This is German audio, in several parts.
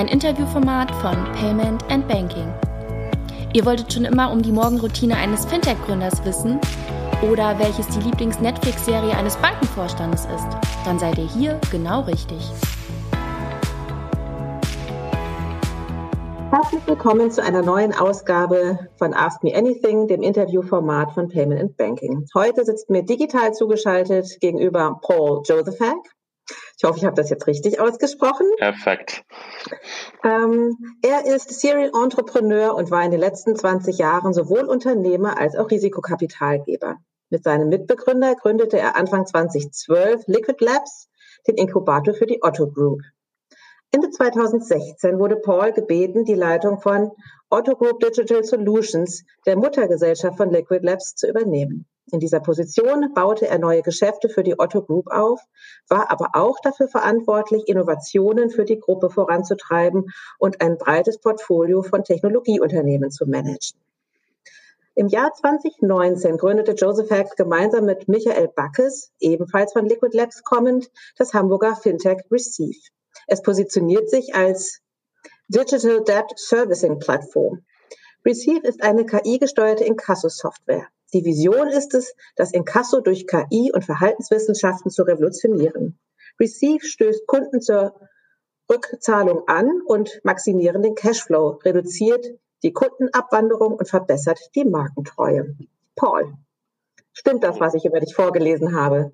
ein Interviewformat von Payment and Banking. Ihr wolltet schon immer um die Morgenroutine eines Fintech-Gründers wissen oder welches die Lieblings-Netflix-Serie eines Bankenvorstandes ist? Dann seid ihr hier genau richtig. Herzlich willkommen zu einer neuen Ausgabe von Ask Me Anything, dem Interviewformat von Payment and Banking. Heute sitzt mir digital zugeschaltet gegenüber Paul Josephak. Ich hoffe, ich habe das jetzt richtig ausgesprochen. Perfekt. Ähm, er ist Serial Entrepreneur und war in den letzten 20 Jahren sowohl Unternehmer als auch Risikokapitalgeber. Mit seinem Mitbegründer gründete er Anfang 2012 Liquid Labs, den Inkubator für die Otto Group. Ende 2016 wurde Paul gebeten, die Leitung von Otto Group Digital Solutions, der Muttergesellschaft von Liquid Labs, zu übernehmen. In dieser Position baute er neue Geschäfte für die Otto Group auf, war aber auch dafür verantwortlich, Innovationen für die Gruppe voranzutreiben und ein breites Portfolio von Technologieunternehmen zu managen. Im Jahr 2019 gründete Joseph Hack gemeinsam mit Michael Backes, ebenfalls von Liquid Labs kommend, das Hamburger Fintech Receive. Es positioniert sich als Digital Debt Servicing Platform. Receive ist eine KI-gesteuerte Inkasso-Software. Die Vision ist es, das Inkasso durch KI und Verhaltenswissenschaften zu revolutionieren. Receive stößt Kunden zur Rückzahlung an und maximieren den Cashflow, reduziert die Kundenabwanderung und verbessert die Markentreue. Paul, stimmt das, was ich über dich vorgelesen habe?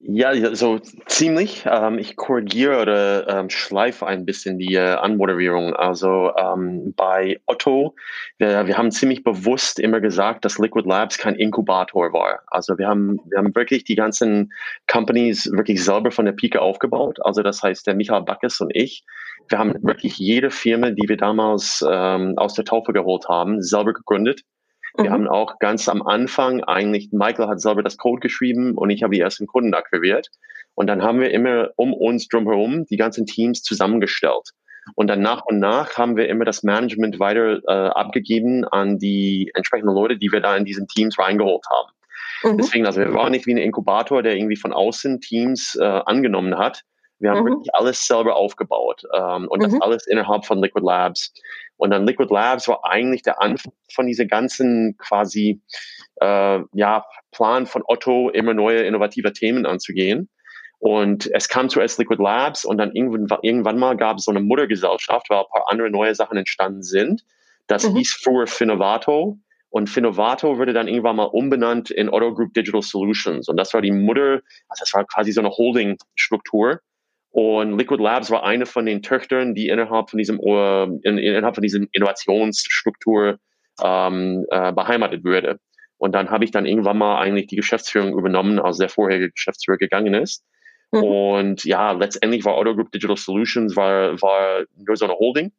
Ja, so ziemlich. Ähm, ich korrigiere oder ähm, schleife ein bisschen die äh, Anmoderierung. Also ähm, bei Otto, wir, wir haben ziemlich bewusst immer gesagt, dass Liquid Labs kein Inkubator war. Also wir haben, wir haben wirklich die ganzen Companies wirklich selber von der Pike aufgebaut. Also das heißt, der Michael Backes und ich, wir haben wirklich jede Firma, die wir damals ähm, aus der Taufe geholt haben, selber gegründet wir mhm. haben auch ganz am Anfang eigentlich, Michael hat selber das Code geschrieben und ich habe die ersten Kunden akquiriert. Und dann haben wir immer um uns drumherum die ganzen Teams zusammengestellt. Und dann nach und nach haben wir immer das Management weiter äh, abgegeben an die entsprechenden Leute, die wir da in diesen Teams reingeholt haben. Mhm. Deswegen, also wir waren nicht wie ein Inkubator, der irgendwie von außen Teams äh, angenommen hat. Wir haben mhm. wirklich alles selber aufgebaut ähm, und mhm. das alles innerhalb von Liquid Labs. Und dann Liquid Labs war eigentlich der Anfang von dieser ganzen quasi äh, ja, Plan von Otto, immer neue innovative Themen anzugehen. Und es kam zuerst Liquid Labs und dann irgendwann, irgendwann mal gab es so eine Muttergesellschaft, weil ein paar andere neue Sachen entstanden sind. Das mhm. hieß früher Finovato. Und Finovato wurde dann irgendwann mal umbenannt in Otto Group Digital Solutions. Und das war die Mutter, also das war quasi so eine Holding-Struktur. Und Liquid Labs war eine von den Töchtern, die innerhalb von diesem, uh, in, innerhalb von diesem Innovationsstruktur ähm, äh, beheimatet würde. Und dann habe ich dann irgendwann mal eigentlich die Geschäftsführung übernommen, als der vorherige Geschäftsführer gegangen ist. Mhm. Und ja, letztendlich war Auto Group Digital Solutions war, war nur so eine Holding.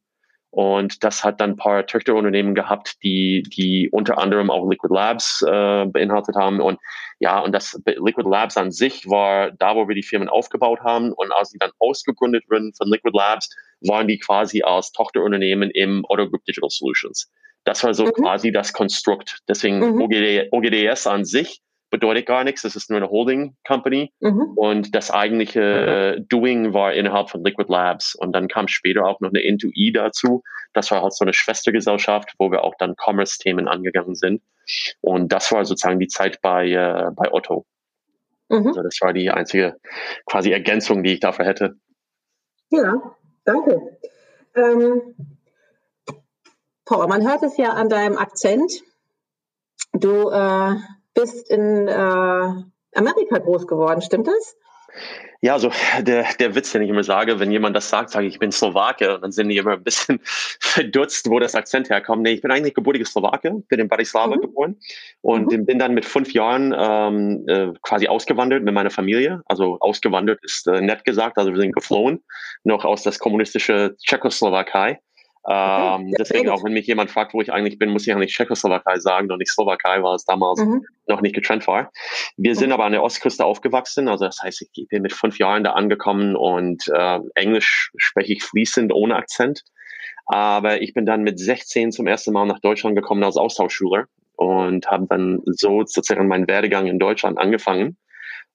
Und das hat dann ein paar Töchterunternehmen gehabt, die, die unter anderem auch Liquid Labs äh, beinhaltet haben. Und ja, und das Liquid Labs an sich war da, wo wir die Firmen aufgebaut haben. Und als sie dann ausgegründet wurden von Liquid Labs, waren die quasi als Tochterunternehmen im Auto Group Digital Solutions. Das war so mhm. quasi das Konstrukt. Deswegen mhm. OGD, OGDS an sich bedeutet gar nichts. Das ist nur eine Holding Company. Mhm. Und das eigentliche äh, Doing war innerhalb von Liquid Labs. Und dann kam später auch noch eine Into-E dazu. Das war halt so eine Schwestergesellschaft, wo wir auch dann Commerce-Themen angegangen sind. Und das war sozusagen die Zeit bei, äh, bei Otto. Mhm. Also das war die einzige quasi Ergänzung, die ich dafür hätte. Ja, danke. Ähm, Paul, man hört es ja an deinem Akzent. Du äh, bist in äh, Amerika groß geworden, stimmt das? Ja, also der, der Witz, den ich immer sage, wenn jemand das sagt, sage ich, ich bin Slowake, und dann sind die immer ein bisschen verdutzt, wo das Akzent herkommt. Nee, ich bin eigentlich gebürtiger Slowake, bin in Bratislava mhm. geboren und mhm. bin dann mit fünf Jahren ähm, äh, quasi ausgewandert mit meiner Familie. Also ausgewandert ist äh, nett gesagt, also wir sind geflohen, noch aus das kommunistische Tschechoslowakei ähm, deswegen, auch wenn mich jemand fragt, wo ich eigentlich bin, muss ich eigentlich Tschechoslowakei sagen und nicht Slowakei, weil es damals mhm. noch nicht getrennt war. Wir sind mhm. aber an der Ostküste aufgewachsen, also das heißt, ich bin mit fünf Jahren da angekommen und äh, Englisch spreche ich fließend ohne Akzent. Aber ich bin dann mit 16 zum ersten Mal nach Deutschland gekommen als Austauschschüler und habe dann so sozusagen meinen Werdegang in Deutschland angefangen.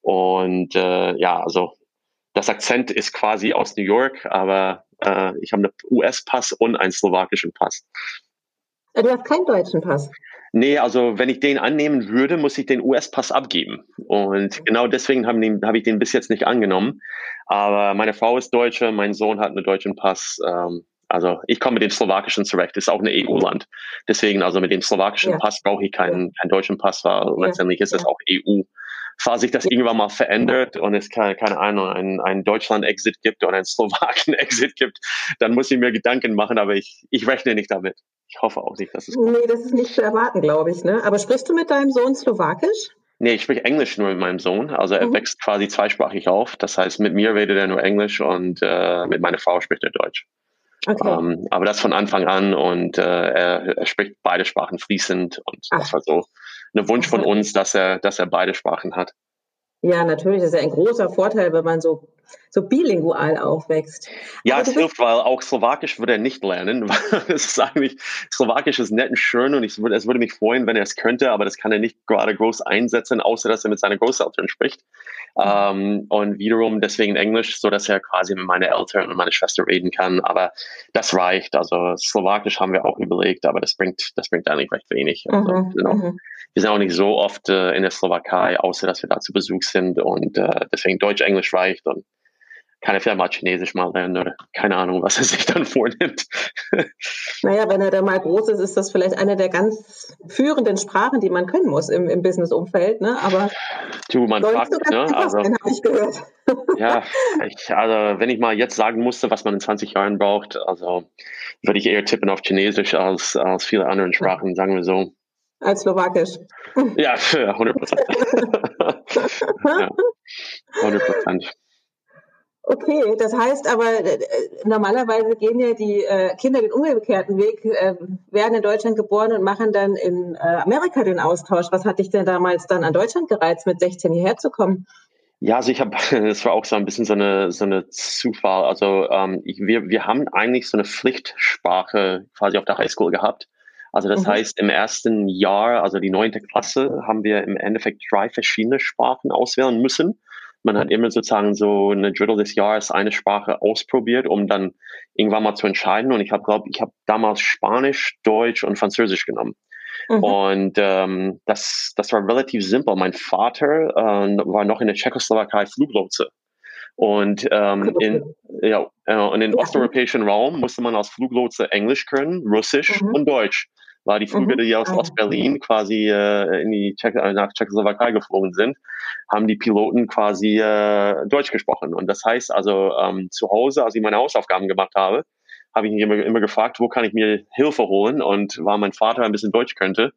Und äh, ja, also das Akzent ist quasi aus New York, aber äh, ich habe einen US-Pass und einen slowakischen Pass. Du hast keinen deutschen Pass. Nee, also wenn ich den annehmen würde, muss ich den US-Pass abgeben. Und genau deswegen habe hab ich den bis jetzt nicht angenommen. Aber meine Frau ist Deutsche, mein Sohn hat einen deutschen Pass. Ähm, also ich komme mit dem slowakischen zurecht. Das ist auch ein EU-Land. Deswegen, also mit dem slowakischen ja. Pass brauche ich keinen, keinen deutschen Pass, weil ja. letztendlich ist es auch EU. Falls sich das irgendwann mal verändert und es keine, keine Ahnung, ein, ein Deutschland-Exit gibt oder ein Slowaken-Exit gibt, dann muss ich mir Gedanken machen, aber ich, ich rechne nicht damit. Ich hoffe auch nicht, dass es kommt. Nee, das ist nicht zu erwarten, glaube ich. Ne? Aber sprichst du mit deinem Sohn Slowakisch? Nee, ich spreche Englisch nur mit meinem Sohn. Also er mhm. wächst quasi zweisprachig auf. Das heißt, mit mir redet er nur Englisch und äh, mit meiner Frau spricht er Deutsch. Okay. Ähm, aber das von Anfang an und äh, er, er, spricht beide Sprachen fließend und Ach. das war so ein Wunsch von uns, dass er, dass er beide Sprachen hat. Ja, natürlich. Das ist ja ein großer Vorteil, wenn man so, so bilingual aufwächst. Ja, Aber es hilft, weil auch Slowakisch würde er nicht lernen. es ist eigentlich, Slowakisch ist nett und schön und ich würde, es würde mich freuen, wenn er es könnte, aber das kann er nicht gerade groß einsetzen, außer dass er mit seinen Großeltern spricht. Mhm. Ähm, und wiederum deswegen Englisch, so dass er quasi mit meinen Eltern und meiner Schwester reden kann. Aber das reicht. Also Slowakisch haben wir auch überlegt, aber das bringt, das bringt eigentlich recht wenig. Also, mhm, genau. mhm. Wir sind auch nicht so oft äh, in der Slowakei, außer dass wir da zu Besuch sind und äh, deswegen Deutsch, Englisch reicht und kann er vielleicht mal Chinesisch mal lernen oder keine Ahnung, was er sich dann vornimmt. Naja, wenn er da mal groß ist, ist das vielleicht eine der ganz führenden Sprachen, die man können muss im, im Business-Umfeld. Ne? Aber du, man fragt, ne? also, habe ich gehört. ja, ich, also wenn ich mal jetzt sagen musste, was man in 20 Jahren braucht, also würde ich eher tippen auf Chinesisch als, als viele andere Sprachen, sagen wir so. Als Slowakisch. Ja, 100 Prozent. ja, 100 Prozent. Okay, das heißt aber, äh, normalerweise gehen ja die äh, Kinder den umgekehrten Weg, äh, werden in Deutschland geboren und machen dann in Amerika den Austausch. Was hat dich denn damals dann an Deutschland gereizt, mit 16 hierher zu kommen? Ja, also ich habe, das war auch so ein bisschen so eine, so eine Zufall. Also ähm, ich, wir, wir haben eigentlich so eine Pflichtsprache quasi auf der Highschool gehabt. Also das mhm. heißt, im ersten Jahr, also die neunte Klasse, haben wir im Endeffekt drei verschiedene Sprachen auswählen müssen. Man hat immer sozusagen so eine Drittel des Jahres eine Sprache ausprobiert, um dann irgendwann mal zu entscheiden. Und ich habe, glaube ich, habe damals Spanisch, Deutsch und Französisch genommen. Mhm. Und ähm, das, das war relativ simpel. Mein Vater äh, war noch in der Tschechoslowakei Fluglotse. Und ähm, in, ja, äh, und in osteuropäischen Raum musste man als Fluglotse Englisch können, Russisch mhm. und Deutsch war die Flüge, die aus. Ostberlin quasi äh, in die Tschech äh, nach Tschechoslowakei geflogen sind, haben die Piloten quasi äh, Deutsch gesprochen. Und das heißt also ähm, zu Hause, als ich meine Hausaufgaben gemacht habe, habe ich mich immer, immer gefragt, wo kann ich mir Hilfe holen? Und weil mein Vater ein bisschen Deutsch könnte,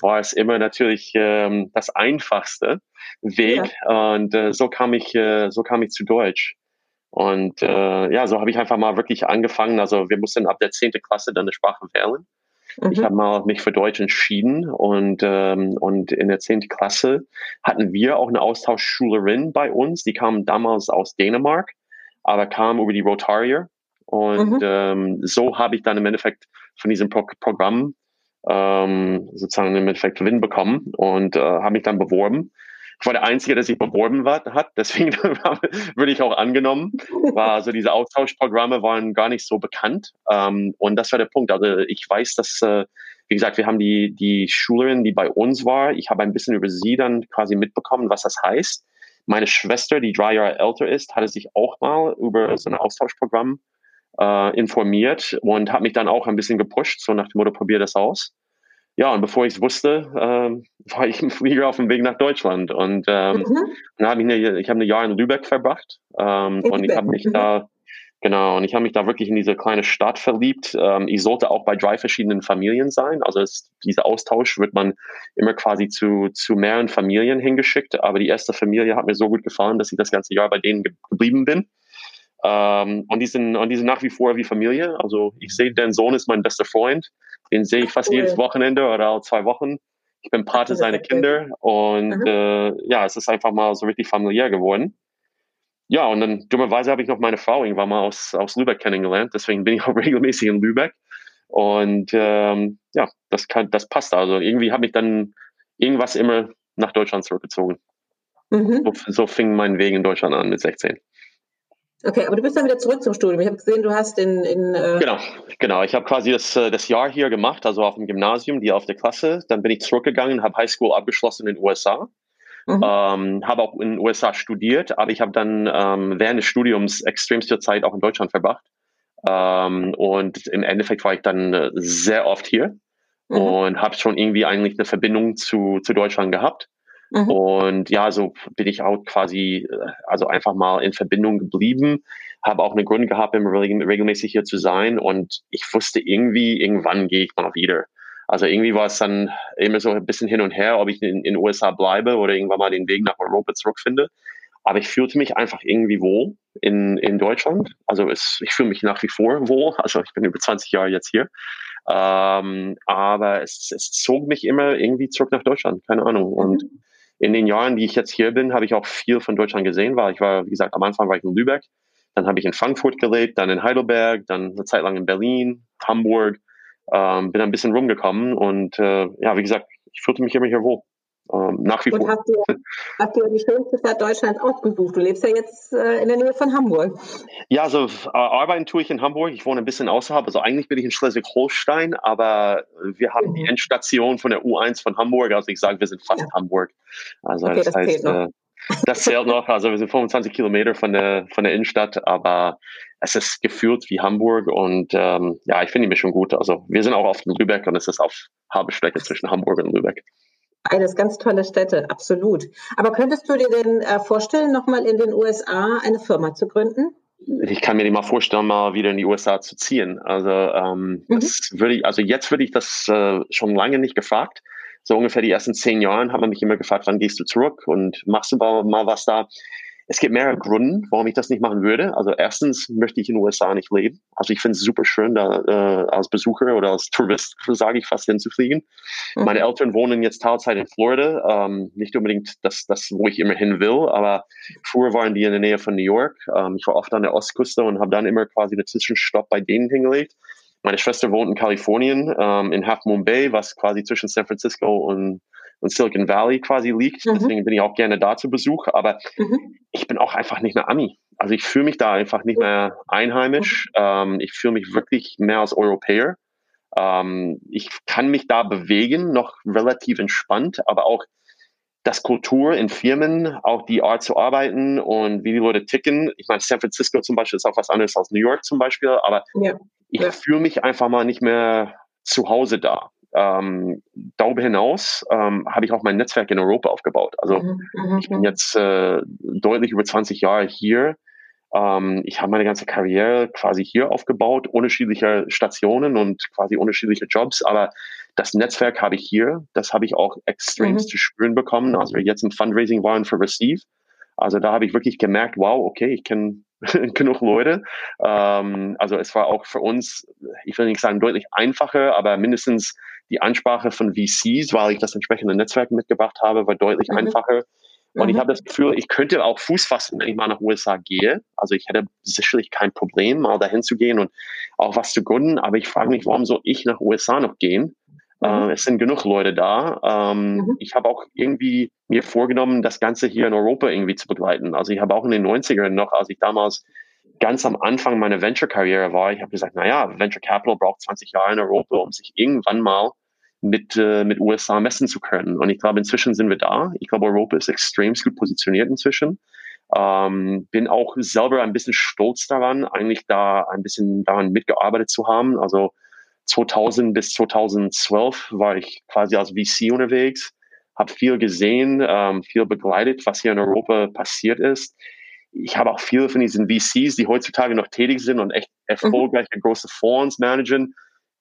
war es immer natürlich ähm, das einfachste Weg. Ja. Und äh, so kam ich, äh, so kam ich zu Deutsch. Und äh, ja, so habe ich einfach mal wirklich angefangen. Also wir mussten ab der zehnte Klasse dann eine Sprache wählen. Mhm. Ich habe mal mich für Deutsch entschieden und, ähm, und in der 10. Klasse hatten wir auch eine Austauschschülerin bei uns, die kam damals aus Dänemark, aber kam über die Rotarier. Und mhm. ähm, so habe ich dann im Endeffekt von diesem Pro Programm ähm, sozusagen im Endeffekt Gewinn bekommen und äh, habe mich dann beworben ich war der Einzige, der sich beworben war, hat, deswegen würde ich auch angenommen. War, also diese Austauschprogramme waren gar nicht so bekannt. Ähm, und das war der Punkt. Also ich weiß, dass, äh, wie gesagt, wir haben die, die Schülerin, die bei uns war. Ich habe ein bisschen über sie dann quasi mitbekommen, was das heißt. Meine Schwester, die drei Jahre älter ist, hatte sich auch mal über so ein Austauschprogramm äh, informiert und hat mich dann auch ein bisschen gepusht, so nach dem Motto, probier das aus ja, und bevor ich es wusste, ähm, war ich im Flieger auf dem Weg nach Deutschland. Und ähm, mhm. dann habe ich eine, ich habe ein Jahr in Lübeck verbracht ähm, und ich habe mich mhm. da Genau, und ich habe mich da wirklich in diese kleine Stadt verliebt. Ähm, ich sollte auch bei drei verschiedenen Familien sein. Also es, dieser Austausch wird man immer quasi zu, zu mehreren Familien hingeschickt. Aber die erste Familie hat mir so gut gefallen, dass ich das ganze Jahr bei denen ge geblieben bin. Ähm, und, die sind, und die sind nach wie vor wie Familie. Also ich sehe, dein Sohn ist mein bester Freund. Den sehe ich fast cool. jedes Wochenende oder alle zwei Wochen. Ich bin Pate seiner Kinder und äh, ja, es ist einfach mal so richtig familiär geworden. Ja, und dann dummerweise habe ich noch meine Frau irgendwann mal aus, aus Lübeck kennengelernt. Deswegen bin ich auch regelmäßig in Lübeck. Und ähm, ja, das, kann, das passt. Also irgendwie habe ich dann irgendwas immer nach Deutschland zurückgezogen. Mhm. So, so fing mein Weg in Deutschland an mit 16. Okay, aber du bist dann wieder zurück zum Studium. Ich habe gesehen, du hast in. in äh genau, genau. Ich habe quasi das, äh, das Jahr hier gemacht, also auf dem Gymnasium, die auf der Klasse. Dann bin ich zurückgegangen, habe Highschool abgeschlossen in den USA. Mhm. Ähm, habe auch in den USA studiert, aber ich habe dann ähm, während des Studiums extremste Zeit auch in Deutschland verbracht. Ähm, und im Endeffekt war ich dann äh, sehr oft hier mhm. und habe schon irgendwie eigentlich eine Verbindung zu, zu Deutschland gehabt. Mhm. Und ja, so bin ich auch quasi, äh, also einfach mal in Verbindung geblieben, habe auch einen Grund gehabt, immer regelmäßig hier zu sein. Und ich wusste irgendwie, irgendwann gehe ich mal wieder. Also irgendwie war es dann immer so ein bisschen hin und her, ob ich in den USA bleibe oder irgendwann mal den Weg nach Europa zurückfinde. Aber ich fühlte mich einfach irgendwie wohl in, in Deutschland. Also es, ich fühle mich nach wie vor wohl. Also ich bin über 20 Jahre jetzt hier. Ähm, aber es, es zog mich immer irgendwie zurück nach Deutschland. Keine Ahnung. Und mhm in den Jahren, die ich jetzt hier bin, habe ich auch viel von Deutschland gesehen, weil ich war, wie gesagt, am Anfang war ich in Lübeck, dann habe ich in Frankfurt gelebt, dann in Heidelberg, dann eine Zeit lang in Berlin, Hamburg, ähm, bin ein bisschen rumgekommen und äh, ja, wie gesagt, ich fühlte mich immer hier wohl. Ähm, nach wie und vor. Hast du, hast du die schönste Stadt Deutschlands ausgesucht? Du lebst ja jetzt äh, in der Nähe von Hamburg. Ja, also äh, arbeiten tue ich in Hamburg. Ich wohne ein bisschen außerhalb. Also eigentlich bin ich in Schleswig-Holstein, aber wir haben mhm. die Endstation von der U1 von Hamburg. Also ich sage, wir sind fast ja. Hamburg. Also okay, das, das heißt, äh, das zählt noch. Also wir sind 25 Kilometer von der, von der Innenstadt, aber es ist gefühlt wie Hamburg und ähm, ja, ich finde die Mischung gut. Also wir sind auch oft in Lübeck und es ist auf halbe Strecke zwischen Hamburg und Lübeck. Beides ganz tolle Städte, absolut. Aber könntest du dir denn äh, vorstellen, nochmal in den USA eine Firma zu gründen? Ich kann mir nicht mal vorstellen, mal wieder in die USA zu ziehen. Also, ähm, mhm. das würde ich, also jetzt würde ich das äh, schon lange nicht gefragt. So ungefähr die ersten zehn Jahren hat man mich immer gefragt, wann gehst du zurück und machst du mal was da? Es gibt mehrere Gründe, warum ich das nicht machen würde. Also erstens möchte ich in den USA nicht leben. Also ich finde es super schön, da äh, als Besucher oder als Tourist, sage ich fast, hinzufliegen. Mhm. Meine Eltern wohnen jetzt Teilzeit in Florida. Ähm, nicht unbedingt das, das, wo ich immer hin will, aber früher waren die in der Nähe von New York. Ähm, ich war oft an der Ostküste und habe dann immer quasi einen Zwischenstopp bei denen hingelegt. Meine Schwester wohnt in Kalifornien, ähm, in Half Moon Bay, was quasi zwischen San Francisco und und Silicon Valley quasi liegt. Mhm. Deswegen bin ich auch gerne da zu Besuch. Aber mhm. ich bin auch einfach nicht mehr Ami. Also ich fühle mich da einfach nicht mehr einheimisch. Mhm. Ähm, ich fühle mich wirklich mehr als Europäer. Ähm, ich kann mich da bewegen, noch relativ entspannt, aber auch das Kultur in Firmen, auch die Art zu arbeiten und wie die Leute ticken. Ich meine, San Francisco zum Beispiel ist auch was anderes als New York zum Beispiel, aber ja. ich ja. fühle mich einfach mal nicht mehr zu Hause da ähm, darüber hinaus ähm, habe ich auch mein Netzwerk in Europa aufgebaut. Also mhm, mhm ich bin mhm. jetzt äh, deutlich über 20 Jahre hier. Ähm, ich habe meine ganze Karriere quasi hier aufgebaut, unterschiedliche Stationen und quasi unterschiedliche Jobs, aber das Netzwerk habe ich hier. Das habe ich auch extrem mhm. zu spüren bekommen, als wir jetzt im Fundraising waren für Receive. Also da habe ich wirklich gemerkt, wow, okay, ich kenne genug Leute. Ähm, also es war auch für uns, ich will nicht sagen deutlich einfacher, aber mindestens die Ansprache von VCs, weil ich das entsprechende Netzwerk mitgebracht habe, war deutlich mhm. einfacher. Und mhm. ich habe das Gefühl, ich könnte auch Fuß fassen, wenn ich mal nach USA gehe. Also ich hätte sicherlich kein Problem, mal dahin zu gehen und auch was zu gründen. Aber ich frage mich, warum soll ich nach USA noch gehen? Mhm. Äh, es sind genug Leute da. Ähm, mhm. Ich habe auch irgendwie mir vorgenommen, das Ganze hier in Europa irgendwie zu begleiten. Also ich habe auch in den 90ern noch, als ich damals ganz am Anfang meiner Venture-Karriere war, ich habe gesagt, naja, Venture Capital braucht 20 Jahre in Europa, um sich irgendwann mal mit, äh, mit USA messen zu können. Und ich glaube, inzwischen sind wir da. Ich glaube, Europa ist extrem gut positioniert inzwischen. Ähm, bin auch selber ein bisschen stolz daran, eigentlich da ein bisschen daran mitgearbeitet zu haben. Also 2000 bis 2012 war ich quasi als VC unterwegs, habe viel gesehen, ähm, viel begleitet, was hier in Europa passiert ist. Ich habe auch viele von diesen VCs, die heutzutage noch tätig sind und echt mhm. erfolgreiche mhm. große Fonds managen,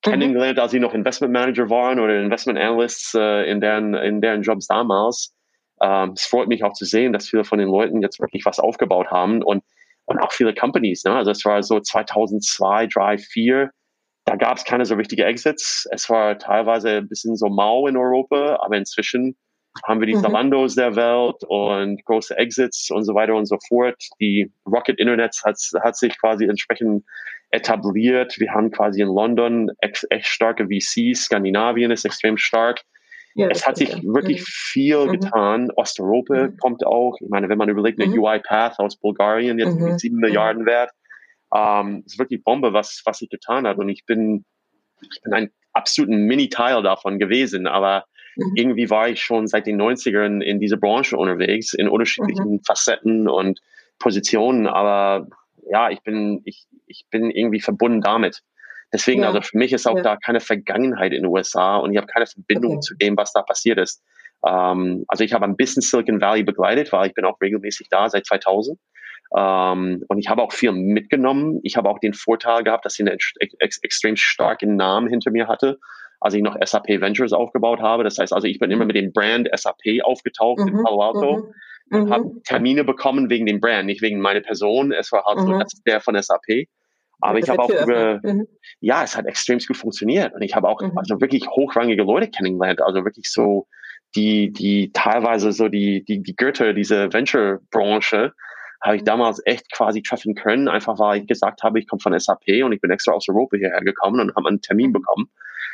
Mhm. kennengelernt, als sie noch Investment Manager waren oder Investment Analysts äh, in, deren, in deren Jobs damals. Ähm, es freut mich auch zu sehen, dass viele von den Leuten jetzt wirklich was aufgebaut haben und, und auch viele Companies. Ne? Also es war so 2002, 3, 4, da gab es keine so richtige Exits. Es war teilweise ein bisschen so mau in Europa, aber inzwischen haben wir die mhm. Zalandos der Welt und große Exits und so weiter und so fort. Die Rocket Internet hat, hat sich quasi entsprechend etabliert. Wir haben quasi in London echt, echt starke VCs. Skandinavien ist extrem stark. Ja, es hat sich wirklich mhm. viel mhm. getan. Osteuropa mhm. kommt auch. Ich meine, wenn man überlegt, eine mhm. UiPath aus Bulgarien, jetzt mit sieben Milliarden wert, ähm, ist wirklich Bombe, was, was sich getan hat. Und ich bin, ich bin ein absoluten Mini-Teil davon gewesen, aber mhm. irgendwie war ich schon seit den 90ern in dieser Branche unterwegs, in unterschiedlichen mhm. Facetten und Positionen, aber ja, ich bin, ich, ich bin irgendwie verbunden damit. Deswegen, ja. also für mich ist auch ja. da keine Vergangenheit in den USA und ich habe keine Verbindung okay. zu dem, was da passiert ist. Ähm, also ich habe ein bisschen Silicon Valley begleitet, weil ich bin auch regelmäßig da seit 2000. Ähm, und ich habe auch viel mitgenommen. Ich habe auch den Vorteil gehabt, dass ich einen ex extrem starken Namen hinter mir hatte, als ich noch SAP Ventures aufgebaut habe. Das heißt also, ich bin immer mit dem Brand SAP aufgetaucht mhm, in Palo Alto mhm, und habe mhm. Termine bekommen wegen dem Brand, nicht wegen meiner Person. Es war halt so, mhm. das ist der von SAP. Aber ich habe auch über, mhm. ja, es hat extrem gut funktioniert. Und ich habe auch mhm. also wirklich hochrangige Leute kennengelernt. Also wirklich so, die, die teilweise so die, die, die Götter dieser Venture-Branche, habe ich mhm. damals echt quasi treffen können, einfach weil ich gesagt habe, ich komme von SAP und ich bin extra aus Europa hierher gekommen und habe einen Termin bekommen.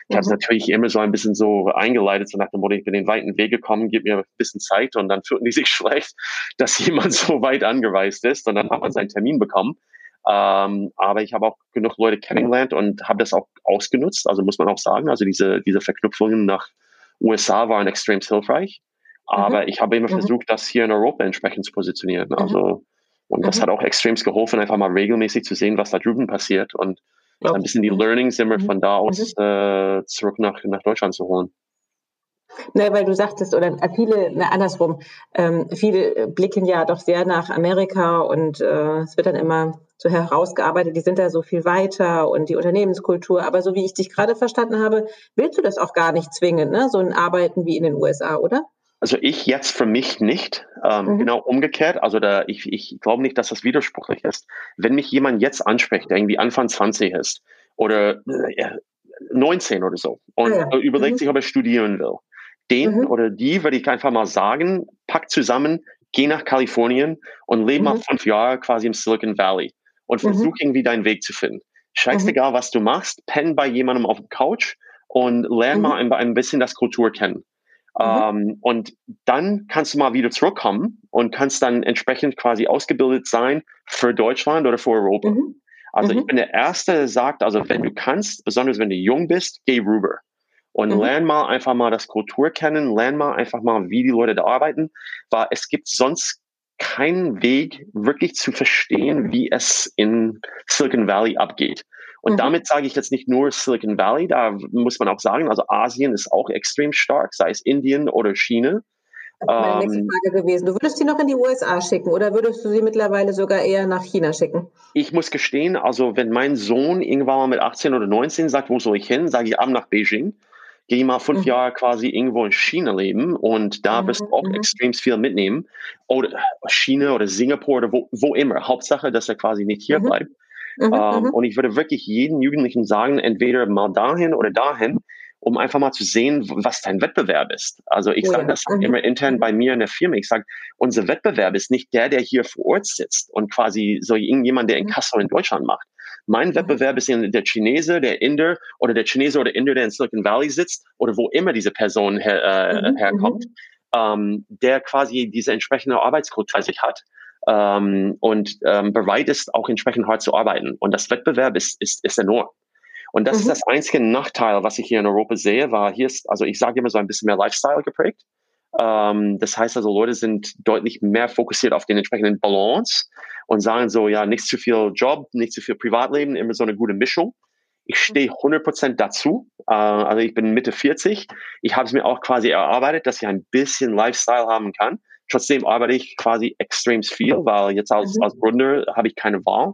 Ich mhm. habe es natürlich immer so ein bisschen so eingeleitet, so nach dem Motto, ich bin den weiten Weg gekommen, gib mir ein bisschen Zeit und dann fühlten die sich schlecht, dass jemand so weit angereist ist und dann hat man seinen Termin bekommen. Ähm, aber ich habe auch genug Leute kennengelernt und habe das auch ausgenutzt. Also muss man auch sagen, also diese, diese Verknüpfungen nach USA waren extrem hilfreich. Aber mhm. ich habe immer mhm. versucht, das hier in Europa entsprechend zu positionieren. Mhm. Also und das mhm. hat auch extrem geholfen, einfach mal regelmäßig zu sehen, was da drüben passiert und. Ein bisschen die Learnings immer mhm. von da aus mhm. äh, zurück nach, nach Deutschland zu holen. Ne, weil du sagtest, oder viele, ne, andersrum, ähm, viele blicken ja doch sehr nach Amerika und äh, es wird dann immer so herausgearbeitet, die sind da so viel weiter und die Unternehmenskultur. Aber so wie ich dich gerade verstanden habe, willst du das auch gar nicht zwingend, ne? so ein Arbeiten wie in den USA, oder? Also ich jetzt für mich nicht. Ähm, mhm. Genau umgekehrt. Also da, ich, ich glaube nicht, dass das widersprüchlich ist. Wenn mich jemand jetzt anspricht, der irgendwie Anfang 20 ist oder äh, 19 oder so und ja. überlegt mhm. sich, ob er studieren will, den mhm. oder die würde ich einfach mal sagen, pack zusammen, geh nach Kalifornien und lebe mal mhm. fünf Jahre quasi im Silicon Valley und mhm. versuch irgendwie deinen Weg zu finden. Scheißegal, mhm. was du machst, penn bei jemandem auf dem Couch und lern mal ein, ein bisschen das Kultur kennen. Mhm. Ähm, und dann kannst du mal wieder zurückkommen und kannst dann entsprechend quasi ausgebildet sein für Deutschland oder für Europa. Mhm. Also mhm. ich bin der Erste, der sagt, also wenn du kannst, besonders wenn du jung bist, geh rüber. Und mhm. lern mal einfach mal das Kultur kennen, lern mal einfach mal, wie die Leute da arbeiten, weil es gibt sonst keinen Weg, wirklich zu verstehen, wie es in Silicon Valley abgeht. Und mhm. damit sage ich jetzt nicht nur Silicon Valley, da muss man auch sagen, also Asien ist auch extrem stark, sei es Indien oder China. Das ist meine nächste ähm, Frage gewesen. Du würdest sie noch in die USA schicken oder würdest du sie mittlerweile sogar eher nach China schicken? Ich muss gestehen, also wenn mein Sohn irgendwann mal mit 18 oder 19 sagt, wo soll ich hin, sage ich ab nach Beijing. Gehe mal fünf mhm. Jahre quasi irgendwo in China leben und da mhm. wirst du auch mhm. extrem viel mitnehmen. Oder China oder Singapur oder wo, wo immer. Hauptsache, dass er quasi nicht hier mhm. bleibt. Mhm, ähm, mhm. und ich würde wirklich jeden Jugendlichen sagen, entweder mal dahin oder dahin, um einfach mal zu sehen, was dein Wettbewerb ist. Also ich sage das mhm. immer intern bei mir in der Firma. Ich sage, unser Wettbewerb ist nicht der, der hier vor Ort sitzt und quasi so irgendjemand, der in mhm. Kassel in Deutschland macht. Mein mhm. Wettbewerb ist der Chinese, der Inder oder der Chinese oder Inder, der in Silicon Valley sitzt oder wo immer diese Person her, äh, herkommt, ähm, der quasi diese entsprechende Arbeitskultur sich hat ähm, und ähm, bereit ist, auch entsprechend hart zu arbeiten. Und das Wettbewerb ist, ist, ist enorm. Und das mhm. ist das einzige Nachteil, was ich hier in Europa sehe, war hier ist, also ich sage immer so ein bisschen mehr Lifestyle geprägt. Ähm, das heißt also, Leute sind deutlich mehr fokussiert auf den entsprechenden Balance und sagen so, ja, nicht zu viel Job, nicht zu viel Privatleben, immer so eine gute Mischung. Ich stehe 100% dazu. Äh, also ich bin Mitte 40. Ich habe es mir auch quasi erarbeitet, dass ich ein bisschen Lifestyle haben kann. Trotzdem arbeite ich quasi extrem viel, weil jetzt als, mhm. als Gründer habe ich keine Wahl.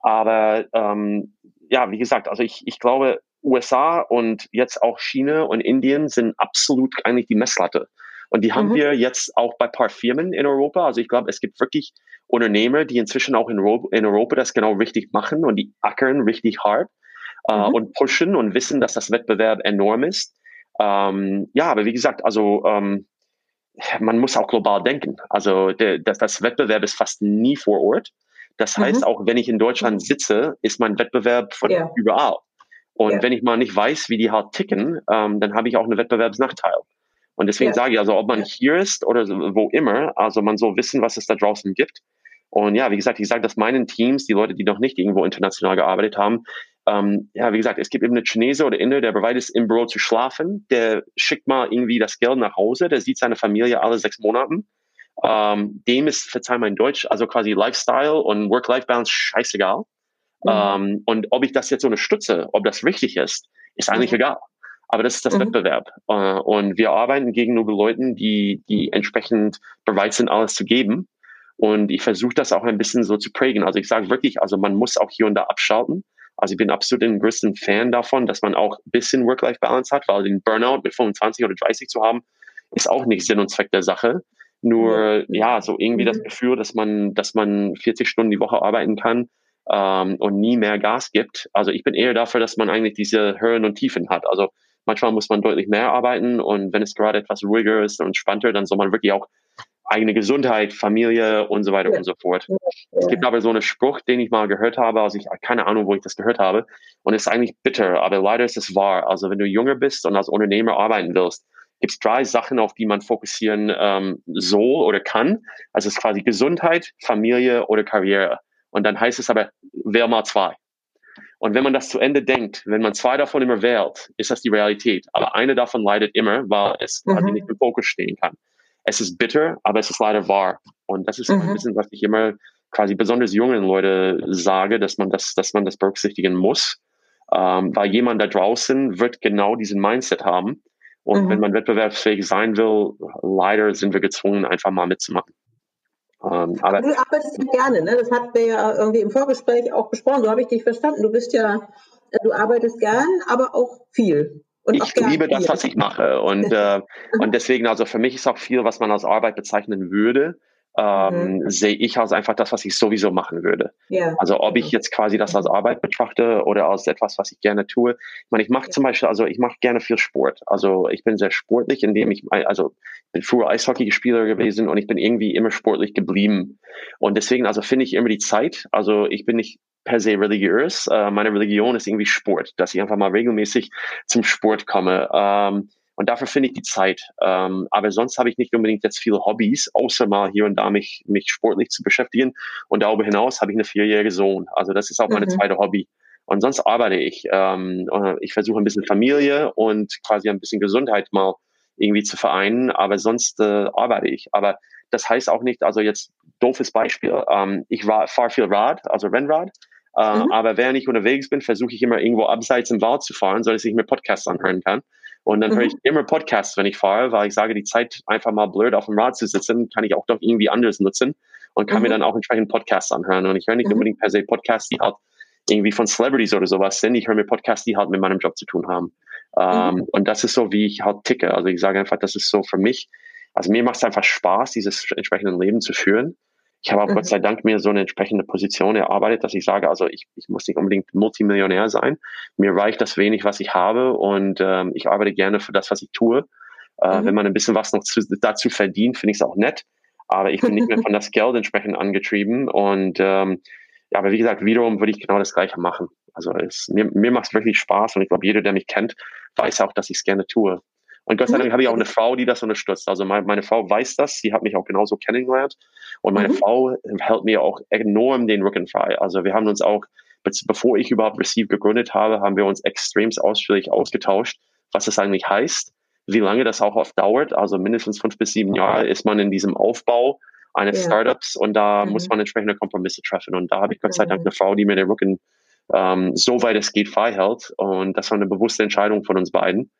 Aber ähm, ja, wie gesagt, also ich, ich glaube, USA und jetzt auch China und Indien sind absolut eigentlich die Messlatte. Und die haben mhm. wir jetzt auch bei paar Firmen in Europa. Also ich glaube, es gibt wirklich Unternehmer, die inzwischen auch in, Europa, in Europa das genau richtig machen und die ackern richtig hart äh, mhm. und pushen und wissen, dass das Wettbewerb enorm ist. Ähm, ja, aber wie gesagt, also ähm, man muss auch global denken. Also der, das, das Wettbewerb ist fast nie vor Ort. Das mhm. heißt, auch wenn ich in Deutschland sitze, ist mein Wettbewerb von ja. überall. Und ja. wenn ich mal nicht weiß, wie die halt ticken, ähm, dann habe ich auch einen Wettbewerbsnachteil. Und deswegen ja. sage ich, also ob man hier ist oder wo immer, also man soll wissen, was es da draußen gibt. Und ja, wie gesagt, ich sage das meinen Teams, die Leute, die noch nicht irgendwo international gearbeitet haben, ähm, ja, wie gesagt, es gibt eben eine Chinese oder Inder, der bereit ist, im Büro zu schlafen, der schickt mal irgendwie das Geld nach Hause, der sieht seine Familie alle sechs Monate. Ähm, dem ist, verzeih mein Deutsch, also quasi Lifestyle und Work-Life-Balance scheißegal. Mhm. Ähm, und ob ich das jetzt so unterstütze, ob das richtig ist, ist eigentlich mhm. egal. Aber das ist das mhm. Wettbewerb. Äh, und wir arbeiten gegenüber Leuten, die, die entsprechend bereit sind, alles zu geben. Und ich versuche das auch ein bisschen so zu prägen. Also ich sage wirklich, also man muss auch hier und da abschalten. Also ich bin absolut ein größten Fan davon, dass man auch ein bisschen Work-Life-Balance hat, weil den Burnout mit 25 oder 30 zu haben, ist auch nicht Sinn und Zweck der Sache. Nur, ja, so irgendwie das mhm. Gefühl, dass man, dass man 40 Stunden die Woche arbeiten kann ähm, und nie mehr Gas gibt. Also ich bin eher dafür, dass man eigentlich diese Höhen und Tiefen hat. Also manchmal muss man deutlich mehr arbeiten und wenn es gerade etwas ruhiger ist und entspannter, dann soll man wirklich auch eigene Gesundheit, Familie und so weiter und so fort. Es gibt aber so einen Spruch, den ich mal gehört habe, also ich keine Ahnung, wo ich das gehört habe, und es ist eigentlich bitter, aber leider ist es wahr. Also wenn du jünger bist und als Unternehmer arbeiten willst, gibt es drei Sachen, auf die man fokussieren ähm, soll oder kann. Also es ist quasi Gesundheit, Familie oder Karriere. Und dann heißt es aber, wähl mal zwei. Und wenn man das zu Ende denkt, wenn man zwei davon immer wählt, ist das die Realität. Aber eine davon leidet immer, weil es mhm. quasi nicht im Fokus stehen kann es ist bitter, aber es ist leider wahr. Und das ist mhm. ein bisschen, was ich immer quasi besonders jungen Leute sage, dass man das, dass man das berücksichtigen muss. Ähm, weil jemand da draußen wird genau diesen Mindset haben. Und mhm. wenn man wettbewerbsfähig sein will, leider sind wir gezwungen, einfach mal mitzumachen. Ähm, aber du arbeitest ja gerne, ne? Das hatten wir ja irgendwie im Vorgespräch auch besprochen. So habe ich dich verstanden. Du bist ja, du arbeitest gern, aber auch viel. Und ich liebe das, was ich mache. Und, äh, und deswegen, also für mich ist auch viel, was man als Arbeit bezeichnen würde, ähm, mhm. sehe ich als einfach das, was ich sowieso machen würde. Ja. Also ob ich jetzt quasi das als Arbeit betrachte oder als etwas, was ich gerne tue. Ich meine, ich mache ja. zum Beispiel, also ich mache gerne viel Sport. Also ich bin sehr sportlich, indem ich, also bin früher Eishockeyspieler gewesen und ich bin irgendwie immer sportlich geblieben. Und deswegen, also finde ich immer die Zeit. Also ich bin nicht per se religiös. Äh, meine Religion ist irgendwie Sport, dass ich einfach mal regelmäßig zum Sport komme. Ähm, und dafür finde ich die Zeit. Ähm, aber sonst habe ich nicht unbedingt jetzt viele Hobbys, außer mal hier und da mich, mich sportlich zu beschäftigen. Und darüber hinaus habe ich eine vierjährige Sohn. Also das ist auch meine mhm. zweite Hobby. Und sonst arbeite ich. Ähm, äh, ich versuche ein bisschen Familie und quasi ein bisschen Gesundheit mal irgendwie zu vereinen, aber sonst äh, arbeite ich. Aber das heißt auch nicht, also jetzt doofes Beispiel, ähm, ich fahre viel Rad, also Rennrad, äh, mhm. aber während ich unterwegs bin, versuche ich immer irgendwo abseits im Wald zu fahren, so dass ich mir Podcasts anhören kann. Und dann mhm. höre ich immer Podcasts, wenn ich fahre, weil ich sage, die Zeit einfach mal blöd auf dem Rad zu sitzen, kann ich auch doch irgendwie anders nutzen und kann mhm. mir dann auch entsprechend Podcasts anhören. Und ich höre nicht mhm. unbedingt per se Podcasts, die halt irgendwie von Celebrities oder sowas sind. Ich höre mir Podcasts, die halt mit meinem Job zu tun haben. Ähm, mhm. und das ist so, wie ich halt ticke. Also ich sage einfach, das ist so für mich also mir macht es einfach Spaß, dieses entsprechende Leben zu führen. Ich habe auch mhm. Gott sei Dank mir so eine entsprechende Position erarbeitet, dass ich sage, also ich, ich muss nicht unbedingt Multimillionär sein. Mir reicht das wenig, was ich habe und ähm, ich arbeite gerne für das, was ich tue. Äh, mhm. Wenn man ein bisschen was noch zu, dazu verdient, finde ich es auch nett. Aber ich bin nicht mehr von das Geld entsprechend angetrieben. Und ähm, ja, aber wie gesagt, wiederum würde ich genau das Gleiche machen. Also es, mir, mir macht es wirklich Spaß und ich glaube, jeder, der mich kennt, weiß auch, dass ich es gerne tue. Und Gott sei Dank habe ich auch eine Frau, die das unterstützt. Also meine, meine Frau weiß das, sie hat mich auch genauso kennengelernt. Und meine mhm. Frau hält mir auch enorm den Rücken frei. Also wir haben uns auch, bevor ich überhaupt Receive gegründet habe, haben wir uns extremst ausführlich ausgetauscht, was das eigentlich heißt, wie lange das auch oft dauert. Also mindestens fünf bis sieben Jahre ist man in diesem Aufbau eines ja. Startups und da mhm. muss man entsprechende Kompromisse treffen. Und da habe ich Gott sei Dank mhm. eine Frau, die mir den Rücken ähm, so weit es geht frei hält. Und das war eine bewusste Entscheidung von uns beiden.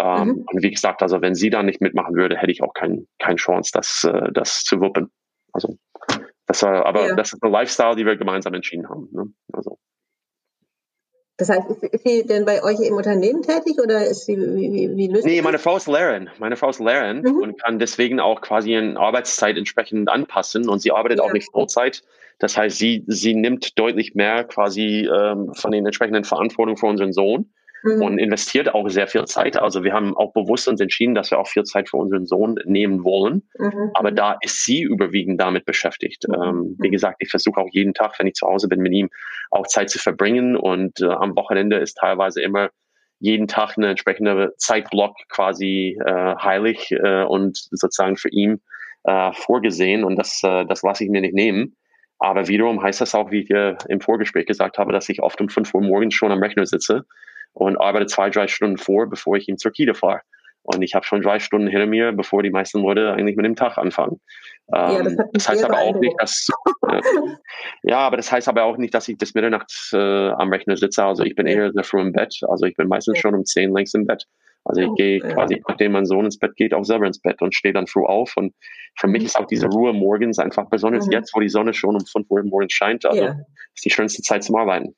Ähm, mhm. Und wie gesagt, also wenn sie da nicht mitmachen würde, hätte ich auch kein, keine Chance, das, äh, das zu wuppen. Also das war, aber ja. das ist eine Lifestyle, die wir gemeinsam entschieden haben. Ne? Also. Das heißt, ist sie denn bei euch im Unternehmen tätig oder ist sie wie, wie, wie löst Nee, meine Frau ist Lehrerin. Meine Frau ist Lehrerin mhm. und kann deswegen auch quasi in Arbeitszeit entsprechend anpassen und sie arbeitet ja. auch nicht Vollzeit. Das heißt, sie, sie nimmt deutlich mehr quasi ähm, von den entsprechenden Verantwortungen für unseren Sohn mhm. und investiert auch sehr viel Zeit. Also wir haben auch bewusst uns entschieden, dass wir auch viel Zeit für unseren Sohn nehmen wollen. Mhm. Aber da ist sie überwiegend damit beschäftigt. Mhm. Ähm, wie gesagt, ich versuche auch jeden Tag, wenn ich zu Hause bin, mit ihm auch Zeit zu verbringen. Und äh, am Wochenende ist teilweise immer jeden Tag eine entsprechende Zeitblock quasi äh, heilig äh, und sozusagen für ihn äh, vorgesehen und das, äh, das lasse ich mir nicht nehmen. Aber wiederum heißt das auch, wie ich dir im Vorgespräch gesagt habe, dass ich oft um 5 Uhr morgens schon am Rechner sitze und arbeite zwei, drei Stunden vor, bevor ich in zur Kita fahre. Und ich habe schon drei Stunden hinter mir, bevor die meisten Leute eigentlich mit dem Tag anfangen. Ja, das, ähm, das heißt aber auch nicht, dass äh, ja, aber das heißt aber auch nicht, dass ich bis Mitternacht äh, am Rechner sitze. Also ich bin eher sehr früh im Bett. Also ich bin meistens schon um zehn längst im Bett. Also ich gehe quasi, nachdem mein Sohn ins Bett geht, auch selber ins Bett und stehe dann früh auf. Und für mich ist auch diese Ruhe morgens einfach besonders mhm. jetzt, wo die Sonne schon um fünf Uhr morgens scheint. Also ja. ist die schönste Zeit zum Arbeiten.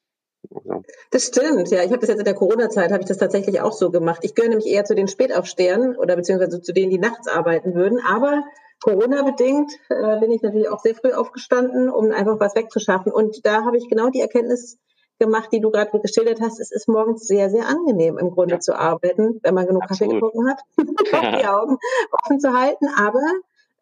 Das stimmt, ja. Ich habe das jetzt in der Corona-Zeit, habe ich das tatsächlich auch so gemacht. Ich gehöre nämlich eher zu den Spätaufstehern oder beziehungsweise zu denen, die nachts arbeiten würden. Aber Corona-bedingt äh, bin ich natürlich auch sehr früh aufgestanden, um einfach was wegzuschaffen. Und da habe ich genau die Erkenntnis gemacht, die du gerade geschildert hast. Es ist morgens sehr, sehr angenehm im Grunde ja. zu arbeiten, wenn man genug Absolut. Kaffee getrunken hat, die Augen offen zu halten. Aber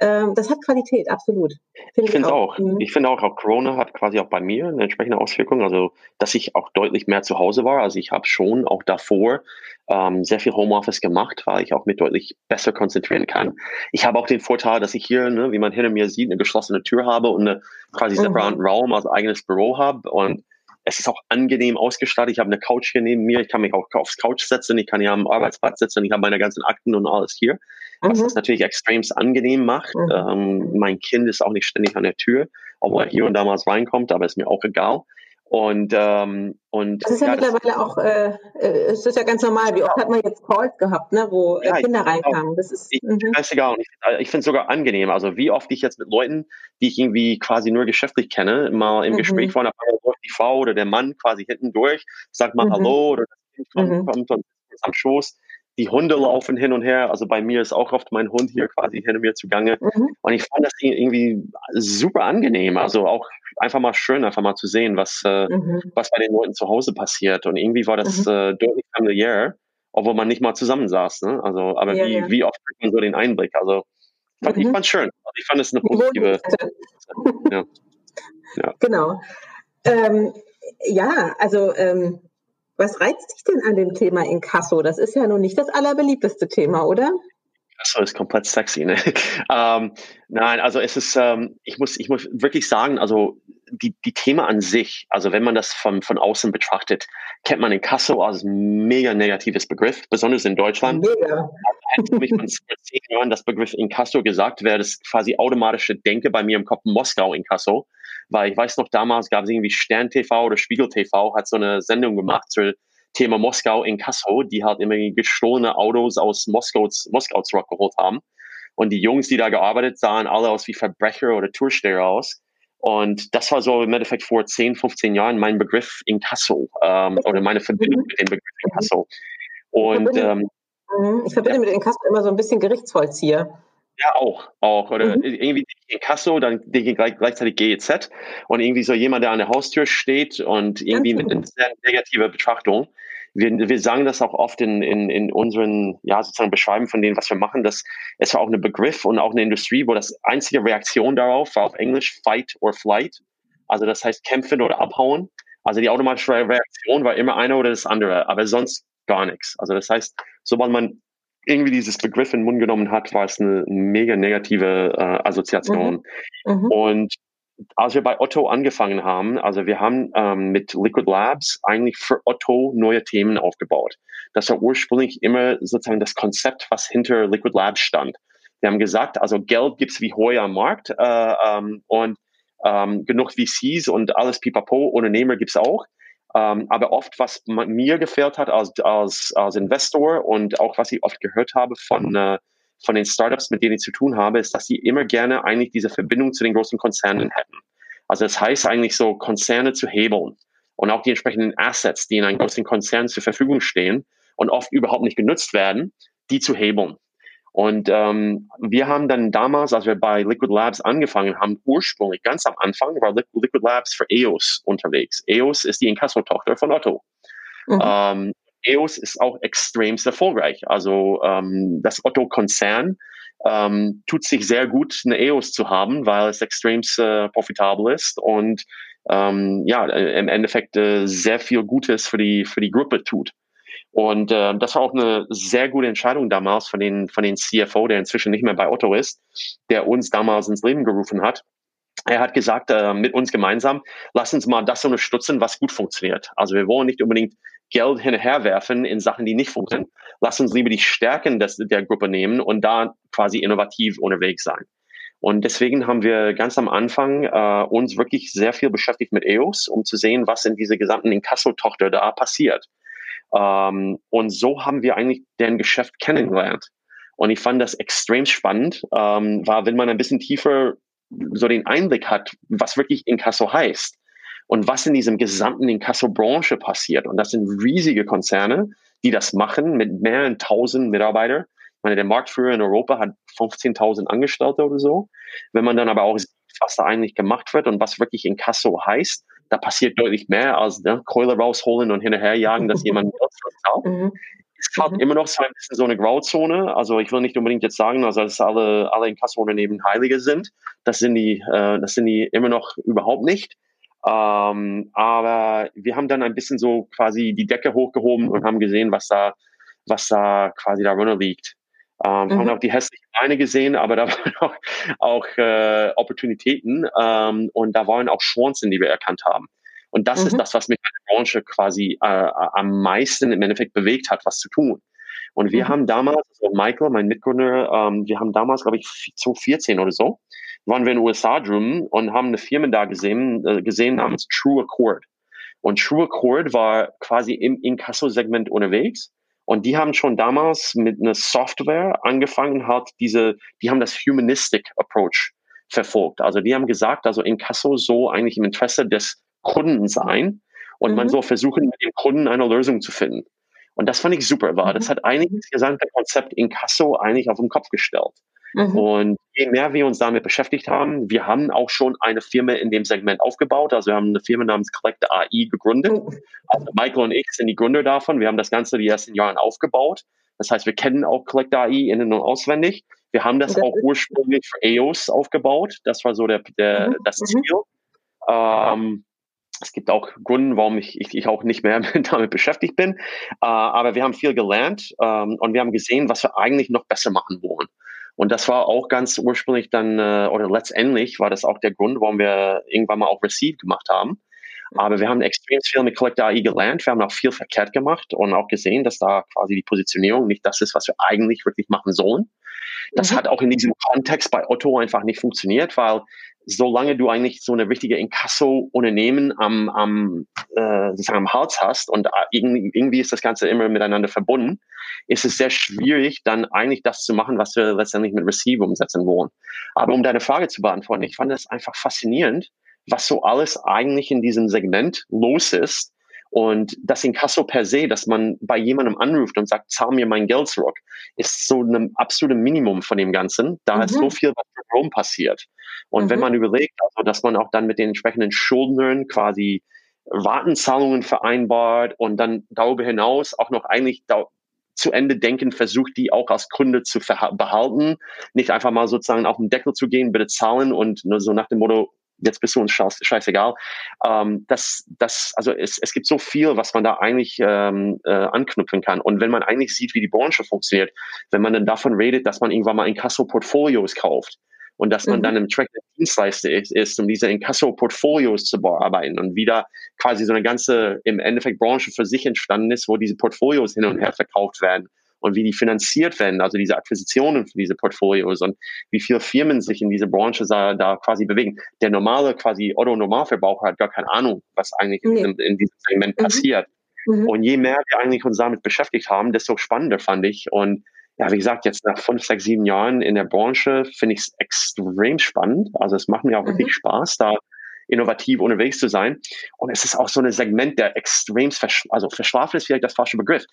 ähm, das hat Qualität, absolut. Find ich finde es auch. auch. Mhm. Ich finde auch, auch Corona hat quasi auch bei mir eine entsprechende Auswirkung. Also, dass ich auch deutlich mehr zu Hause war. Also, ich habe schon auch davor ähm, sehr viel Homeoffice gemacht, weil ich auch mich deutlich besser konzentrieren kann. Ich habe auch den Vorteil, dass ich hier, ne, wie man hinter mir sieht, eine geschlossene Tür habe und eine quasi mhm. separaten Raum als eigenes Büro habe. Und es ist auch angenehm ausgestattet. Ich habe eine Couch hier neben mir. Ich kann mich auch aufs Couch setzen. Ich kann hier am Arbeitsplatz sitzen. Ich habe meine ganzen Akten und alles hier was mhm. es natürlich extremst angenehm macht. Mhm. Ähm, mein Kind ist auch nicht ständig an der Tür, obwohl er hier und da mal reinkommt, aber ist mir auch egal. Und, ähm, und das ist ja, ja mittlerweile auch, äh, äh, es ist ja ganz normal. Wie oft hat man jetzt Calls gehabt, ne, wo äh, ja, Kinder reinkamen? Das ist ich, mhm. egal. ich, ich finde es sogar angenehm. Also wie oft ich jetzt mit Leuten, die ich irgendwie quasi nur geschäftlich kenne, mal im mhm. Gespräch war, die Frau oder der Mann quasi hinten durch, sagt mal mhm. Hallo oder das Kind kommt, mhm. kommt und ist am Schoß die Hunde laufen hin und her. Also bei mir ist auch oft mein Hund hier quasi hinter mir zugange. Mhm. Und ich fand das irgendwie super angenehm. Also auch einfach mal schön, einfach mal zu sehen, was, äh, mhm. was bei den Leuten zu Hause passiert. Und irgendwie war das mhm. äh, deutlich familiär, obwohl man nicht mal zusammensaß. Ne? Also, aber ja, wie, ja. wie oft kriegt man so den Einblick? Also fand, ich mhm. fand schön. Also ich fand es eine positive. ja. ja. Genau. Ähm, ja, also ähm, was reizt dich denn an dem Thema Inkasso? Das ist ja nun nicht das allerbeliebteste Thema, oder? Inkasso ist komplett sexy. Ne? ähm, nein, also es ist, ähm, ich, muss, ich muss wirklich sagen, also die, die Thema an sich, also wenn man das von, von außen betrachtet, kennt man Inkasso als mega negatives Begriff, besonders in Deutschland. Mega. Hätte mich von zehn Jahren das Begriff Inkasso gesagt, wäre das quasi automatische Denke bei mir im Kopf Moskau Inkasso weil ich weiß noch, damals gab es irgendwie Stern TV oder Spiegel TV, hat so eine Sendung gemacht zum Thema Moskau in Kassel, die halt immer gestohlene Autos aus Moskaus, Moskau zurückgeholt haben. Und die Jungs, die da gearbeitet, sahen alle aus wie Verbrecher oder Toursteher aus. Und das war so im Endeffekt vor 10, 15 Jahren mein Begriff in Kassel ähm, oder meine Verbindung mit dem Begriff in Kassel. Und ich verbinde, ähm, ich verbinde ja. mit in Kassel immer so ein bisschen Gerichtsvollzieher. Ja, auch, auch. Oder mhm. irgendwie in Kasso, dann denke ich gleich, gleichzeitig GEZ und irgendwie so jemand, der an der Haustür steht und irgendwie mit einer sehr negativer Betrachtung. Wir, wir sagen das auch oft in, in, in unseren, ja, sozusagen Beschreiben von dem, was wir machen, dass es war auch ein Begriff und auch eine Industrie, wo das einzige Reaktion darauf war auf Englisch Fight or Flight. Also das heißt kämpfen oder abhauen. Also die automatische Reaktion war immer eine oder das andere, aber sonst gar nichts. Also das heißt, sobald man irgendwie dieses Begriff in den Mund genommen hat, war es eine mega negative äh, Assoziation. Mhm. Mhm. Und als wir bei Otto angefangen haben, also wir haben ähm, mit Liquid Labs eigentlich für Otto neue Themen aufgebaut. Das war ursprünglich immer sozusagen das Konzept, was hinter Liquid Labs stand. Wir haben gesagt, also Geld gibt's wie Heu am Markt äh, ähm, und ähm, genug VCs und alles Pipapo, Unternehmer gibt's auch. Ähm, aber oft, was mir gefällt hat als, als, als Investor und auch was ich oft gehört habe von, äh, von den Startups, mit denen ich zu tun habe, ist, dass sie immer gerne eigentlich diese Verbindung zu den großen Konzernen hätten. Also das heißt eigentlich so, Konzerne zu hebeln und auch die entsprechenden Assets, die in einem großen Konzern zur Verfügung stehen und oft überhaupt nicht genutzt werden, die zu hebeln. Und ähm, wir haben dann damals, als wir bei Liquid Labs angefangen haben, ursprünglich ganz am Anfang war Liquid Labs für EOS unterwegs. EOS ist die Inkasso-Tochter von Otto. Mhm. Ähm, EOS ist auch extremst erfolgreich. Also ähm, das Otto-Konzern ähm, tut sich sehr gut, eine EOS zu haben, weil es extremst äh, profitabel ist und ähm, ja, im Endeffekt äh, sehr viel Gutes für die, für die Gruppe tut. Und äh, das war auch eine sehr gute Entscheidung damals von den, von den CFO, der inzwischen nicht mehr bei Otto ist, der uns damals ins Leben gerufen hat. Er hat gesagt, äh, mit uns gemeinsam, lass uns mal das unterstützen, was gut funktioniert. Also wir wollen nicht unbedingt Geld hinterherwerfen in Sachen, die nicht funktionieren. Lass uns lieber die Stärken des, der Gruppe nehmen und da quasi innovativ unterwegs sein. Und deswegen haben wir ganz am Anfang äh, uns wirklich sehr viel beschäftigt mit EOS, um zu sehen, was in dieser gesamten Inkasso-Tochter da passiert. Ähm, und so haben wir eigentlich deren Geschäft kennengelernt. Und ich fand das extrem spannend, ähm, war, wenn man ein bisschen tiefer so den Einblick hat, was wirklich Inkasso heißt und was in diesem gesamten Inkasso-Branche passiert. Und das sind riesige Konzerne, die das machen mit mehreren tausend Mitarbeitern meine, der Marktführer in Europa hat 15.000 Angestellte oder so. Wenn man dann aber auch sieht, was da eigentlich gemacht wird und was wirklich in Kasso heißt, da passiert deutlich mehr als ne, Keule rausholen und hinterher jagen, dass jemand. Mhm. Es hat mhm. immer noch so ein bisschen so eine Grauzone. Also ich will nicht unbedingt jetzt sagen, also dass alle, alle Inkasso-Unternehmen Heilige sind. Das sind die, äh, das sind die immer noch überhaupt nicht. Ähm, aber wir haben dann ein bisschen so quasi die Decke hochgehoben und haben gesehen, was da, was da quasi darunter liegt. Ähm, mhm. Haben auch die hässlichen Beine gesehen, aber da waren auch, auch äh, Opportunitäten ähm, und da waren auch Chancen, die wir erkannt haben. Und das mhm. ist das, was mich in der Branche quasi äh, am meisten im Endeffekt bewegt hat, was zu tun. Und wir mhm. haben damals, also Michael, mein Mitgründer, ähm, wir haben damals, glaube ich, 2014 oder so, waren wir in den USA drüben und haben eine Firma da gesehen, äh, gesehen namens True Accord. Und True Accord war quasi im Inkasso-Segment unterwegs und die haben schon damals mit einer Software angefangen, hat diese, die haben das Humanistic Approach verfolgt. Also die haben gesagt, also Inkasso so eigentlich im Interesse des Kunden sein und mhm. man soll versuchen, mit dem Kunden eine Lösung zu finden. Und das fand ich super, war. Das mhm. hat eigentlich das gesamte Konzept Inkasso eigentlich auf den Kopf gestellt. Mhm. Und je mehr wir uns damit beschäftigt haben, wir haben auch schon eine Firma in dem Segment aufgebaut. Also wir haben eine Firma namens Collect AI gegründet. Mhm. Also Michael und ich sind die Gründer davon. Wir haben das Ganze die ersten Jahre aufgebaut. Das heißt, wir kennen auch Collect AI innen und auswendig. Wir haben das auch ursprünglich für EOS aufgebaut. Das war so der, der mhm. das mhm. Ziel. Ähm, es gibt auch Gründe, warum ich, ich, ich auch nicht mehr damit beschäftigt bin. Äh, aber wir haben viel gelernt ähm, und wir haben gesehen, was wir eigentlich noch besser machen wollen. Und das war auch ganz ursprünglich dann, äh, oder letztendlich war das auch der Grund, warum wir irgendwann mal auch Receive gemacht haben. Aber wir haben extrem viel mit Collect AI gelernt. Wir haben auch viel verkehrt gemacht und auch gesehen, dass da quasi die Positionierung nicht das ist, was wir eigentlich wirklich machen sollen. Das mhm. hat auch in diesem Kontext bei Otto einfach nicht funktioniert, weil solange du eigentlich so eine richtige Inkasso-Unternehmen am, am, äh, sozusagen am Hals hast und äh, irgendwie, ist das Ganze immer miteinander verbunden, ist es sehr schwierig, dann eigentlich das zu machen, was wir letztendlich mit Receive umsetzen wollen. Aber um deine Frage zu beantworten, ich fand es einfach faszinierend, was so alles eigentlich in diesem Segment los ist. Und das Inkasso per se, dass man bei jemandem anruft und sagt, zahl mir mein Geld zurück, ist so ein absolutes Minimum von dem Ganzen. Da mhm. ist so viel, was drumherum passiert. Und mhm. wenn man überlegt, also, dass man auch dann mit den entsprechenden Schuldnern quasi Ratenzahlungen vereinbart und dann darüber hinaus auch noch eigentlich zu Ende denken versucht, die auch als Kunde zu behalten, nicht einfach mal sozusagen auf den Deckel zu gehen, bitte zahlen und nur so nach dem Motto, jetzt bist du uns scheißegal. Ähm, das, das, also es, es gibt so viel, was man da eigentlich ähm, äh, anknüpfen kann. Und wenn man eigentlich sieht, wie die Branche funktioniert, wenn man dann davon redet, dass man irgendwann mal Inkasso-Portfolios kauft, und dass man mhm. dann im Track Dienstleister ist, ist, um diese Inkasso-Portfolios zu bearbeiten und wieder quasi so eine ganze, im Endeffekt Branche für sich entstanden ist, wo diese Portfolios hin und her verkauft werden und wie die finanziert werden, also diese Akquisitionen für diese Portfolios und wie viele Firmen sich in diese Branche da, da quasi bewegen. Der normale quasi Otto-Normalverbraucher hat gar keine Ahnung, was eigentlich nee. in, in, diesem Segment mhm. passiert. Mhm. Und je mehr wir eigentlich uns damit beschäftigt haben, desto spannender fand ich. Und ja, wie gesagt, jetzt nach fünf, sechs, sieben Jahren in der Branche finde ich es extrem spannend. Also es macht mir auch mhm. wirklich Spaß, da innovativ unterwegs zu sein. Und es ist auch so ein Segment, der extrem, versch also verschlafen ist vielleicht das falsche Begriff.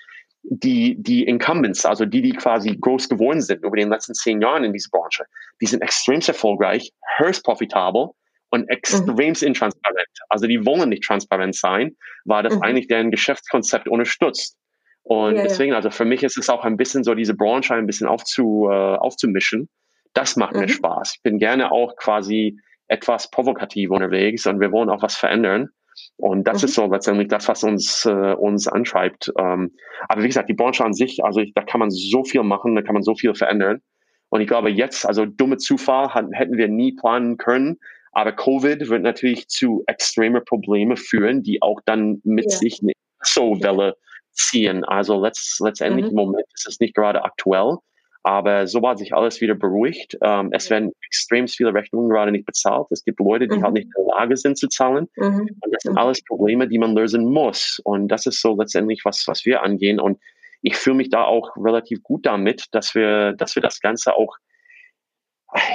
Die, die Incumbents, also die, die quasi groß geworden sind über den letzten zehn Jahren in dieser Branche, die sind extrem erfolgreich, höchst profitabel und extrem mhm. intransparent. Also die wollen nicht transparent sein, weil das mhm. eigentlich deren Geschäftskonzept unterstützt. Und ja, deswegen, also für mich ist es auch ein bisschen so, diese Branche ein bisschen aufzu, äh, aufzumischen. Das macht mhm. mir Spaß. Ich bin gerne auch quasi etwas provokativ unterwegs und wir wollen auch was verändern. Und das mhm. ist so letztendlich das, was uns, äh, uns anschreibt. Ähm, aber wie gesagt, die Branche an sich, also ich, da kann man so viel machen, da kann man so viel verändern. Und ich glaube jetzt, also dumme Zufall hätten wir nie planen können. Aber Covid wird natürlich zu extreme Probleme führen, die auch dann mit ja. sich eine so Welle ziehen. Also letzt, letztendlich mhm. im Moment ist es nicht gerade aktuell. Aber sobald sich alles wieder beruhigt, ähm, es werden extrem viele Rechnungen gerade nicht bezahlt. Es gibt Leute, die halt mhm. halt nicht in der Lage sind zu zahlen. Mhm. Und das sind alles Probleme, die man lösen muss. Und das ist so letztendlich was, was wir angehen. Und ich fühle mich da auch relativ gut damit, dass wir, dass wir das Ganze auch,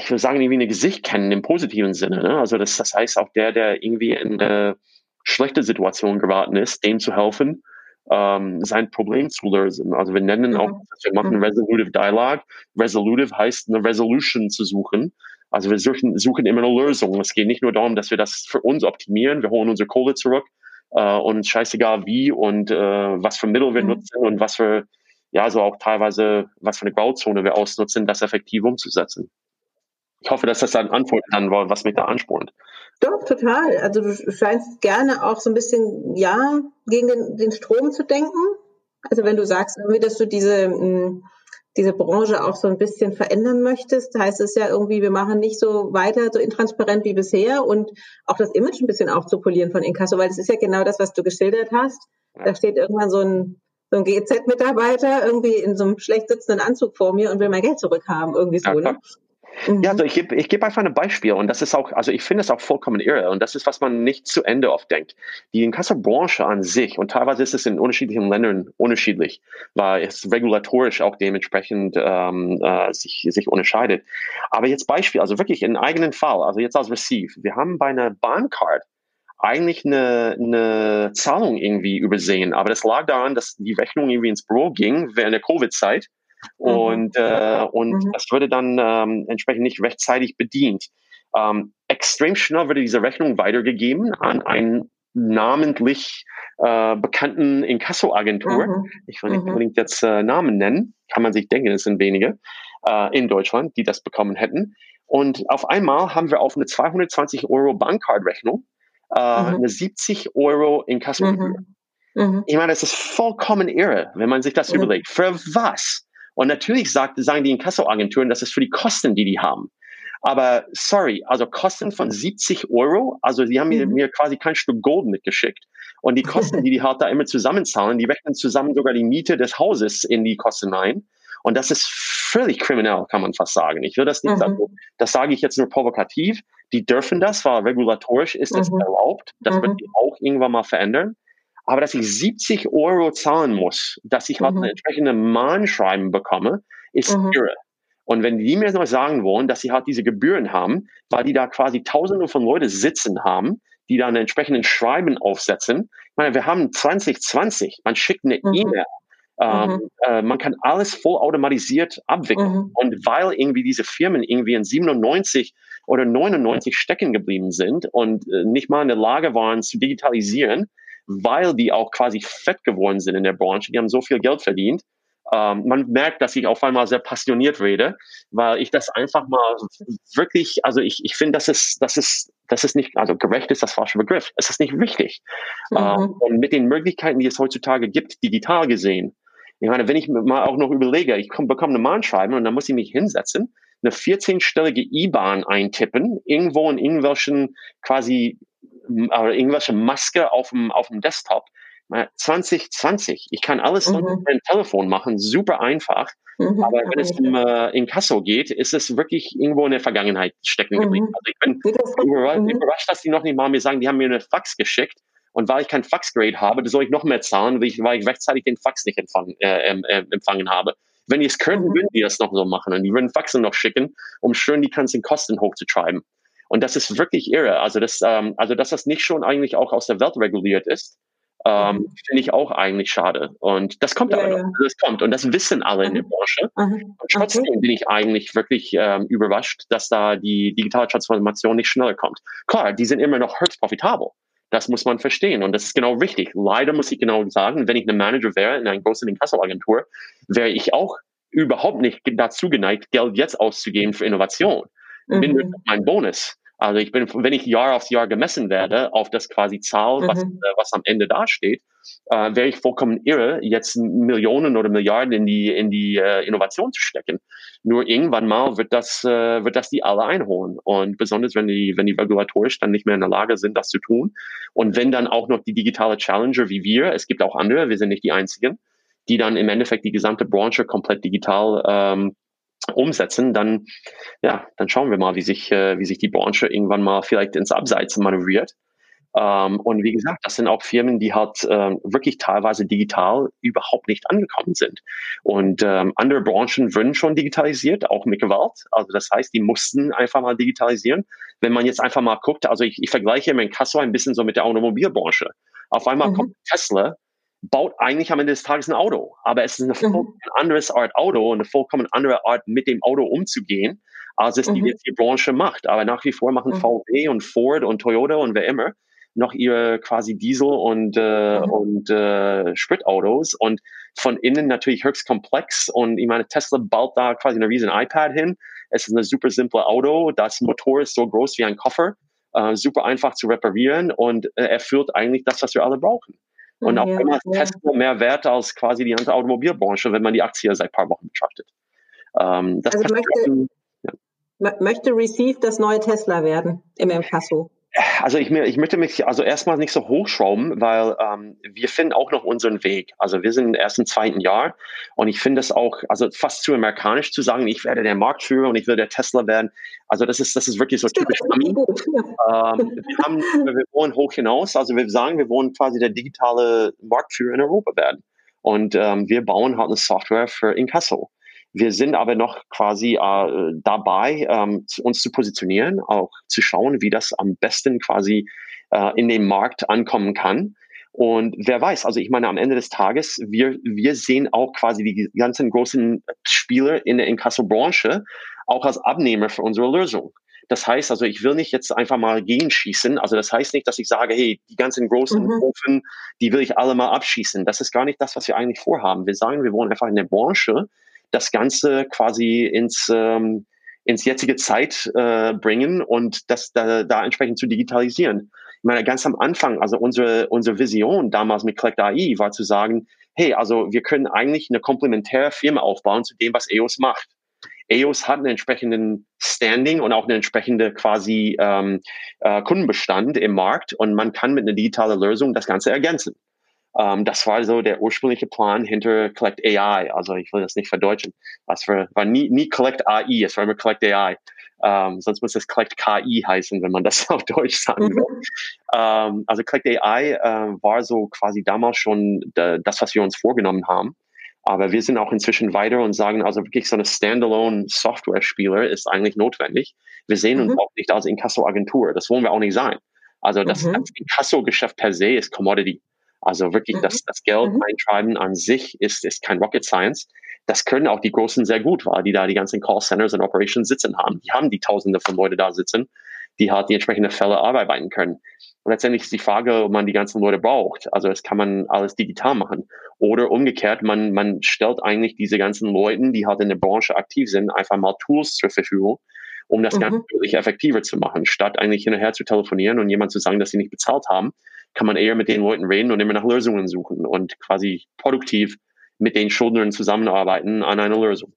ich würde sagen, irgendwie ein Gesicht kennen im positiven Sinne. Ne? Also das, das heißt auch der, der irgendwie in eine schlechte Situation geraten ist, dem zu helfen ähm, sein Problem zu lösen. Also wir nennen mhm. auch, wir machen mhm. Resolutive Dialogue. Resolutive heißt eine Resolution zu suchen. Also wir suchen, suchen immer eine Lösung. Es geht nicht nur darum, dass wir das für uns optimieren. Wir holen unsere Kohle zurück äh, und scheißegal wie und äh, was für Mittel wir mhm. nutzen und was für, ja, so auch teilweise, was für eine Grauzone wir ausnutzen, das effektiv umzusetzen. Ich hoffe, dass das dann Antwort dann war, was mich da anspornt. Doch, total. Also du scheinst gerne auch so ein bisschen, ja, gegen den, den Strom zu denken. Also wenn du sagst, irgendwie, dass du diese, hm, diese Branche auch so ein bisschen verändern möchtest, heißt es ja irgendwie, wir machen nicht so weiter so intransparent wie bisher und auch das Image ein bisschen aufzupolieren von Inkasso, weil das ist ja genau das, was du geschildert hast. Da steht irgendwann so ein, so ein GZ-Mitarbeiter irgendwie in so einem schlecht sitzenden Anzug vor mir und will mein Geld zurückhaben, irgendwie so, ne? Mhm. Ja, also ich gebe ich geb einfach ein Beispiel und das ist auch, also ich finde es auch vollkommen irre und das ist, was man nicht zu Ende oft denkt. Die Inkasso-Branche an sich und teilweise ist es in unterschiedlichen Ländern unterschiedlich, weil es regulatorisch auch dementsprechend ähm, äh, sich, sich unterscheidet. Aber jetzt Beispiel, also wirklich in eigenen Fall, also jetzt als Receive, wir haben bei einer Bahncard eigentlich eine, eine Zahlung irgendwie übersehen, aber das lag daran, dass die Rechnung irgendwie ins Büro ging während der Covid-Zeit Mhm. Und, äh, und mhm. das würde dann ähm, entsprechend nicht rechtzeitig bedient. Ähm, extrem schnell würde diese Rechnung weitergegeben an einen namentlich äh, bekannten Inkasso-Agentur. Mhm. Ich will nicht mhm. unbedingt jetzt äh, Namen nennen, kann man sich denken, es sind wenige äh, in Deutschland, die das bekommen hätten. Und auf einmal haben wir auf eine 220 Euro Bankcard-Rechnung äh, mhm. eine 70 Euro Inkasso-Gebühr. Mhm. mhm. Ich meine, das ist vollkommen irre, wenn man sich das überlegt. Für was? Und natürlich sagt, sagen die Inkassoagenturen, das ist für die Kosten, die die haben. Aber sorry, also Kosten von 70 Euro, also sie haben mir, mhm. mir quasi kein Stück Gold mitgeschickt. Und die Kosten, die die halt da immer zusammenzahlen, die rechnen zusammen sogar die Miete des Hauses in die Kosten ein. Und das ist völlig kriminell, kann man fast sagen. Ich will das nicht mhm. sagen. Das sage ich jetzt nur provokativ. Die dürfen das, weil regulatorisch ist das mhm. erlaubt. Das mhm. wird die auch irgendwann mal verändern. Aber dass ich 70 Euro zahlen muss, dass ich halt mhm. eine entsprechende Mahnschreiben bekomme, ist mhm. irre. Und wenn die mir noch sagen wollen, dass sie halt diese Gebühren haben, weil die da quasi tausende von Leute sitzen haben, die da einen entsprechenden Schreiben aufsetzen. Ich meine, wir haben 2020, man schickt eine mhm. E-Mail. Ähm, mhm. äh, man kann alles voll automatisiert abwickeln. Mhm. Und weil irgendwie diese Firmen irgendwie in 97 oder 99 stecken geblieben sind und äh, nicht mal in der Lage waren zu digitalisieren, weil die auch quasi fett geworden sind in der Branche. Die haben so viel Geld verdient. Ähm, man merkt, dass ich auf einmal sehr passioniert rede, weil ich das einfach mal wirklich, also ich, ich finde, das ist, das ist, das ist nicht, also gerecht ist das falsche Begriff. Es ist nicht wichtig. Mhm. Ähm, und mit den Möglichkeiten, die es heutzutage gibt, digital gesehen, ich meine, wenn ich mal auch noch überlege, ich komm, bekomme eine Mahnschreiben und dann muss ich mich hinsetzen, eine 14-stellige IBAN eintippen, irgendwo in irgendwelchen quasi oder irgendwelche Maske auf dem, auf dem Desktop. 2020, ich kann alles mhm. mit dem Telefon machen, super einfach. Mhm. Aber wenn es um äh, Inkasso geht, ist es wirklich irgendwo in der Vergangenheit stecken geblieben. Mhm. Also ich bin überrascht, mhm. überrascht, dass die noch nicht mal mir sagen, die haben mir eine Fax geschickt. Und weil ich kein Faxgrade habe, soll ich noch mehr zahlen, weil ich, weil ich rechtzeitig den Fax nicht empfangen, äh, äh, empfangen habe. Wenn die es könnten, mhm. würden die das noch so machen. Und die würden Faxen noch schicken, um schön die ganzen Kosten hochzutreiben. Und das ist wirklich irre. Also, das, ähm, also dass das nicht schon eigentlich auch aus der Welt reguliert ist, ähm, mhm. finde ich auch eigentlich schade. Und das kommt ja, aber noch. Ja. Das kommt. Und das wissen alle in der. Branche. Mhm. Und trotzdem okay. bin ich eigentlich wirklich ähm, überrascht, dass da die digitale Transformation nicht schneller kommt. Klar, die sind immer noch höchst profitabel. Das muss man verstehen. Und das ist genau richtig. Leider muss ich genau sagen, wenn ich ein Manager wäre in einer großen Inkassoagentur, wäre ich auch überhaupt nicht dazu geneigt, Geld jetzt auszugeben für Innovation. Mhm. Bin mein Bonus Also ich bin, wenn ich Jahr aufs Jahr gemessen werde auf das quasi Zahl, mhm. was, äh, was am Ende dasteht, äh, wäre ich vollkommen irre, jetzt Millionen oder Milliarden in die in die äh, Innovation zu stecken. Nur irgendwann mal wird das äh, wird das die alle einholen und besonders wenn die wenn die regulatorisch dann nicht mehr in der Lage sind, das zu tun und wenn dann auch noch die digitale Challenger wie wir, es gibt auch andere, wir sind nicht die einzigen, die dann im Endeffekt die gesamte Branche komplett digital ähm, umsetzen, dann ja, dann schauen wir mal, wie sich äh, wie sich die Branche irgendwann mal vielleicht ins Abseits manövriert. Ähm, und wie gesagt, das sind auch Firmen, die halt ähm, wirklich teilweise digital überhaupt nicht angekommen sind. Und ähm, andere Branchen würden schon digitalisiert, auch mit Gewalt. Also das heißt, die mussten einfach mal digitalisieren. Wenn man jetzt einfach mal guckt, also ich, ich vergleiche mein Kasso ein bisschen so mit der Automobilbranche. Auf einmal mhm. kommt Tesla, baut eigentlich am Ende des Tages ein Auto, aber es ist eine mhm. vollkommen mhm. anderes Art Auto und eine vollkommen andere Art, mit dem Auto umzugehen, als es mhm. die jetzige Branche macht. Aber nach wie vor machen mhm. VW und Ford und Toyota und wer immer noch ihre quasi Diesel- und, äh, mhm. und äh, Spritautos und von innen natürlich höchst komplex. Und ich meine, Tesla baut da quasi eine riesen iPad hin. Es ist ein super simple Auto. Das Motor ist so groß wie ein Koffer, äh, super einfach zu reparieren und äh, erfüllt eigentlich das, was wir alle brauchen. Und auch immer. Tesla mehr wert als quasi die ganze Automobilbranche, wenn man die Aktie seit ein paar Wochen betrachtet. Ähm, das also möchte, ja. möchte Receive das neue Tesla werden im Inkasso? Also ich, ich möchte mich also erstmal nicht so hochschrauben, weil ähm, wir finden auch noch unseren Weg. Also wir sind erst im zweiten Jahr und ich finde es auch also fast zu amerikanisch zu sagen, ich werde der Marktführer und ich will der Tesla werden. Also das ist das ist wirklich so typisch Ami. Ähm, wir, haben, wir wollen hoch hinaus. Also wir sagen, wir wollen quasi der digitale Marktführer in Europa werden und ähm, wir bauen halt eine Software für Inkasso. Wir sind aber noch quasi äh, dabei, ähm, uns zu positionieren, auch zu schauen, wie das am besten quasi äh, in den Markt ankommen kann. Und wer weiß, also ich meine, am Ende des Tages, wir, wir sehen auch quasi die ganzen großen Spieler in der Inkasso-Branche auch als Abnehmer für unsere Lösung. Das heißt also, ich will nicht jetzt einfach mal gegenschießen. Also das heißt nicht, dass ich sage, hey, die ganzen großen mhm. Ofen, die will ich alle mal abschießen. Das ist gar nicht das, was wir eigentlich vorhaben. Wir sagen, wir wollen einfach in der Branche das Ganze quasi ins, ähm, ins jetzige Zeit äh, bringen und das da, da entsprechend zu digitalisieren. Ich meine, ganz am Anfang, also unsere, unsere Vision damals mit Collect AI war zu sagen, hey, also wir können eigentlich eine komplementäre Firma aufbauen zu dem, was EOS macht. EOS hat einen entsprechenden Standing und auch einen entsprechenden quasi ähm, äh, Kundenbestand im Markt und man kann mit einer digitalen Lösung das Ganze ergänzen. Ähm, das war so der ursprüngliche Plan hinter Collect AI. Also ich will das nicht verdeutschen. Was für, war nie, nie Collect AI, es war immer Collect AI. Ähm, sonst muss es Collect KI heißen, wenn man das auf Deutsch sagen will. Mhm. Ähm, also Collect AI äh, war so quasi damals schon das, was wir uns vorgenommen haben. Aber wir sind auch inzwischen weiter und sagen, also wirklich so eine Standalone Software-Spieler ist eigentlich notwendig. Wir sehen uns mhm. auch nicht als Inkasso-Agentur. Das wollen wir auch nicht sein. Also das, mhm. das Inkasso-Geschäft per se ist Commodity. Also wirklich mhm. das, das Geld mhm. eintreiben an sich ist, ist kein Rocket Science. Das können auch die Großen sehr gut, weil die da die ganzen Call Centers und Operations sitzen haben. Die haben die Tausende von Leute da sitzen, die halt die entsprechende Fälle arbeiten können. Und letztendlich ist die Frage, ob man die ganzen Leute braucht. Also es kann man alles digital machen. Oder umgekehrt, man, man stellt eigentlich diese ganzen Leuten, die halt in der Branche aktiv sind, einfach mal Tools zur Verfügung, um das mhm. Ganze wirklich effektiver zu machen, statt eigentlich hinterher zu telefonieren und jemand zu sagen, dass sie nicht bezahlt haben kann man eher mit den Leuten reden und immer nach Lösungen suchen und quasi produktiv mit den Schuldnern zusammenarbeiten an einer Lösung.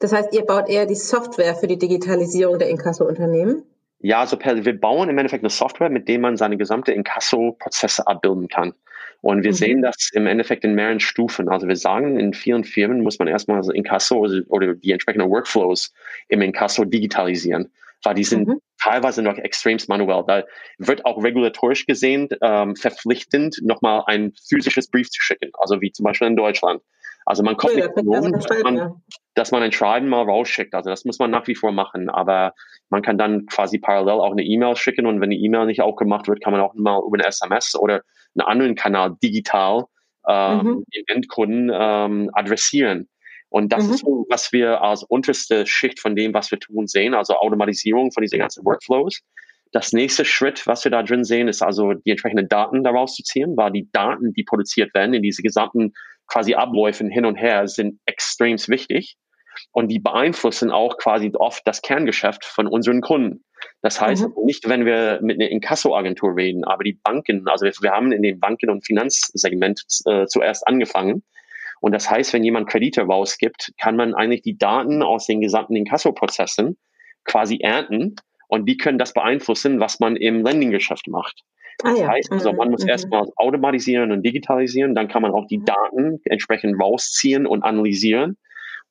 Das heißt, ihr baut eher die Software für die Digitalisierung der Inkasso-Unternehmen? Ja, also wir bauen im Endeffekt eine Software, mit der man seine gesamte Inkasso-Prozesse abbilden kann. Und wir mhm. sehen das im Endeffekt in mehreren Stufen. Also wir sagen, in vielen Firmen muss man erstmal also Inkasso oder die entsprechenden Workflows im Inkasso digitalisieren weil die sind mhm. teilweise noch extremst manuell. Da wird auch regulatorisch gesehen ähm, verpflichtend, nochmal ein physisches Brief zu schicken, also wie zum Beispiel in Deutschland. Also man kommt ja, nicht um, dass man, dass man ein Schreiben mal rausschickt. Also das muss man nach wie vor machen. Aber man kann dann quasi parallel auch eine E-Mail schicken und wenn die E-Mail nicht aufgemacht wird, kann man auch mal über eine SMS oder einen anderen Kanal digital ähm, mhm. den Endkunden ähm, adressieren. Und das mhm. ist so, was wir als unterste Schicht von dem, was wir tun, sehen, also Automatisierung von diesen ganzen Workflows. Das nächste Schritt, was wir da drin sehen, ist also die entsprechenden Daten daraus zu ziehen, weil die Daten, die produziert werden in diese gesamten quasi Abläufen hin und her, sind extrem wichtig und die beeinflussen auch quasi oft das Kerngeschäft von unseren Kunden. Das heißt, mhm. nicht wenn wir mit einer Inkasso-Agentur reden, aber die Banken, also wir, wir haben in dem Banken- und Finanzsegment äh, zuerst angefangen. Und das heißt, wenn jemand Kredite rausgibt, kann man eigentlich die Daten aus den gesamten Inkasso-Prozessen quasi ernten und die können das beeinflussen, was man im Lending-Geschäft macht. Ah das ah, ja. heißt also, man muss mhm. erstmal automatisieren und digitalisieren, dann kann man auch die mhm. Daten entsprechend rausziehen und analysieren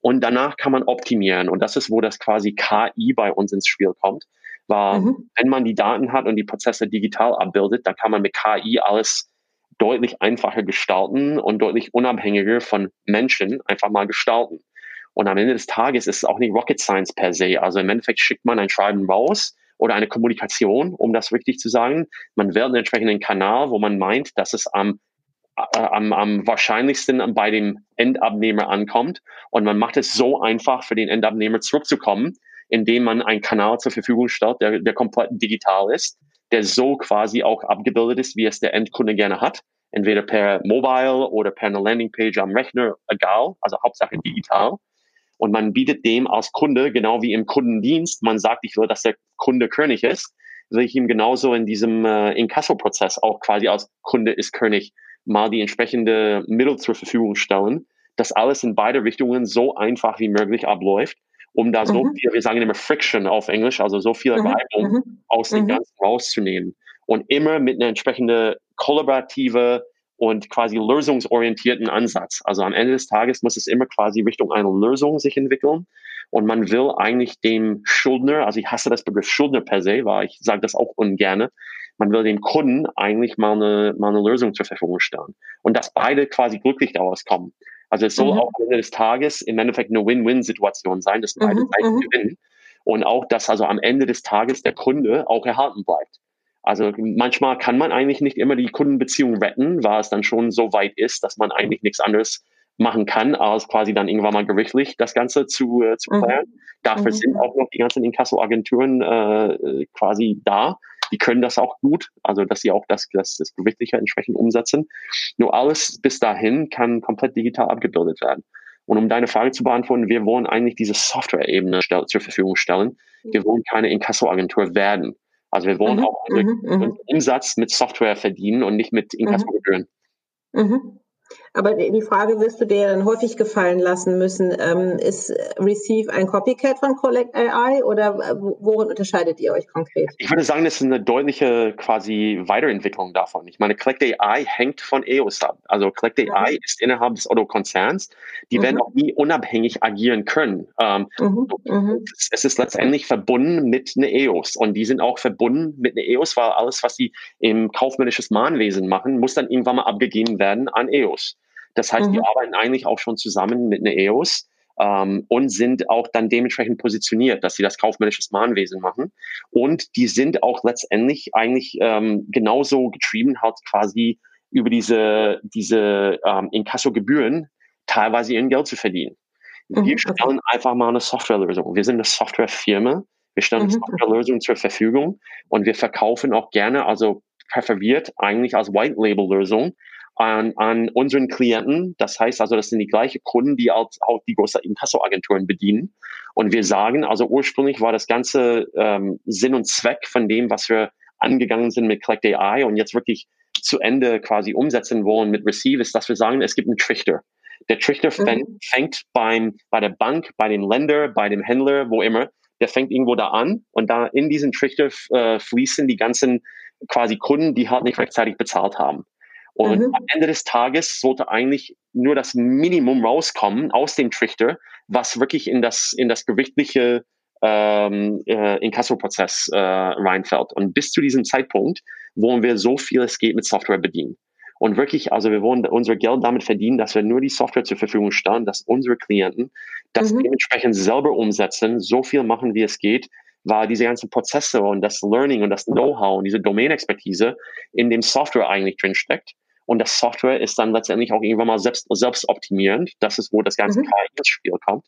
und danach kann man optimieren. Und das ist, wo das quasi KI bei uns ins Spiel kommt. Weil mhm. wenn man die Daten hat und die Prozesse digital abbildet, dann kann man mit KI alles deutlich einfacher gestalten und deutlich unabhängiger von Menschen einfach mal gestalten. Und am Ende des Tages ist es auch nicht Rocket Science per se. Also im Endeffekt schickt man ein Schreiben raus oder eine Kommunikation, um das richtig zu sagen. Man wählt einen entsprechenden Kanal, wo man meint, dass es am, äh, am, am wahrscheinlichsten bei dem Endabnehmer ankommt. Und man macht es so einfach für den Endabnehmer zurückzukommen, indem man einen Kanal zur Verfügung stellt, der, der komplett digital ist, der so quasi auch abgebildet ist, wie es der Endkunde gerne hat. Entweder per Mobile oder per eine Landingpage am Rechner, egal, also Hauptsache digital. Und man bietet dem als Kunde, genau wie im Kundendienst, man sagt, ich will, dass der Kunde König ist, will ich ihm genauso in diesem äh, Inkasso-Prozess auch quasi als Kunde ist König mal die entsprechende Mittel zur Verfügung stellen, dass alles in beide Richtungen so einfach wie möglich abläuft, um da so mhm. viel, wir sagen immer Friction auf Englisch, also so viel mhm. Reibung mhm. aus dem mhm. Ganzen rauszunehmen. Und immer mit einer entsprechenden kollaborative und quasi lösungsorientierten Ansatz. Also am Ende des Tages muss es immer quasi Richtung einer Lösung sich entwickeln. Und man will eigentlich dem Schuldner, also ich hasse das Begriff Schuldner per se, weil ich sage das auch ungerne, man will dem Kunden eigentlich mal eine, mal eine Lösung zur Verfügung stellen. Und dass beide quasi glücklich daraus kommen. Also es soll mhm. auch am Ende des Tages im Endeffekt eine Win-Win-Situation sein, dass beide mhm. Seiten mhm. gewinnen. Und auch, dass also am Ende des Tages der Kunde auch erhalten bleibt. Also manchmal kann man eigentlich nicht immer die Kundenbeziehung retten, weil es dann schon so weit ist, dass man eigentlich nichts anderes machen kann, als quasi dann irgendwann mal gerichtlich das Ganze zu, äh, zu klären. Mhm. Dafür mhm. sind auch noch die ganzen Inkasso-Agenturen äh, quasi da. Die können das auch gut, also dass sie auch das, das, das Gerichtliche entsprechend umsetzen. Nur alles bis dahin kann komplett digital abgebildet werden. Und um deine Frage zu beantworten, wir wollen eigentlich diese Software-Ebene zur Verfügung stellen. Wir wollen keine Inkasso-Agentur werden. Also wir wollen mhm, auch unseren mhm, Umsatz mit Software verdienen und nicht mit Inkassogebühren. Mhm. Aber die Frage wirst du dir dann häufig gefallen lassen müssen. Ähm, ist Receive ein Copycat von Collect AI oder äh, worin unterscheidet ihr euch konkret? Ich würde sagen, das ist eine deutliche quasi Weiterentwicklung davon. Ich meine, Collect AI hängt von EOS ab. Also Collect AI mhm. ist innerhalb des Otto-Konzerns. Die mhm. werden auch nie unabhängig agieren können. Ähm, mhm. mhm. Es ist letztendlich verbunden mit einer EOS und die sind auch verbunden mit einer EOS, weil alles, was sie im kaufmännisches Mahnwesen machen, muss dann irgendwann mal abgegeben werden an EOS. Das heißt, mhm. die arbeiten eigentlich auch schon zusammen mit einer EOS ähm, und sind auch dann dementsprechend positioniert, dass sie das kaufmännisches Mahnwesen machen. Und die sind auch letztendlich eigentlich ähm, genauso getrieben, halt quasi über diese, diese ähm, Inkasso-Gebühren teilweise ihren Geld zu verdienen. Wir mhm, stellen einfach mal eine Softwarelösung. Wir sind eine Softwarefirma. Wir stellen eine mhm. Softwarelösung zur Verfügung und wir verkaufen auch gerne, also präferiert eigentlich als White Label Lösung an, an unseren Klienten. Das heißt also, das sind die gleichen Kunden, die auch, auch die großen Inkassoagenturen bedienen. Und wir sagen, also ursprünglich war das ganze ähm, Sinn und Zweck von dem, was wir angegangen sind mit Collect AI und jetzt wirklich zu Ende quasi umsetzen wollen mit Receive, ist, dass wir sagen, es gibt einen Trichter. Der Trichter mhm. fängt, beim, bei der Bank, bei den Länder, bei dem Händler, wo immer. Der fängt irgendwo da an und da in diesen Trichter äh, fließen die ganzen quasi Kunden, die halt nicht rechtzeitig bezahlt haben. Und mhm. am Ende des Tages sollte eigentlich nur das Minimum rauskommen aus dem Trichter, was wirklich in das, in das gerichtliche ähm, äh, Inkasso-Prozess äh, reinfällt. Und bis zu diesem Zeitpunkt wollen wir so viel es geht mit Software bedienen. Und wirklich, also wir wollen unser Geld damit verdienen, dass wir nur die Software zur Verfügung stellen, dass unsere Klienten das mhm. dementsprechend selber umsetzen, so viel machen, wie es geht, weil diese ganzen Prozesse und das Learning und das Know-how und diese Domain-Expertise in dem Software eigentlich drinsteckt. Und das Software ist dann letztendlich auch irgendwann mal selbst, selbst optimierend. Das ist, wo das ganze mhm. KI ins Spiel kommt.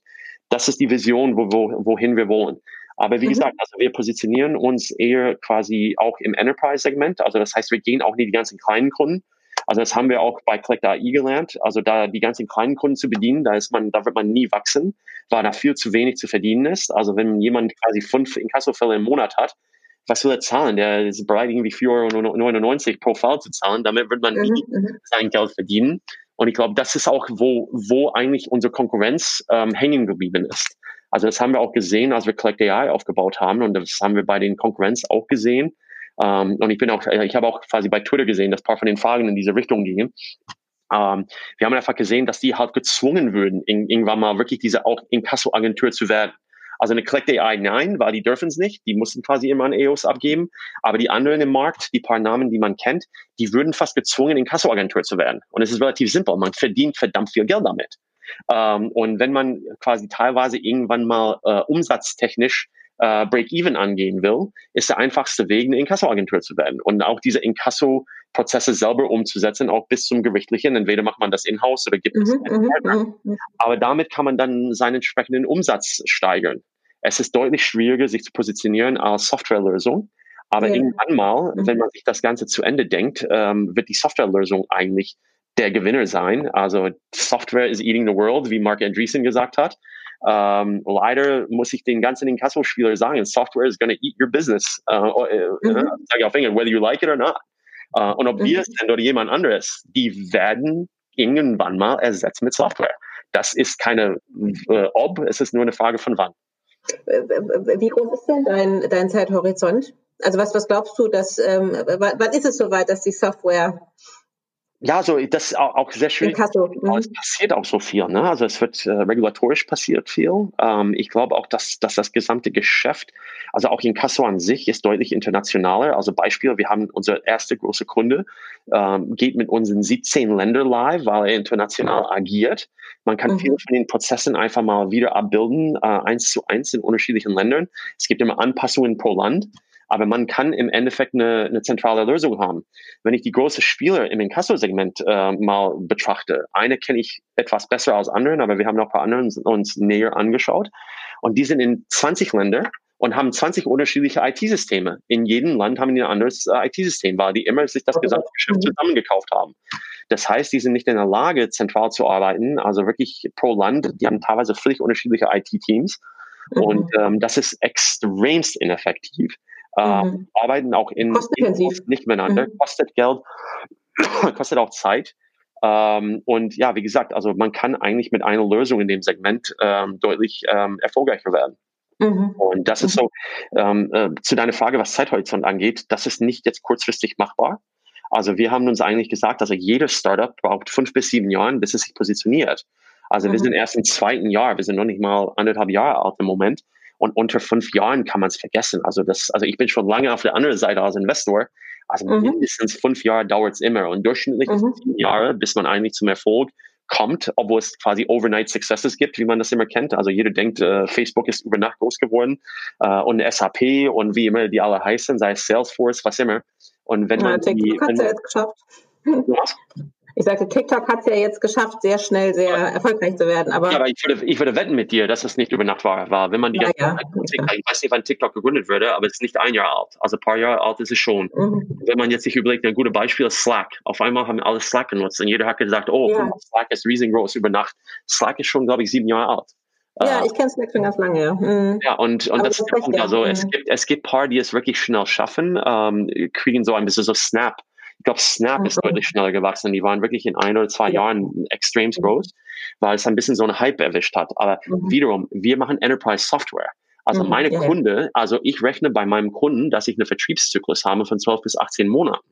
Das ist die Vision, wo, wo, wohin wir wollen. Aber wie mhm. gesagt, also wir positionieren uns eher quasi auch im Enterprise-Segment. Also das heißt, wir gehen auch nicht die ganzen kleinen Kunden. Also das haben wir auch bei Collect AI gelernt. Also da die ganzen kleinen Kunden zu bedienen, da ist man, da wird man nie wachsen, weil da viel zu wenig zu verdienen ist. Also wenn jemand quasi fünf Inkassofälle im Monat hat, was will er zahlen? Der ist bereit, irgendwie 4,99 Euro pro Fall zu zahlen. Damit wird man mhm, nie mhm. sein Geld verdienen. Und ich glaube, das ist auch, wo, wo eigentlich unsere Konkurrenz ähm, hängen geblieben ist. Also das haben wir auch gesehen, als wir Collect AI aufgebaut haben. Und das haben wir bei den Konkurrenz auch gesehen. Ähm, und ich bin auch, ich habe auch quasi bei Twitter gesehen, dass ein paar von den Fragen in diese Richtung gingen. Ähm, wir haben einfach gesehen, dass die halt gezwungen würden, in, irgendwann mal wirklich diese auch Inkasso-Agentur zu werden. Also eine Collect AI nein, weil die dürfen es nicht. Die mussten quasi immer an EOS abgeben. Aber die anderen im Markt, die paar Namen, die man kennt, die würden fast gezwungen, Inkasso-Agentur zu werden. Und es ist relativ simpel. Man verdient verdammt viel Geld damit. Ähm, und wenn man quasi teilweise irgendwann mal äh, umsatztechnisch äh, Break-Even angehen will, ist der einfachste Weg, eine Inkasso-Agentur zu werden und auch diese Inkasso-Prozesse selber umzusetzen, auch bis zum Gerichtlichen. Entweder macht man das in-house oder gibt es mhm, einen mhm, Partner. Mhm. Aber damit kann man dann seinen entsprechenden Umsatz steigern. Es ist deutlich schwieriger, sich zu positionieren als Softwarelösung. Aber ja. irgendwann mal, mhm. wenn man sich das Ganze zu Ende denkt, ähm, wird die Softwarelösung eigentlich der Gewinner sein. Also Software is eating the world, wie Mark Andreessen gesagt hat. Ähm, leider muss ich den ganzen Inkasso-Spieler sagen, Software is going to eat your business. Äh, äh, mhm. Sage ich auf Englisch, whether you like it or not. Äh, und ob mhm. wir es sind oder jemand anderes, die werden irgendwann mal ersetzt mit Software. Das ist keine äh, ob, es ist nur eine Frage von wann. Wie groß ist denn dein, dein Zeithorizont? Also was, was glaubst du, dass ähm, wann ist es soweit, dass die Software ja, so das ist auch sehr schön. Mhm. Es passiert auch so viel. Ne? Also es wird äh, regulatorisch passiert viel. Ähm, ich glaube auch, dass, dass das gesamte Geschäft, also auch in Kasso an sich, ist deutlich internationaler. Also Beispiel, wir haben unser erster große Kunde, ähm, geht mit uns in 17 Länder live, weil er international agiert. Man kann mhm. viele von den Prozessen einfach mal wieder abbilden, äh, eins zu eins in unterschiedlichen Ländern. Es gibt immer Anpassungen pro Land. Aber man kann im Endeffekt eine, eine zentrale Lösung haben. Wenn ich die großen Spieler im Inkasso-Segment äh, mal betrachte, eine kenne ich etwas besser als anderen, aber wir haben noch ein paar andere uns näher angeschaut. Und die sind in 20 Länder und haben 20 unterschiedliche IT-Systeme. In jedem Land haben die ein anderes äh, IT-System, weil die immer sich das gesamte Geschäft mhm. zusammengekauft haben. Das heißt, die sind nicht in der Lage, zentral zu arbeiten, also wirklich pro Land. Die haben teilweise völlig unterschiedliche IT-Teams. Mhm. Und ähm, das ist extremst ineffektiv. Äh, mhm. arbeiten auch in, in nicht miteinander, mhm. kostet Geld, kostet auch Zeit. Ähm, und ja, wie gesagt, also man kann eigentlich mit einer Lösung in dem Segment ähm, deutlich ähm, erfolgreicher werden. Mhm. Und das ist mhm. so, ähm, äh, zu deiner Frage, was Zeithorizont angeht, das ist nicht jetzt kurzfristig machbar. Also wir haben uns eigentlich gesagt, also jedes Startup braucht fünf bis sieben Jahre, bis es sich positioniert. Also mhm. wir sind erst im zweiten Jahr, wir sind noch nicht mal anderthalb Jahre alt im Moment. Und unter fünf Jahren kann man es vergessen. Also das, also ich bin schon lange auf der anderen Seite als Investor. Also mhm. mindestens fünf Jahre dauert es immer. Und durchschnittlich mhm. sieben Jahre, bis man eigentlich zum Erfolg kommt, obwohl es quasi Overnight Successes gibt, wie man das immer kennt. Also jeder denkt, äh, Facebook ist über Nacht groß geworden äh, und SAP und wie immer die alle heißen, sei es Salesforce, was immer. Und wenn ja, man die, wenn, geschafft. Was? Ich sagte, TikTok hat es ja jetzt geschafft, sehr schnell sehr erfolgreich zu werden. Aber, ja, aber ich, würde, ich würde wetten mit dir, dass es nicht über Nacht war. war. Wenn man die ja, ja. ich weiß nicht, wann TikTok gegründet wurde, aber es ist nicht ein Jahr alt. Also ein paar Jahre alt ist es schon. Mhm. Wenn man jetzt sich überlegt, ein gutes Beispiel ist Slack. Auf einmal haben alle Slack genutzt und jeder hat gesagt, oh, ja. Slack ist riesengroß über Nacht. Slack ist schon, glaube ich, sieben Jahre alt. Ja, ich kenne Slack schon ganz lange, ja. Mhm. Ja, und, und das, das ist also, es mhm. gibt, es gibt paar, die es wirklich schnell schaffen, ähm, kriegen so ein bisschen so Snap ich glaube, Snap ist mhm. deutlich schneller gewachsen. Die waren wirklich in ein oder zwei Jahren extrem mhm. groß, weil es ein bisschen so einen Hype erwischt hat. Aber mhm. wiederum, wir machen Enterprise Software. Also mhm, meine ja, Kunde, also ich rechne bei meinem Kunden, dass ich einen Vertriebszyklus habe von 12 bis 18 Monaten.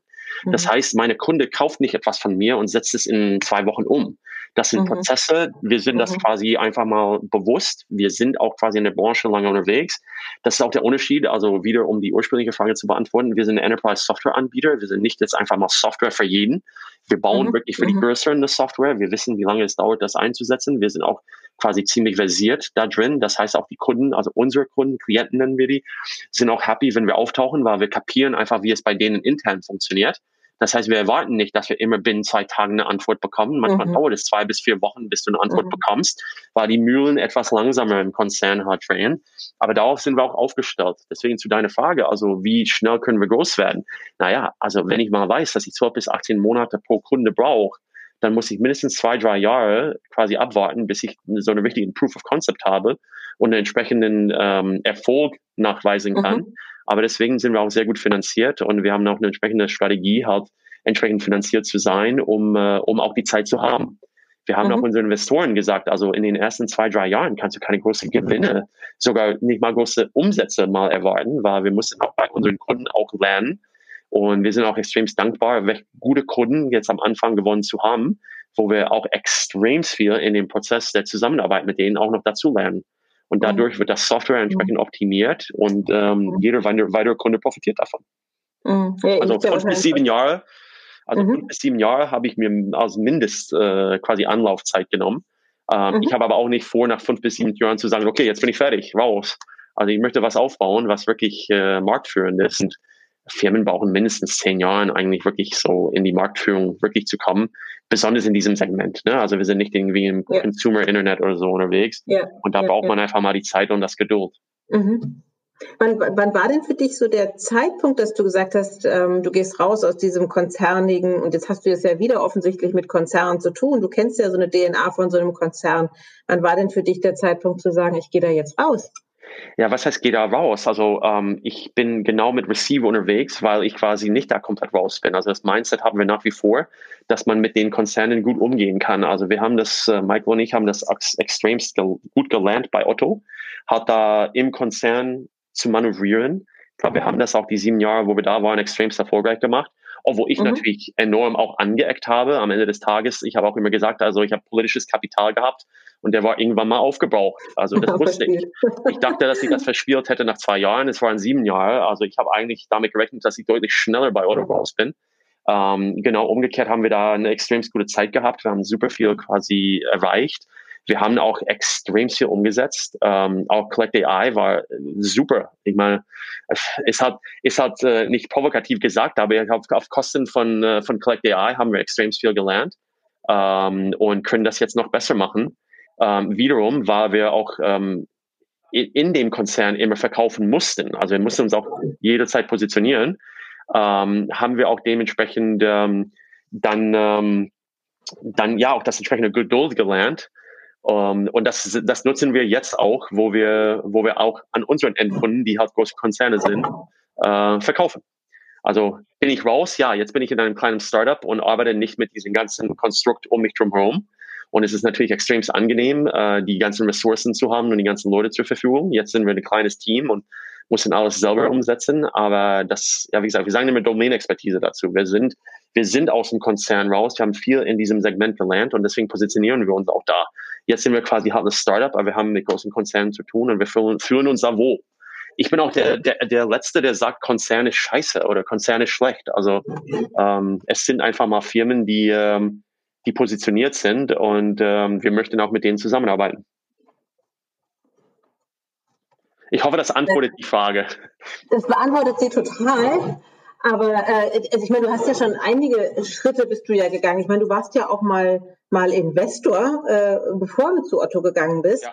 Das mhm. heißt, meine Kunde kauft nicht etwas von mir und setzt es in zwei Wochen um. Das sind mhm. Prozesse. Wir sind das mhm. quasi einfach mal bewusst. Wir sind auch quasi in der Branche lange unterwegs. Das ist auch der Unterschied. Also wieder, um die ursprüngliche Frage zu beantworten. Wir sind ein Enterprise Software Anbieter. Wir sind nicht jetzt einfach mal Software für jeden. Wir bauen mhm. wirklich für die mhm. Größeren eine Software. Wir wissen, wie lange es dauert, das einzusetzen. Wir sind auch quasi ziemlich versiert da drin. Das heißt auch die Kunden, also unsere Kunden, Klienten nennen wir die, sind auch happy, wenn wir auftauchen, weil wir kapieren einfach, wie es bei denen intern funktioniert. Das heißt, wir erwarten nicht, dass wir immer binnen zwei Tagen eine Antwort bekommen. Manchmal mhm. dauert es zwei bis vier Wochen, bis du eine Antwort mhm. bekommst, weil die Mühlen etwas langsamer im Konzern halt drehen. Aber darauf sind wir auch aufgestellt. Deswegen zu deiner Frage, also wie schnell können wir groß werden? Naja, also wenn ich mal weiß, dass ich 12 bis 18 Monate pro Kunde brauche, dann muss ich mindestens zwei, drei Jahre quasi abwarten, bis ich so eine richtige Proof of Concept habe und einen entsprechenden ähm, Erfolg nachweisen kann. Mhm. Aber deswegen sind wir auch sehr gut finanziert und wir haben auch eine entsprechende Strategie, halt entsprechend finanziert zu sein, um, äh, um auch die Zeit zu haben. Wir haben mhm. auch unseren Investoren gesagt, also in den ersten zwei, drei Jahren kannst du keine großen Gewinne, sogar nicht mal große Umsätze mal erwarten, weil wir mussten auch bei unseren Kunden auch lernen. Und wir sind auch extrem dankbar, welche gute Kunden jetzt am Anfang gewonnen zu haben, wo wir auch extrem viel in dem Prozess der Zusammenarbeit mit denen auch noch dazu lernen. Und mhm. dadurch wird das Software entsprechend optimiert und ähm, mhm. jeder weitere Kunde profitiert davon. Mhm. Ja, also fünf bis sieben Jahre also mhm. fünf bis sieben Jahre habe ich mir als Mindest äh, quasi Anlaufzeit genommen. Ähm, mhm. Ich habe aber auch nicht vor, nach fünf bis sieben Jahren zu sagen, okay, jetzt bin ich fertig, raus. Also ich möchte was aufbauen, was wirklich äh, marktführend ist. Und Firmen brauchen mindestens zehn Jahre eigentlich wirklich so in die Marktführung wirklich zu kommen, besonders in diesem Segment. Ne? Also wir sind nicht irgendwie im ja. Consumer Internet oder so unterwegs. Ja. Und da ja, braucht man einfach mal die Zeit und das Geduld. Mhm. Wann, wann war denn für dich so der Zeitpunkt, dass du gesagt hast, ähm, du gehst raus aus diesem konzernigen und jetzt hast du es ja wieder offensichtlich mit Konzernen zu tun. Du kennst ja so eine DNA von so einem Konzern. Wann war denn für dich der Zeitpunkt zu sagen, ich gehe da jetzt raus? Ja, was heißt, geh da raus? Also ähm, ich bin genau mit Receiver unterwegs, weil ich quasi nicht da komplett raus bin. Also das Mindset haben wir nach wie vor, dass man mit den Konzernen gut umgehen kann. Also wir haben das, äh, Michael und ich haben das ex extremst gel gut gelernt bei Otto, hat da im Konzern zu manövrieren. Ich glaube, wir haben das auch die sieben Jahre, wo wir da waren, extremst erfolgreich gemacht. Obwohl ich mhm. natürlich enorm auch angeeckt habe am Ende des Tages. Ich habe auch immer gesagt, also ich habe politisches Kapital gehabt und der war irgendwann mal aufgebraucht. Also das wusste ich. Ich dachte, dass ich das verspielt hätte nach zwei Jahren. Es waren sieben Jahre. Also ich habe eigentlich damit gerechnet, dass ich deutlich schneller bei Otto raus bin. Ähm, genau, umgekehrt haben wir da eine extrem gute Zeit gehabt. Wir haben super viel quasi erreicht. Wir haben auch extrem viel umgesetzt. Ähm, auch Collect AI war super. Ich meine, es hat, es hat äh, nicht provokativ gesagt, aber auf, auf Kosten von, äh, von Collect AI haben wir extrem viel gelernt ähm, und können das jetzt noch besser machen. Ähm, wiederum, weil wir auch ähm, in, in dem Konzern immer verkaufen mussten. Also wir mussten uns auch jederzeit positionieren. Ähm, haben wir auch dementsprechend ähm, dann, ähm, dann ja auch das entsprechende Geduld gelernt um, ähm, und das, das nutzen wir jetzt auch, wo wir, wo wir auch an unseren Endkunden, die halt große Konzerne sind, äh, verkaufen. Also bin ich raus? Ja, jetzt bin ich in einem kleinen Startup und arbeite nicht mit diesem ganzen Konstrukt um mich drumherum. Und es ist natürlich extrem angenehm, äh, die ganzen Ressourcen zu haben und die ganzen Leute zur Verfügung. Jetzt sind wir ein kleines Team und müssen alles selber umsetzen. Aber das, ja, wie gesagt, wir sagen immer Domain-Expertise dazu. Wir sind, wir sind aus dem Konzern raus. Wir haben viel in diesem Segment gelernt und deswegen positionieren wir uns auch da. Jetzt sind wir quasi halt ein Startup, aber wir haben mit großen Konzernen zu tun und wir fühlen, fühlen uns da wohl. Ich bin auch der, der, der Letzte, der sagt, Konzern ist scheiße oder Konzern ist schlecht. Also ähm, es sind einfach mal Firmen, die, ähm, die positioniert sind und ähm, wir möchten auch mit denen zusammenarbeiten. Ich hoffe, das antwortet die Frage. Das beantwortet sie total. Aber äh, also ich meine, du hast ja schon einige Schritte bist du ja gegangen. Ich meine, du warst ja auch mal mal Investor, äh, bevor du zu Otto gegangen bist. Ja.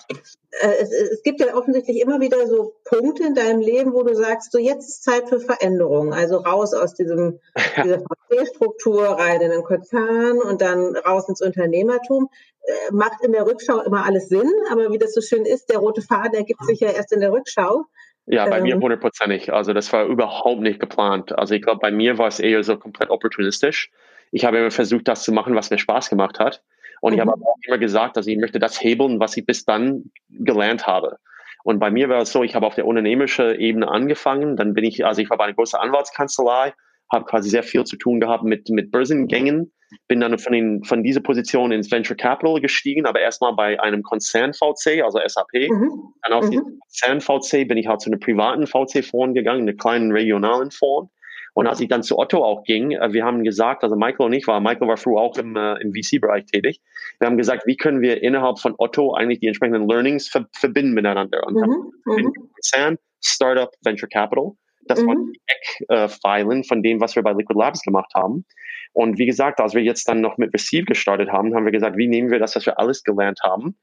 Äh, es, es, gibt ja offensichtlich immer wieder so Punkte in deinem Leben, wo du sagst, so jetzt ist Zeit für Veränderung. Also raus aus diesem dieser VC-Struktur, rein in den Konzern und dann raus ins Unternehmertum. Äh, macht in der Rückschau immer alles Sinn, aber wie das so schön ist, der rote Faden ergibt sich ja erst in der Rückschau. Ja, bei ähm, mir hundertprozentig. Also das war überhaupt nicht geplant. Also ich glaube, bei mir war es eher so komplett opportunistisch. Ich habe immer versucht, das zu machen, was mir Spaß gemacht hat. Und mhm. ich habe mhm. auch immer gesagt, dass ich möchte das hebeln, was ich bis dann gelernt habe. Und bei mir war es so, ich habe auf der unternehmerischen Ebene angefangen. Dann bin ich, also ich war bei einer großen Anwaltskanzlei, habe quasi sehr viel zu tun gehabt mit, mit Börsengängen bin dann von, den, von dieser Position ins Venture Capital gestiegen, aber erstmal bei einem Konzern VC, also SAP. Mhm. Dann aus mhm. diesem Konzern VC bin ich halt zu einem privaten VC-Fonds gegangen, einem kleinen regionalen Fonds. Und als ich dann zu Otto auch ging, äh, wir haben gesagt, also Michael und ich war, Michael war früher auch im, äh, im VC-Bereich tätig. Wir haben gesagt, wie können wir innerhalb von Otto eigentlich die entsprechenden Learnings ver verbinden miteinander? Und mhm. mhm. Konzern, Startup, Venture Capital. Das mhm. waren die Eckpfeilen äh, von dem, was wir bei Liquid Labs gemacht haben. Und wie gesagt, als wir jetzt dann noch mit Receive gestartet haben, haben wir gesagt, wie nehmen wir das, was wir alles gelernt haben,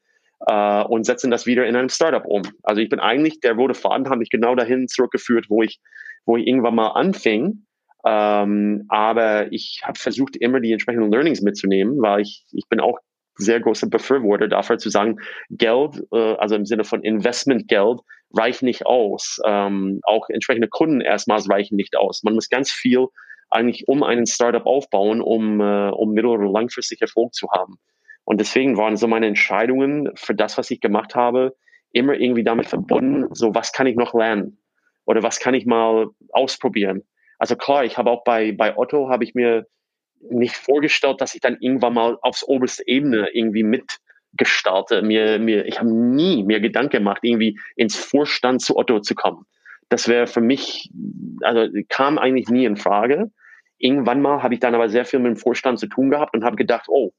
äh, und setzen das wieder in einem Startup um. Also ich bin eigentlich, der rote Faden hat mich genau dahin zurückgeführt, wo ich, wo ich irgendwann mal anfing. Ähm, aber ich habe versucht, immer die entsprechenden Learnings mitzunehmen, weil ich, ich bin auch sehr großer Befürworter dafür zu sagen, Geld, äh, also im Sinne von Investmentgeld, reichen nicht aus. Ähm, auch entsprechende Kunden erstmals reichen nicht aus. Man muss ganz viel eigentlich um einen Startup aufbauen, um, äh, um mittel- oder langfristig Erfolg zu haben. Und deswegen waren so meine Entscheidungen für das, was ich gemacht habe, immer irgendwie damit verbunden, so was kann ich noch lernen? Oder was kann ich mal ausprobieren? Also klar, ich habe auch bei, bei Otto habe ich mir nicht vorgestellt, dass ich dann irgendwann mal aufs oberste Ebene irgendwie mitgestalte. Mir, mir, ich habe nie mir Gedanken gemacht, irgendwie ins Vorstand zu Otto zu kommen. Das wäre für mich, also kam eigentlich nie in Frage. Irgendwann mal habe ich dann aber sehr viel mit dem Vorstand zu tun gehabt und habe gedacht, oh,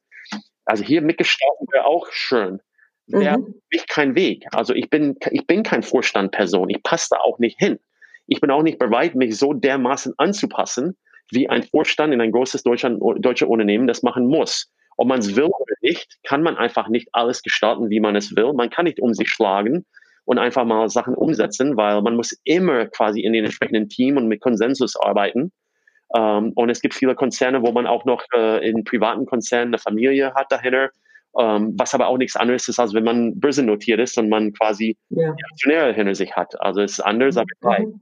also hier mitgestalten wäre auch schön. Wäre mhm. mich kein Weg. Also ich bin, ich bin kein Vorstandperson. Ich passe da auch nicht hin. Ich bin auch nicht bereit, mich so dermaßen anzupassen, wie ein Vorstand in ein großes Deutschland, deutsche Unternehmen das machen muss. Ob man es will oder nicht, kann man einfach nicht alles gestalten, wie man es will. Man kann nicht um sich schlagen und einfach mal Sachen umsetzen, weil man muss immer quasi in den entsprechenden Team und mit Konsensus arbeiten. Ähm, und es gibt viele Konzerne, wo man auch noch äh, in privaten Konzernen eine Familie hat dahinter, ähm, was aber auch nichts anderes ist, als wenn man börsennotiert ist und man quasi ja. Aktionäre hinter sich hat. Also es ist anders, aber gleich. Mhm.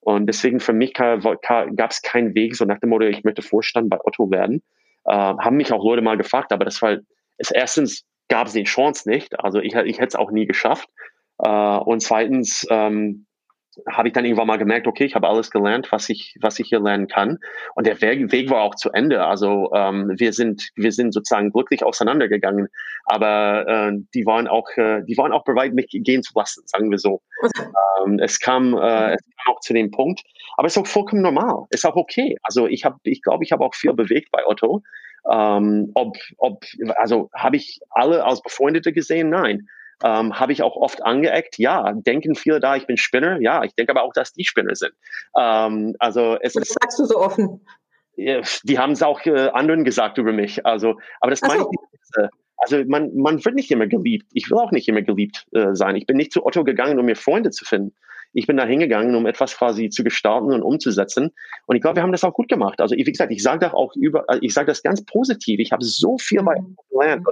Und deswegen für mich gab es keinen Weg, so nach dem Motto, ich möchte Vorstand bei Otto werden. Äh, haben mich auch Leute mal gefragt, aber das war, es erstens gab es die Chance nicht, also ich, ich hätte es auch nie geschafft. Äh, und zweitens, ähm, habe ich dann irgendwann mal gemerkt, okay, ich habe alles gelernt, was ich, was ich hier lernen kann. Und der Weg, Weg war auch zu Ende. Also ähm, wir sind, wir sind sozusagen glücklich auseinandergegangen. Aber äh, die waren auch, äh, die waren auch bereit, mich gehen zu lassen, sagen wir so. ähm, es kam, äh, es kam auch zu dem Punkt. Aber es ist auch vollkommen normal. Ist auch okay. Also ich habe, ich glaube, ich habe auch viel bewegt bei Otto. Ähm, ob, ob, also habe ich alle als Befreundete gesehen? Nein. Ähm, Habe ich auch oft angeeckt? Ja. Denken viele da, ich bin Spinner? Ja. Ich denke aber auch, dass die Spinner sind. Ähm, also es das ist, sagst du so offen. Die haben es auch äh, anderen gesagt über mich. Also, aber das so. meine ich nicht. Also man, man wird nicht immer geliebt. Ich will auch nicht immer geliebt äh, sein. Ich bin nicht zu Otto gegangen, um mir Freunde zu finden ich bin da hingegangen, um etwas quasi zu gestalten und umzusetzen. Und ich glaube, wir haben das auch gut gemacht. Also wie gesagt, ich sage das auch über, ich sage das ganz positiv. Ich habe so viel bei mhm. gelernt.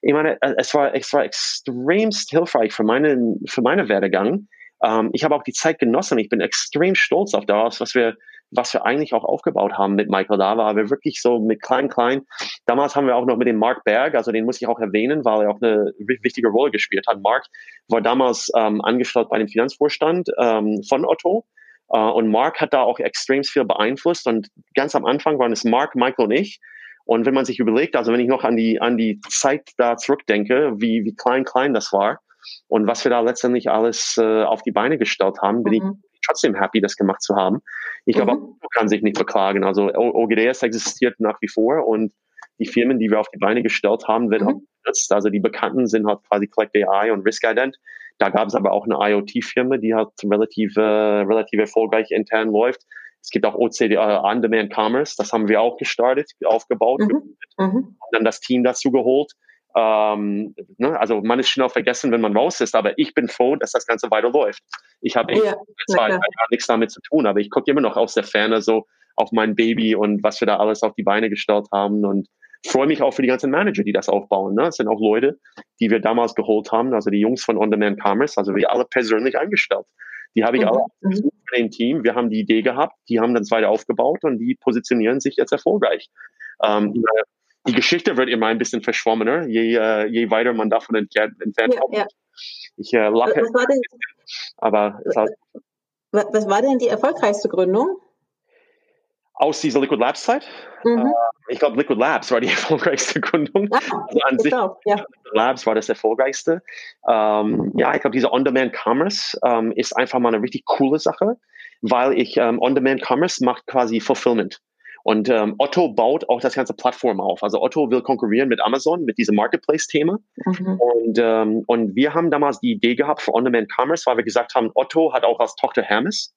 Ich meine, es war, es war extremst hilfreich für meinen, für meine Werdegang. Ähm, ich habe auch die Zeit genossen. Ich bin extrem stolz auf das, was wir was wir eigentlich auch aufgebaut haben mit Michael da war wir wirklich so mit klein, klein. Damals haben wir auch noch mit dem Mark Berg, also den muss ich auch erwähnen, weil er auch eine wichtige Rolle gespielt hat. Mark war damals ähm, angestellt bei dem Finanzvorstand ähm, von Otto. Uh, und Mark hat da auch extrem viel beeinflusst. Und ganz am Anfang waren es Mark, Michael und ich. Und wenn man sich überlegt, also wenn ich noch an die, an die Zeit da zurückdenke, wie, wie klein, klein das war und was wir da letztendlich alles äh, auf die Beine gestellt haben, bin mhm. ich trotzdem happy, das gemacht zu haben. Ich glaube, mhm. kann sich nicht beklagen. Also OGDS existiert nach wie vor und die Firmen, die wir auf die Beine gestellt haben, werden mhm. auch genutzt. Also die Bekannten sind halt quasi Collect AI und Risk Ident. Da gab es aber auch eine IoT-Firma, die halt relativ, äh, relativ erfolgreich intern läuft. Es gibt auch OCD, äh, On-Demand Commerce, das haben wir auch gestartet, aufgebaut, mhm. mhm. und dann das Team dazu geholt. Ähm, ne? Also man ist schnell vergessen, wenn man raus ist, aber ich bin froh, dass das Ganze weiterläuft. Ich habe ja, zwei, drei nichts damit zu tun, aber ich gucke immer noch aus der Ferne so auf mein Baby und was wir da alles auf die Beine gestellt haben und freue mich auch für die ganzen Manager, die das aufbauen. Ne? Das sind auch Leute, die wir damals geholt haben, also die Jungs von On-Demand Commerce, also wir alle persönlich eingestellt. Die habe ich mhm. alle mhm. in dem Team. Wir haben die Idee gehabt, die haben dann weiter aufgebaut und die positionieren sich jetzt erfolgreich. Ähm, die Geschichte wird immer ein bisschen verschwommener, je, äh, je weiter man davon entfernt, entfernt ja, kommt. Ja. Ich äh, lache. Was war, denn, aber was, was war denn die erfolgreichste Gründung? Aus dieser Liquid Labs Zeit? Mhm. Uh, ich glaube, Liquid Labs war die erfolgreichste Gründung. Ah, also an sich, auch, ja. Liquid Labs war das erfolgreichste. Um, ja, ich glaube, diese On-Demand Commerce um, ist einfach mal eine richtig coole Sache, weil ich um, On-Demand Commerce macht quasi Fulfillment. Und ähm, Otto baut auch das ganze Plattform auf. Also Otto will konkurrieren mit Amazon, mit diesem Marketplace-Thema. Mhm. Und, ähm, und wir haben damals die Idee gehabt für On-Demand Commerce, weil wir gesagt haben, Otto hat auch als Tochter Hermes.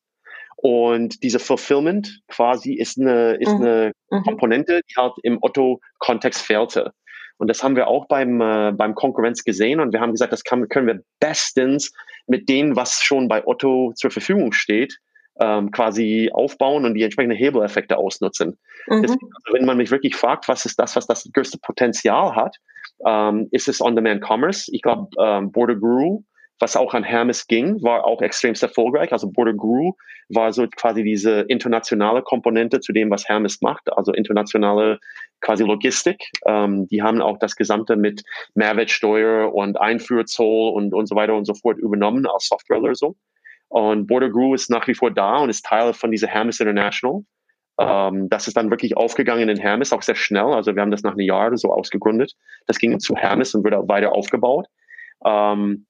Und diese Fulfillment quasi ist eine, ist mhm. eine mhm. Komponente, die halt im Otto-Kontext fehlte. Und das haben wir auch beim, äh, beim Konkurrenz gesehen. Und wir haben gesagt, das kann, können wir bestens mit dem, was schon bei Otto zur Verfügung steht, ähm, quasi aufbauen und die entsprechenden Hebeleffekte ausnutzen. Mhm. Deswegen, also wenn man mich wirklich fragt, was ist das, was das größte Potenzial hat, ähm, ist es On-Demand Commerce. Ich glaube, ähm, Border Guru was auch an Hermes ging, war auch extremst erfolgreich. Also Border Grew war so quasi diese internationale Komponente zu dem, was Hermes macht, also internationale quasi Logistik. Ähm, die haben auch das Gesamte mit Mehrwertsteuer und Einfuhrzoll und, und so weiter und so fort übernommen als Softwarelösung. Und Border Grew ist nach wie vor da und ist Teil von dieser Hermes International. Ähm, das ist dann wirklich aufgegangen in Hermes, auch sehr schnell. Also wir haben das nach einem Jahr so ausgegründet. Das ging zu Hermes und wurde weiter aufgebaut. Ähm,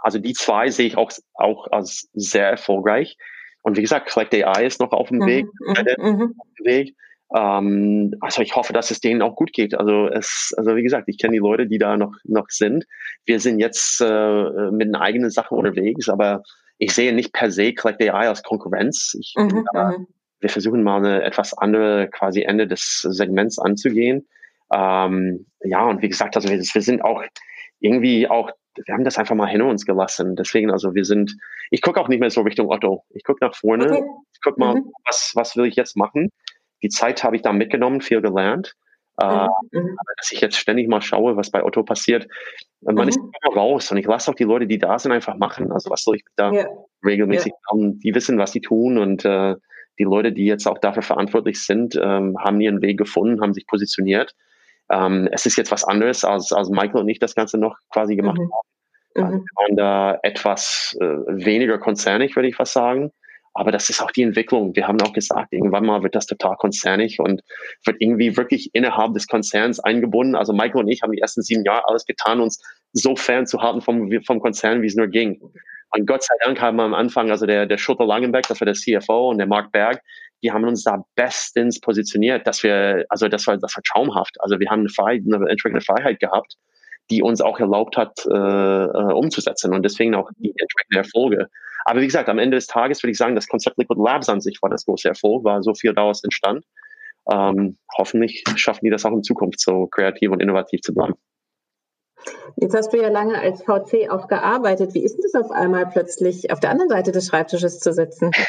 also die zwei sehe ich auch, auch als sehr erfolgreich. Und wie gesagt, Collect AI ist noch auf dem mhm, Weg. Mhm, mhm. Auf dem Weg. Ähm, also ich hoffe, dass es denen auch gut geht. Also es, also wie gesagt, ich kenne die Leute, die da noch noch sind. Wir sind jetzt äh, mit den eigenen Sachen unterwegs, aber ich sehe nicht per se Collect AI als Konkurrenz. Ich, mhm, aber, mhm. wir versuchen mal eine etwas andere quasi Ende des Segments anzugehen. Ähm, ja, und wie gesagt, also wir, wir sind auch irgendwie auch wir haben das einfach mal hinter uns gelassen. Deswegen, also wir sind, ich gucke auch nicht mehr so Richtung Otto. Ich gucke nach vorne, okay. ich gucke mal, mhm. was, was will ich jetzt machen. Die Zeit habe ich da mitgenommen, viel gelernt. Äh, mhm. Uh, dass ich jetzt ständig mal schaue, was bei Otto passiert. Man mhm. ist immer raus und ich lasse auch die Leute, die da sind, einfach machen. Also was soll ich da ja. regelmäßig ja. haben? Die wissen, was die tun und äh, die Leute, die jetzt auch dafür verantwortlich sind, ähm, haben ihren Weg gefunden, haben sich positioniert. Ähm, es ist jetzt was anderes, als, als Michael und ich das Ganze noch quasi gemacht mhm. haben. Also mhm. wir waren da etwas äh, weniger konzernig, würde ich was sagen. Aber das ist auch die Entwicklung. Wir haben auch gesagt, irgendwann mal wird das total konzernig und wird irgendwie wirklich innerhalb des Konzerns eingebunden. Also Michael und ich haben die ersten sieben Jahre alles getan, uns so fern zu halten vom, vom Konzern, wie es nur ging. Und Gott sei Dank haben wir am Anfang, also der, der Schutter Langenbeck, das war der CFO und der Mark Berg, die haben uns da bestens positioniert, dass wir, also das war, das war traumhaft. Also wir haben eine Freiheit, eine entsprechende Freiheit gehabt, die uns auch erlaubt hat, äh, äh, umzusetzen und deswegen auch die entsprechenden Erfolge. Aber wie gesagt, am Ende des Tages würde ich sagen, das Konzept Liquid Labs an sich war das große Erfolg, war so viel daraus entstand. Ähm, hoffentlich schaffen die das auch in Zukunft so kreativ und innovativ zu bleiben. Jetzt hast du ja lange als VC auch gearbeitet. Wie ist das auf einmal plötzlich auf der anderen Seite des Schreibtisches zu sitzen?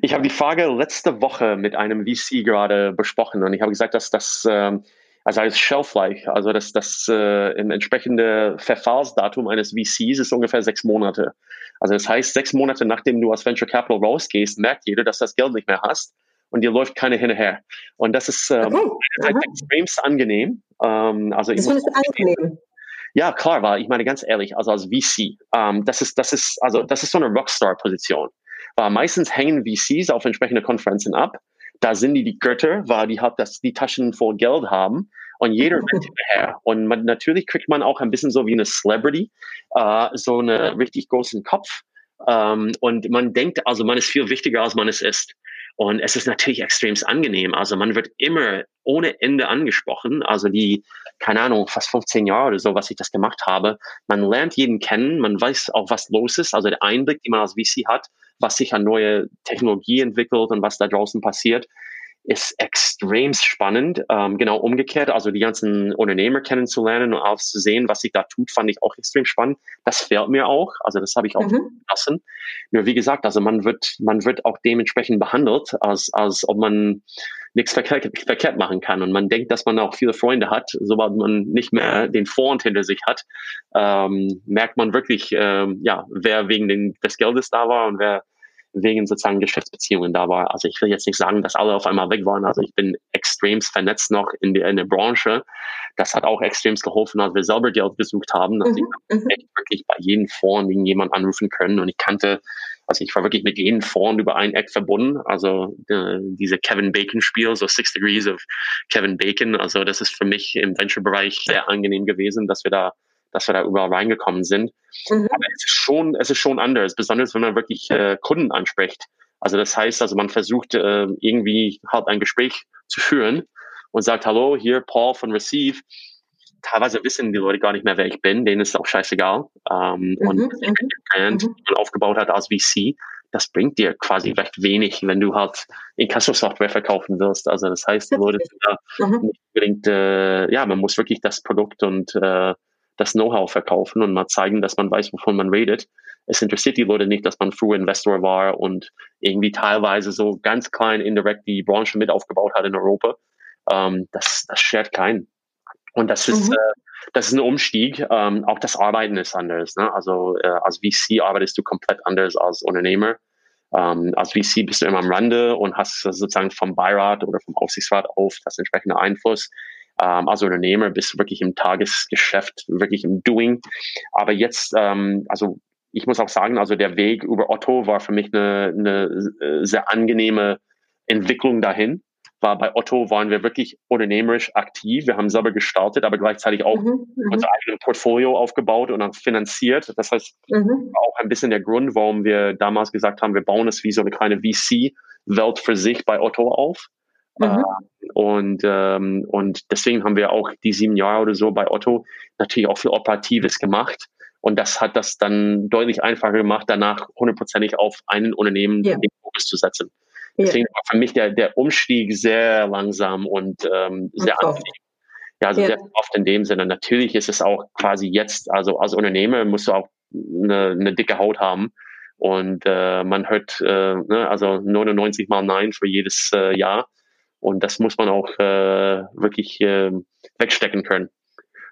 Ich habe die Frage letzte Woche mit einem VC gerade besprochen und ich habe gesagt, dass das ähm, also als Shelf Life, also das, das äh, im entsprechende Verfallsdatum eines VCs ist ungefähr sechs Monate. Also das heißt, sechs Monate nachdem du aus Venture Capital rausgehst, merkt jeder, dass du das Geld nicht mehr hast und dir läuft keine hinterher. Und das ist ähm, okay. extremst angenehm. Ähm, also das findest du angenehm? Ja, klar, weil ich meine ganz ehrlich, also als VC, ähm, das ist, das ist, also das ist so eine Rockstar-Position. Weil meistens hängen VCs auf entsprechende Konferenzen ab. Da sind die die Götter, weil die halt das, die Taschen voll Geld haben und jeder rennt hinterher. Und man, natürlich kriegt man auch ein bisschen so wie eine Celebrity, äh, so einen richtig großen Kopf. Ähm, und man denkt, also man ist viel wichtiger, als man es ist. Und es ist natürlich extrem angenehm. Also man wird immer ohne Ende angesprochen. Also die, keine Ahnung, fast 15 Jahre oder so, was ich das gemacht habe. Man lernt jeden kennen, man weiß auch, was los ist. Also der Einblick, den man als VC hat, was sich an neue Technologie entwickelt und was da draußen passiert, ist extrem spannend. Ähm, genau umgekehrt, also die ganzen Unternehmer kennenzulernen und auch zu sehen, was sich da tut, fand ich auch extrem spannend. Das fehlt mir auch. Also das habe ich auch mhm. lassen. Nur wie gesagt, also man wird, man wird auch dementsprechend behandelt, als, als ob man nichts verkehrt, verkehrt machen kann. Und man denkt, dass man auch viele Freunde hat. Sobald man nicht mehr den Vorhand hinter sich hat, ähm, merkt man wirklich, ähm, ja, wer wegen den, des Geldes da war und wer wegen sozusagen Geschäftsbeziehungen da war. Also ich will jetzt nicht sagen, dass alle auf einmal weg waren. Also ich bin extremst vernetzt noch in der, in der Branche. Das hat auch extremst geholfen, als wir selber Geld gesucht haben, dass mhm. ich mhm. echt wirklich bei jedem Fonds irgendjemand anrufen können. Und ich kannte, also ich war wirklich mit jedem Fonds über ein Eck verbunden. Also äh, diese Kevin Bacon Spiel, so Six Degrees of Kevin Bacon. Also das ist für mich im Venture-Bereich sehr angenehm gewesen, dass wir da dass wir da überall reingekommen sind. Mhm. Aber es ist schon, es ist schon anders, besonders wenn man wirklich äh, Kunden anspricht. Also das heißt, also man versucht äh, irgendwie halt ein Gespräch zu führen und sagt, hallo, hier Paul von Receive. Teilweise wissen die Leute gar nicht mehr, wer ich bin, denen ist auch scheißegal. Ähm, mhm. Und mhm. Brand, mhm. die man aufgebaut hat als VC, das bringt dir quasi recht wenig, wenn du halt Inkasso-Software verkaufen wirst. Also das heißt, die Leute sind da mhm. nicht unbedingt, äh, ja, man muss wirklich das Produkt und äh, das Know-how verkaufen und mal zeigen, dass man weiß, wovon man redet. Es interessiert die Leute nicht, dass man früher Investor war und irgendwie teilweise so ganz klein indirekt die Branche mit aufgebaut hat in Europa. Ähm, das, das schert keinen. Und das ist, mhm. äh, das ist ein Umstieg. Ähm, auch das Arbeiten ist anders. Ne? Also äh, als VC arbeitest du komplett anders als Unternehmer. Ähm, als VC bist du immer am Rande und hast sozusagen vom Beirat oder vom Aufsichtsrat auf das entsprechende Einfluss. Ähm, als Unternehmer bist du wirklich im Tagesgeschäft, wirklich im Doing. Aber jetzt, ähm, also ich muss auch sagen, also der Weg über Otto war für mich eine, eine äh, sehr angenehme Entwicklung dahin war bei Otto waren wir wirklich unternehmerisch aktiv. Wir haben selber gestartet, aber gleichzeitig auch mhm, mhm. unser eigenes Portfolio aufgebaut und dann finanziert. Das heißt, mhm. auch ein bisschen der Grund, warum wir damals gesagt haben, wir bauen es wie so eine kleine VC-Welt für sich bei Otto auf. Mhm. Äh, und, ähm, und deswegen haben wir auch die sieben Jahre oder so bei Otto natürlich auch viel Operatives gemacht. Und das hat das dann deutlich einfacher gemacht, danach hundertprozentig auf einen Unternehmen yeah. den Fokus zu setzen. Deswegen war für mich der, der Umstieg sehr langsam und ähm, sehr angenehm. Ja, also ja. sehr oft in dem Sinne. Natürlich ist es auch quasi jetzt, also als Unternehmer musst du auch eine, eine dicke Haut haben. Und äh, man hört äh, ne, also 99 mal Nein für jedes äh, Jahr. Und das muss man auch äh, wirklich äh, wegstecken können.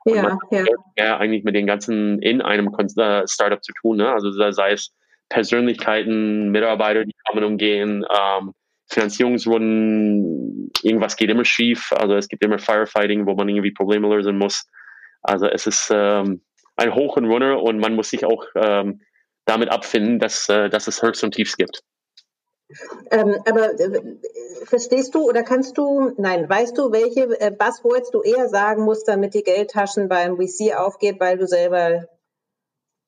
Und ja, ja. ja. eigentlich mit den ganzen in einem äh, Startup zu tun. Ne? Also sei es Persönlichkeiten, Mitarbeiter, die kommen und gehen, ähm, Finanzierungsrunden, irgendwas geht immer schief. Also es gibt immer Firefighting, wo man irgendwie Probleme lösen muss. Also es ist ähm, ein Hoch und Runner und man muss sich auch ähm, damit abfinden, dass, äh, dass es Höchst und Tiefs gibt. Ähm, aber äh, verstehst du oder kannst du, nein, weißt du, welche äh, Buzzwords du eher sagen musst, damit die Geldtaschen beim VC aufgeht, weil du selber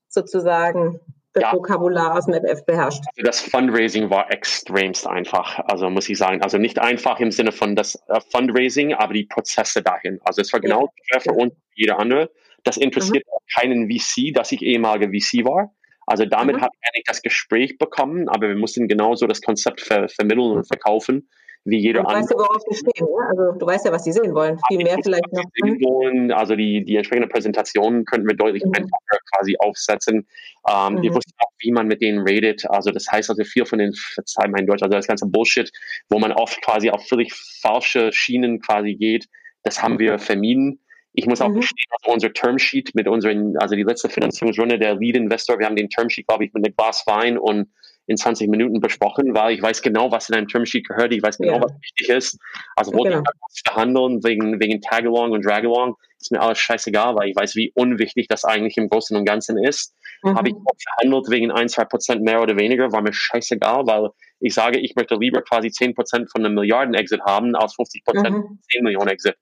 sozusagen das ja. Vokabular aus dem FF beherrscht. Also das Fundraising war extremst einfach, also muss ich sagen. Also nicht einfach im Sinne von das uh, Fundraising, aber die Prozesse dahin. Also es war genau ja. für uns wie jeder andere. Das interessiert mhm. keinen VC, dass ich ehemalige VC war. Also damit mhm. habe ich eigentlich das Gespräch bekommen, aber wir mussten genauso das Konzept ver vermitteln und verkaufen wie jeder andere. Weißt du, worauf die stehen? Ne? Also du weißt ja, was die sehen wollen. Viel mehr vielleicht noch. Wollen. Also die, die entsprechende Präsentation könnten wir deutlich mhm. einfacher quasi aufsetzen. Ähm, mhm. Wir wussten auch, wie man mit denen redet. Also das heißt also viel von den, verzeih mein Deutsch, also das ganze Bullshit, wo man oft quasi auf völlig falsche Schienen quasi geht, das haben wir vermieden. Ich muss auch mhm. gestehen, also unser Termsheet mit unseren, also die letzte Finanzierungsrunde der Lead Investor, wir haben den Termsheet, glaube ich, mit einem Glas Wein und in 20 Minuten besprochen, weil ich weiß genau, was in einem Termsheet gehört, ich weiß genau, ja. was wichtig ist. Also wollte genau. ich verhandeln wegen, wegen Tagalong und Dragalong, ist mir alles scheißegal, weil ich weiß, wie unwichtig das eigentlich im Großen und Ganzen ist. Mhm. Habe ich auch verhandelt wegen ein, zwei Prozent mehr oder weniger, war mir scheißegal, weil ich sage, ich möchte lieber quasi 10 Prozent von einem Milliarden-Exit haben, als 50 Prozent mhm. 10 Millionen Exit.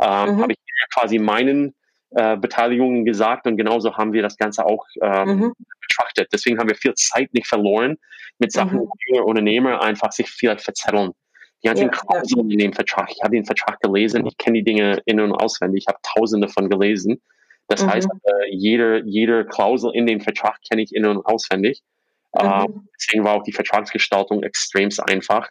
Ähm, mhm. Habe ich quasi meinen äh, Beteiligungen gesagt und genauso haben wir das Ganze auch ähm, mhm. betrachtet. Deswegen haben wir viel Zeit nicht verloren mit Sachen, mhm. wo Unternehmer einfach sich vielleicht verzetteln. Die ganzen ja, Klauseln in dem Vertrag. Ich habe den Vertrag gelesen, ich kenne die Dinge in- und auswendig, ich habe tausende von gelesen. Das mhm. heißt, äh, jede, jede Klausel in dem Vertrag kenne ich in- und auswendig. Mhm. Äh, deswegen war auch die Vertragsgestaltung extrem einfach.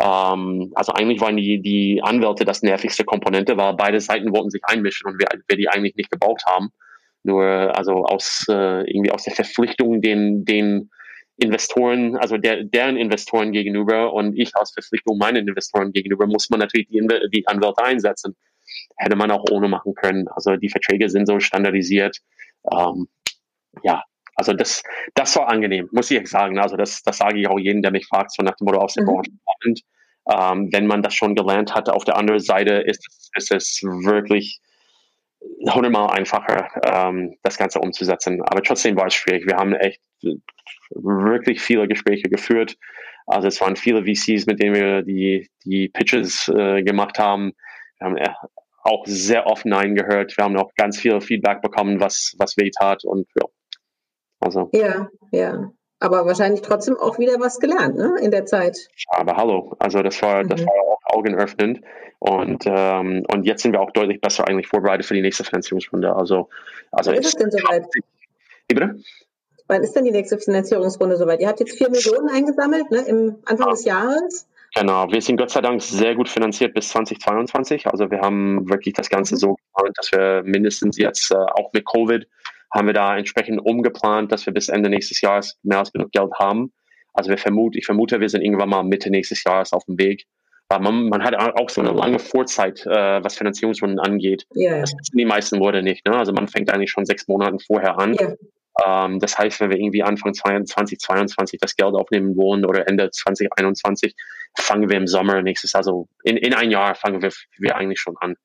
Ähm, also eigentlich waren die, die Anwälte das nervigste Komponente, weil beide Seiten wollten sich einmischen und wir, wir die eigentlich nicht gebraucht haben. Nur also aus äh, irgendwie aus der Verpflichtung den, den Investoren, also der, deren Investoren gegenüber und ich aus Verpflichtung meinen Investoren gegenüber, muss man natürlich die, die Anwälte einsetzen. Hätte man auch ohne machen können. Also die Verträge sind so standardisiert. Ähm, ja, also das, das war angenehm, muss ich sagen. Also das, das sage ich auch jedem, der mich fragt, so nach dem Motto aus der mhm. Branche kommt. Ähm, wenn man das schon gelernt hat, auf der anderen Seite ist, ist es wirklich hundertmal einfacher, ähm, das Ganze umzusetzen. Aber trotzdem war es schwierig. Wir haben echt wirklich viele Gespräche geführt. Also es waren viele VCs, mit denen wir die, die Pitches äh, gemacht haben. Wir haben äh, auch sehr oft Nein gehört. Wir haben auch ganz viel Feedback bekommen, was, was weh tat. Und ja, also. Ja, ja. Aber wahrscheinlich trotzdem auch wieder was gelernt, ne, in der Zeit. Aber hallo, also das war, mhm. das war auch augenöffnend. Und, ähm, und jetzt sind wir auch deutlich besser eigentlich vorbereitet für die nächste Finanzierungsrunde. Also, also Wann ist es denn soweit? Wie bitte? Wann ist denn die nächste Finanzierungsrunde soweit? Ihr habt jetzt vier Millionen eingesammelt, ne, im Anfang ja. des Jahres. Genau, wir sind Gott sei Dank sehr gut finanziert bis 2022. Also wir haben wirklich das Ganze mhm. so geplant, dass wir mindestens jetzt äh, auch mit Covid haben wir da entsprechend umgeplant, dass wir bis Ende nächstes Jahres mehr als genug Geld haben. Also wir vermuten, ich vermute, wir sind irgendwann mal Mitte nächstes Jahres auf dem Weg. weil man, man hat auch so eine lange Vorzeit, äh, was Finanzierungsrunden angeht. Yeah. Das wissen die meisten Leute nicht. Ne? Also man fängt eigentlich schon sechs Monate vorher an. Yeah. Ähm, das heißt, wenn wir irgendwie Anfang 2022 das Geld aufnehmen wollen oder Ende 2021, fangen wir im Sommer nächstes, also in, in ein Jahr fangen wir, wir eigentlich schon an.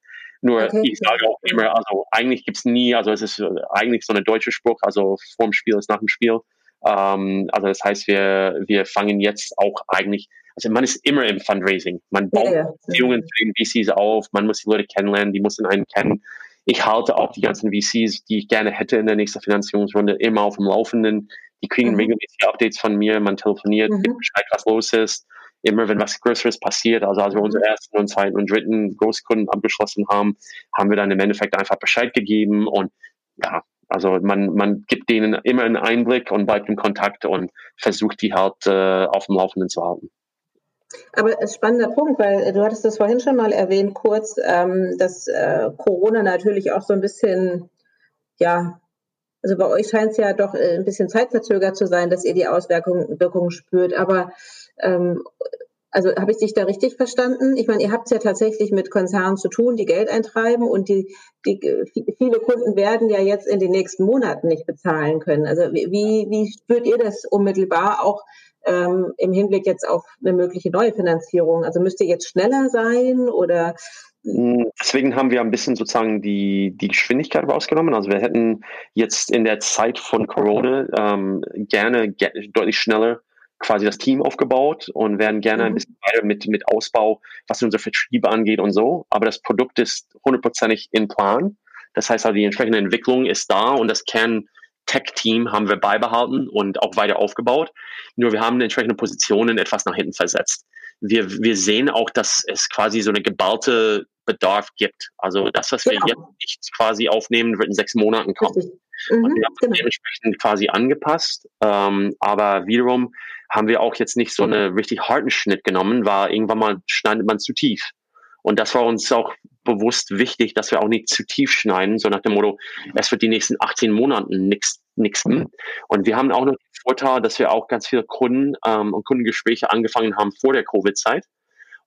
Nur okay. ich sage auch immer, also eigentlich gibt es nie, also es ist eigentlich so ein deutscher Spruch, also vorm Spiel ist nach dem Spiel. Ähm, also das heißt, wir, wir fangen jetzt auch eigentlich, also man ist immer im Fundraising. Man baut ja, Beziehungen zu den VCs auf, man muss die Leute kennenlernen, die müssen einen kennen. Ich halte auch die ganzen VCs, die ich gerne hätte in der nächsten Finanzierungsrunde, immer auf dem Laufenden. Die kriegen mhm. regelmäßig Updates von mir, man telefoniert, mhm. Bescheid, was los ist. Immer wenn was Größeres passiert, also als wir unsere ersten und zweiten und dritten Großkunden abgeschlossen haben, haben wir dann im Endeffekt einfach Bescheid gegeben und ja, also man, man gibt denen immer einen Einblick und bleibt in Kontakt und versucht die halt äh, auf dem Laufenden zu halten. Aber ein spannender Punkt, weil du hattest das vorhin schon mal erwähnt, kurz, ähm, dass äh, Corona natürlich auch so ein bisschen, ja, also bei euch scheint es ja doch äh, ein bisschen zeitverzögert zu sein, dass ihr die Auswirkungen Wirkungen spürt. Aber ähm, also habe ich dich da richtig verstanden? Ich meine, ihr habt es ja tatsächlich mit Konzernen zu tun, die Geld eintreiben und die, die viele Kunden werden ja jetzt in den nächsten Monaten nicht bezahlen können. Also wie, wie spürt ihr das unmittelbar auch ähm, im Hinblick jetzt auf eine mögliche neue Finanzierung? Also müsst ihr jetzt schneller sein oder hm, Deswegen haben wir ein bisschen sozusagen die, die Geschwindigkeit rausgenommen. Also wir hätten jetzt in der Zeit von Corona ähm, gerne deutlich schneller quasi das Team aufgebaut und werden gerne mhm. ein bisschen weiter mit, mit Ausbau, was unsere Vertriebe angeht und so. Aber das Produkt ist hundertprozentig in Plan. Das heißt also, die entsprechende Entwicklung ist da und das Kern-Tech-Team haben wir beibehalten und auch weiter aufgebaut. Nur wir haben entsprechende Positionen etwas nach hinten versetzt. Wir, wir sehen auch, dass es quasi so eine geballte Bedarf gibt. Also das, was wir ja. jetzt nicht quasi aufnehmen, wird in sechs Monaten kommen. Mhm, und wir haben genau. dementsprechend quasi angepasst. Ähm, aber wiederum haben wir auch jetzt nicht so einen richtig harten Schnitt genommen, weil irgendwann mal schneidet man zu tief. Und das war uns auch bewusst wichtig, dass wir auch nicht zu tief schneiden, so nach dem Motto, es wird die nächsten 18 Monate nichts nichts. Und wir haben auch noch den Vorteil, dass wir auch ganz viele Kunden ähm, und Kundengespräche angefangen haben vor der Covid-Zeit.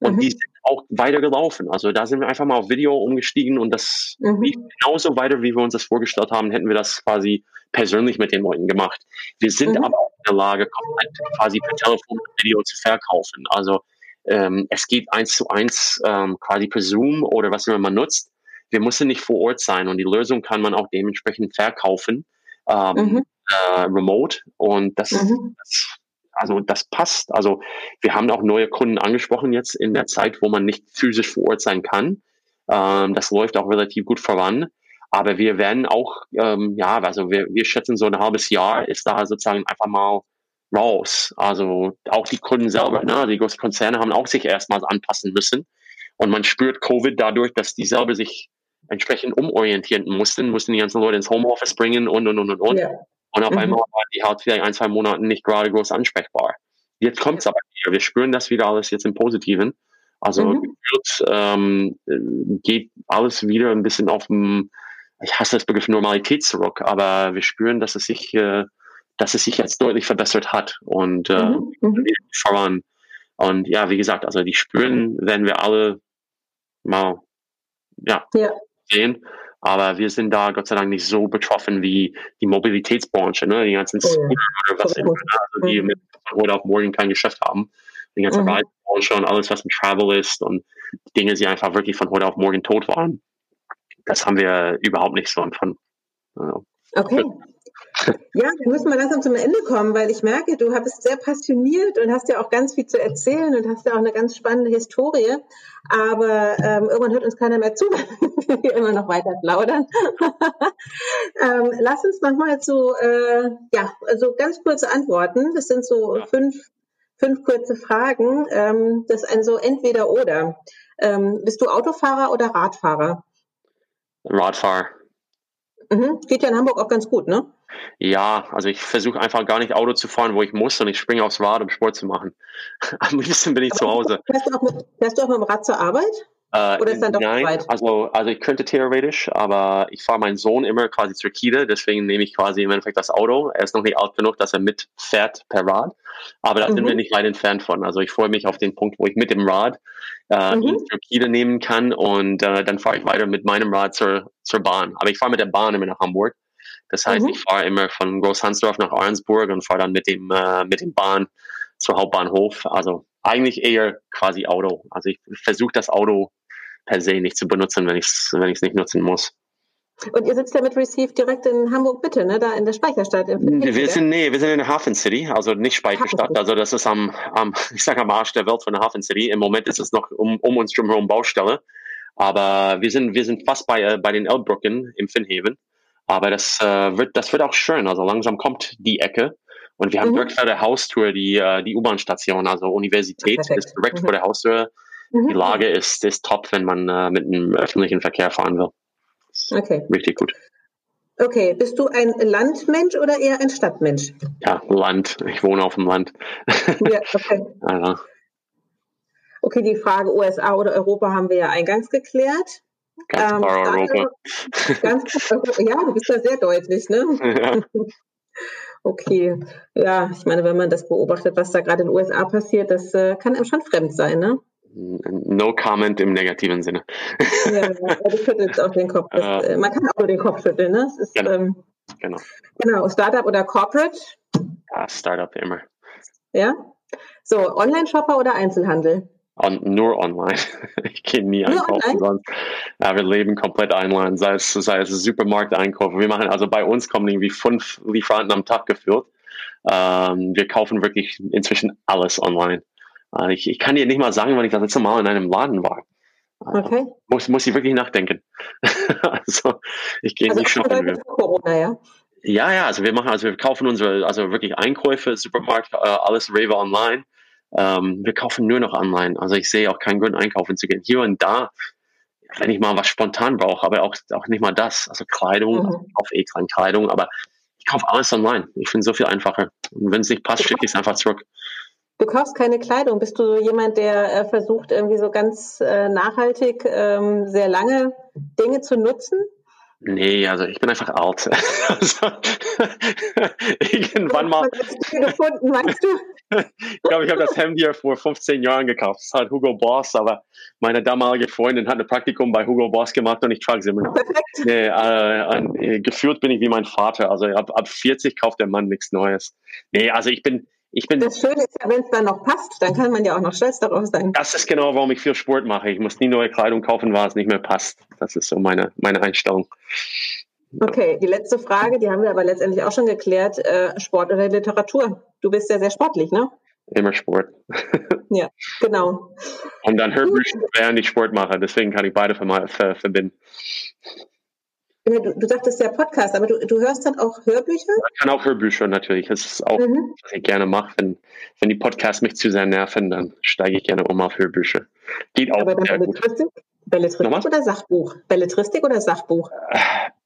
Und mhm. die sind auch weiter gelaufen. Also da sind wir einfach mal auf Video umgestiegen und das mhm. lief genauso weiter, wie wir uns das vorgestellt haben, hätten wir das quasi persönlich mit den Leuten gemacht. Wir sind mhm. aber auch in der Lage, komplett quasi per Telefon und Video zu verkaufen. Also ähm, es geht eins zu eins ähm, quasi per Zoom oder was immer man nutzt. Wir müssen nicht vor Ort sein und die Lösung kann man auch dementsprechend verkaufen, ähm, mhm. äh, remote. Und das, mhm. das also das passt. Also wir haben auch neue Kunden angesprochen jetzt in der Zeit, wo man nicht physisch vor Ort sein kann. Ähm, das läuft auch relativ gut voran. Aber wir werden auch, ähm, ja, also wir, wir schätzen so ein halbes Jahr ist da sozusagen einfach mal raus. Also auch die Kunden selber, ne? die großen Konzerne haben auch sich erstmals anpassen müssen. Und man spürt Covid dadurch, dass die selber sich entsprechend umorientieren mussten, mussten die ganzen Leute ins Homeoffice bringen und, und, und, und, und. Ja. Und auf mhm. einmal waren die halt vielleicht ein, zwei Monate nicht gerade groß ansprechbar. Jetzt kommt es aber wieder. Wir spüren das wieder alles jetzt im Positiven. Also mhm. wird, ähm, geht alles wieder ein bisschen auf dem, ich hasse das Begriff Normalität zurück, aber wir spüren, dass es sich, äh, dass es sich jetzt deutlich verbessert hat und äh, mhm. mhm. voran. Und ja, wie gesagt, also die spüren, werden wir alle mal ja, ja. sehen. Aber wir sind da Gott sei Dank nicht so betroffen wie die Mobilitätsbranche, ne? die ganzen Scooter oh, oder was immer, also die mit heute auf morgen kein Geschäft haben. Die ganze mhm. Reisebranche und alles, was mit Travel ist und Dinge, die einfach wirklich von heute auf morgen tot waren. Das haben wir überhaupt nicht so empfunden. Also, okay. Ja, wir müssen mal langsam zum Ende kommen, weil ich merke, du bist sehr passioniert und hast ja auch ganz viel zu erzählen und hast ja auch eine ganz spannende Historie. Aber ähm, irgendwann hört uns keiner mehr zu, wenn wir immer noch weiter plaudern. ähm, lass uns nochmal so, äh, ja, also ganz kurze Antworten. Das sind so ja. fünf, fünf kurze Fragen. Ähm, das ist ein so entweder oder. Ähm, bist du Autofahrer oder Radfahrer? Radfahrer. Mhm. Geht ja in Hamburg auch ganz gut, ne? Ja, also ich versuche einfach gar nicht Auto zu fahren, wo ich muss und ich springe aufs Rad, um Sport zu machen. Am liebsten bin ich zu Hause. Fährst du, auch mit, fährst du auch mit dem Rad zur Arbeit? Äh, Oder ist dann doch nein, weit? Also, also ich könnte theoretisch, aber ich fahre meinen Sohn immer quasi zur Kita, deswegen nehme ich quasi im Endeffekt das Auto. Er ist noch nicht alt genug, dass er mitfährt per Rad, aber da mhm. sind wir nicht weit entfernt von. Also ich freue mich auf den Punkt, wo ich mit dem Rad äh, mhm. ihn zur Kita nehmen kann und äh, dann fahre ich weiter mit meinem Rad zur, zur Bahn. Aber ich fahre mit der Bahn immer nach Hamburg. Das heißt, mhm. ich fahre immer von Großhansdorf nach Ahrensburg und fahre dann mit dem, äh, mit dem Bahn zur Hauptbahnhof. Also eigentlich eher quasi Auto. Also ich versuche das Auto per se nicht zu benutzen, wenn ich es wenn nicht nutzen muss. Und ihr sitzt ja mit Receive direkt in Hamburg Bitte, ne? Da in der Speicherstadt. wir sind nee, wir sind in der Hafen City, also nicht Speicherstadt. Also das ist am, am ich sage am Arsch der Welt von der Hafen City. Im Moment ist es noch um, um uns drumherum Baustelle, aber wir sind wir sind fast bei äh, bei den Elbbrücken im Finnhaven. Aber das äh, wird das wird auch schön. Also langsam kommt die Ecke und wir haben mhm. direkt vor der Haustür die äh, die U-Bahn-Station, also Universität Perfekt. ist direkt mhm. vor der Haustür Mhm. Die Lage ist, ist top, wenn man äh, mit dem öffentlichen Verkehr fahren will. Okay. Richtig gut. Okay, bist du ein Landmensch oder eher ein Stadtmensch? Ja, Land. Ich wohne auf dem Land. Ja, okay. also. Okay, die Frage USA oder Europa haben wir ja eingangs geklärt. Ganz ähm, klar Europa. Ganz, ja, du bist da sehr deutlich, ne? Ja. Okay, ja, ich meine, wenn man das beobachtet, was da gerade in den USA passiert, das äh, kann einem schon fremd sein, ne? No comment im negativen Sinne. Ja, du schüttelst auch den Kopf. Das, äh, man kann auch nur den Kopf schütteln, ne? Ist, genau. Ähm, genau. Genau, Startup oder Corporate? Ja, Startup immer. Ja? So, Online-Shopper oder Einzelhandel? On, nur online. Ich gehe nie nur einkaufen sonst. Ja, wir leben komplett online, sei es, sei es Supermarkteinkäufe. Wir machen, also bei uns kommen irgendwie fünf Lieferanten am Tag geführt. Ähm, wir kaufen wirklich inzwischen alles online. Äh, ich, ich kann dir nicht mal sagen, wann ich das letzte Mal in einem Laden war. Äh, okay. Muss, muss ich wirklich nachdenken. also ich gehe also nicht shoppen. Corona, ja? Ja, ja, also wir machen, also wir kaufen unsere, also wirklich Einkäufe, Supermarkt, äh, alles Rewe online. Ähm, wir kaufen nur noch online. Also ich sehe auch keinen Grund, einkaufen zu gehen. Hier und da, wenn ich mal was spontan brauche, aber auch, auch nicht mal das. Also Kleidung, mhm. also ich kaufe eh keine Kleidung, aber ich kaufe alles online. Ich finde es so viel einfacher. Und wenn es nicht passt, schicke ich es einfach zurück. Du kaufst keine Kleidung. Bist du jemand, der äh, versucht, irgendwie so ganz äh, nachhaltig ähm, sehr lange Dinge zu nutzen? Nee, also ich bin einfach alt. Also, irgendwann mal. gefunden, meinst du? ich glaube, ich habe das Hemd hier vor 15 Jahren gekauft. Das hat Hugo Boss, aber meine damalige Freundin hat ein Praktikum bei Hugo Boss gemacht und ich trage sie immer noch. Perfekt. Nee, äh, äh, gefühlt bin ich wie mein Vater. Also ab, ab 40 kauft der Mann nichts Neues. Nee, also ich bin, ich bin, das Schöne ist ja, wenn es dann noch passt, dann kann man ja auch noch stolz darauf sein. Das ist genau, warum ich viel Sport mache. Ich muss nie neue Kleidung kaufen, weil es nicht mehr passt. Das ist so meine, meine Einstellung. Okay, die letzte Frage, die haben wir aber letztendlich auch schon geklärt. Äh, Sport oder Literatur? Du bist ja sehr sportlich, ne? Immer Sport. ja, genau. Und dann Hörbücher, während ich Sport mache. Deswegen kann ich beide verbinden. Du, du sagtest ja Podcast, aber du, du hörst dann auch Hörbücher? Ich kann auch Hörbücher natürlich. Das ist auch, mhm. was ich gerne mache. Wenn, wenn die Podcasts mich zu sehr nerven, dann steige ich gerne um auf Hörbücher. Geht auch aber sehr Belletristik? gut. Belletristik Nochmal? oder Sachbuch? Belletristik oder Sachbuch?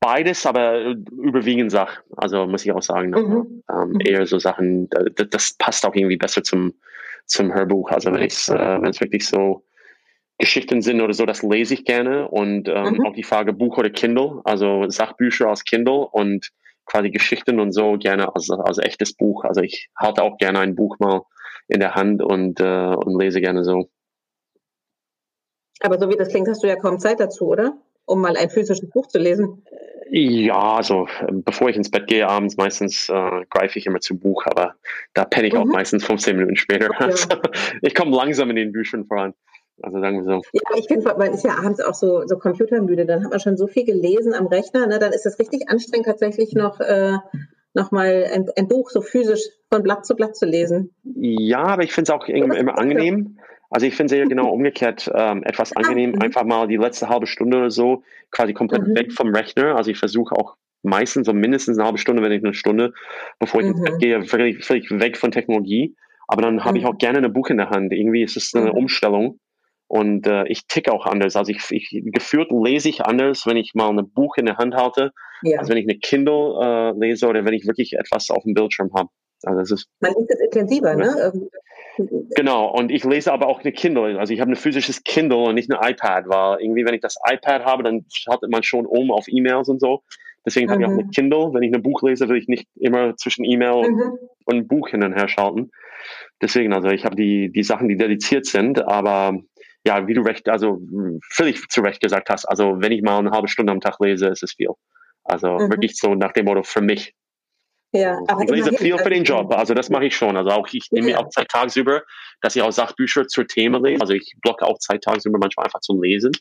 Beides, aber überwiegend Sach. Also muss ich auch sagen. Mhm. Ähm, mhm. Eher so Sachen, das, das, passt auch irgendwie besser zum, zum Hörbuch. Also wenn es äh, wirklich so Geschichten sind oder so, das lese ich gerne. Und ähm, mhm. auch die Frage Buch oder Kindle, also Sachbücher aus Kindle und quasi Geschichten und so gerne als, als echtes Buch. Also ich halte auch gerne ein Buch mal in der Hand und, äh, und lese gerne so. Aber so wie das klingt, hast du ja kaum Zeit dazu, oder? Um mal ein physisches Buch zu lesen. Ja, also bevor ich ins Bett gehe abends, meistens äh, greife ich immer zu Buch, aber da penne ich mhm. auch meistens 15 Minuten später. Okay. Also, ich komme langsam in den Büchern voran. Also sagen wir so. Ja, ich finde, man ist ja abends auch so, so computermüde. Dann hat man schon so viel gelesen am Rechner. Ne? Dann ist es richtig anstrengend, tatsächlich noch, äh, noch mal ein, ein, Buch so physisch von Blatt zu Blatt zu lesen. Ja, aber ich finde es auch immer, immer angenehm. Also ich finde es ja genau umgekehrt ähm, etwas angenehm, mhm. einfach mal die letzte halbe Stunde oder so quasi komplett mhm. weg vom Rechner. Also ich versuche auch meistens so mindestens eine halbe Stunde, wenn nicht eine Stunde, bevor ich mhm. ins Bett gehe, völlig, völlig weg von Technologie. Aber dann habe ich mhm. auch gerne ein Buch in der Hand. Irgendwie ist es eine mhm. Umstellung. Und äh, ich ticke auch anders. Also ich, ich geführt lese ich anders, wenn ich mal ein Buch in der Hand halte, ja. als wenn ich eine Kindle äh, lese oder wenn ich wirklich etwas auf dem Bildschirm habe. Also das ist, Man liest es intensiver, ne? Genau, und ich lese aber auch eine Kindle. Also ich habe ein physisches Kindle und nicht ein iPad, weil irgendwie, wenn ich das iPad habe, dann schaltet man schon um auf E-Mails und so. Deswegen mhm. habe ich auch eine mhm. Kindle. Wenn ich ein Buch lese, will ich nicht immer zwischen E-Mail mhm. und Buch hin und her schalten. Deswegen, also ich habe die, die Sachen, die dediziert sind, aber ja, wie du recht, also völlig zu Recht gesagt hast, also wenn ich mal eine halbe Stunde am Tag lese, ist es viel. Also mhm. wirklich so nach dem Motto für mich. Ja, aber ich lese viel für den Job, also das mache ich schon. Also auch ich nehme mir auch Zeit tagsüber, dass ich auch Sachbücher zur Themen lese. Also ich blocke auch Zeit tagsüber manchmal einfach zum Lesen.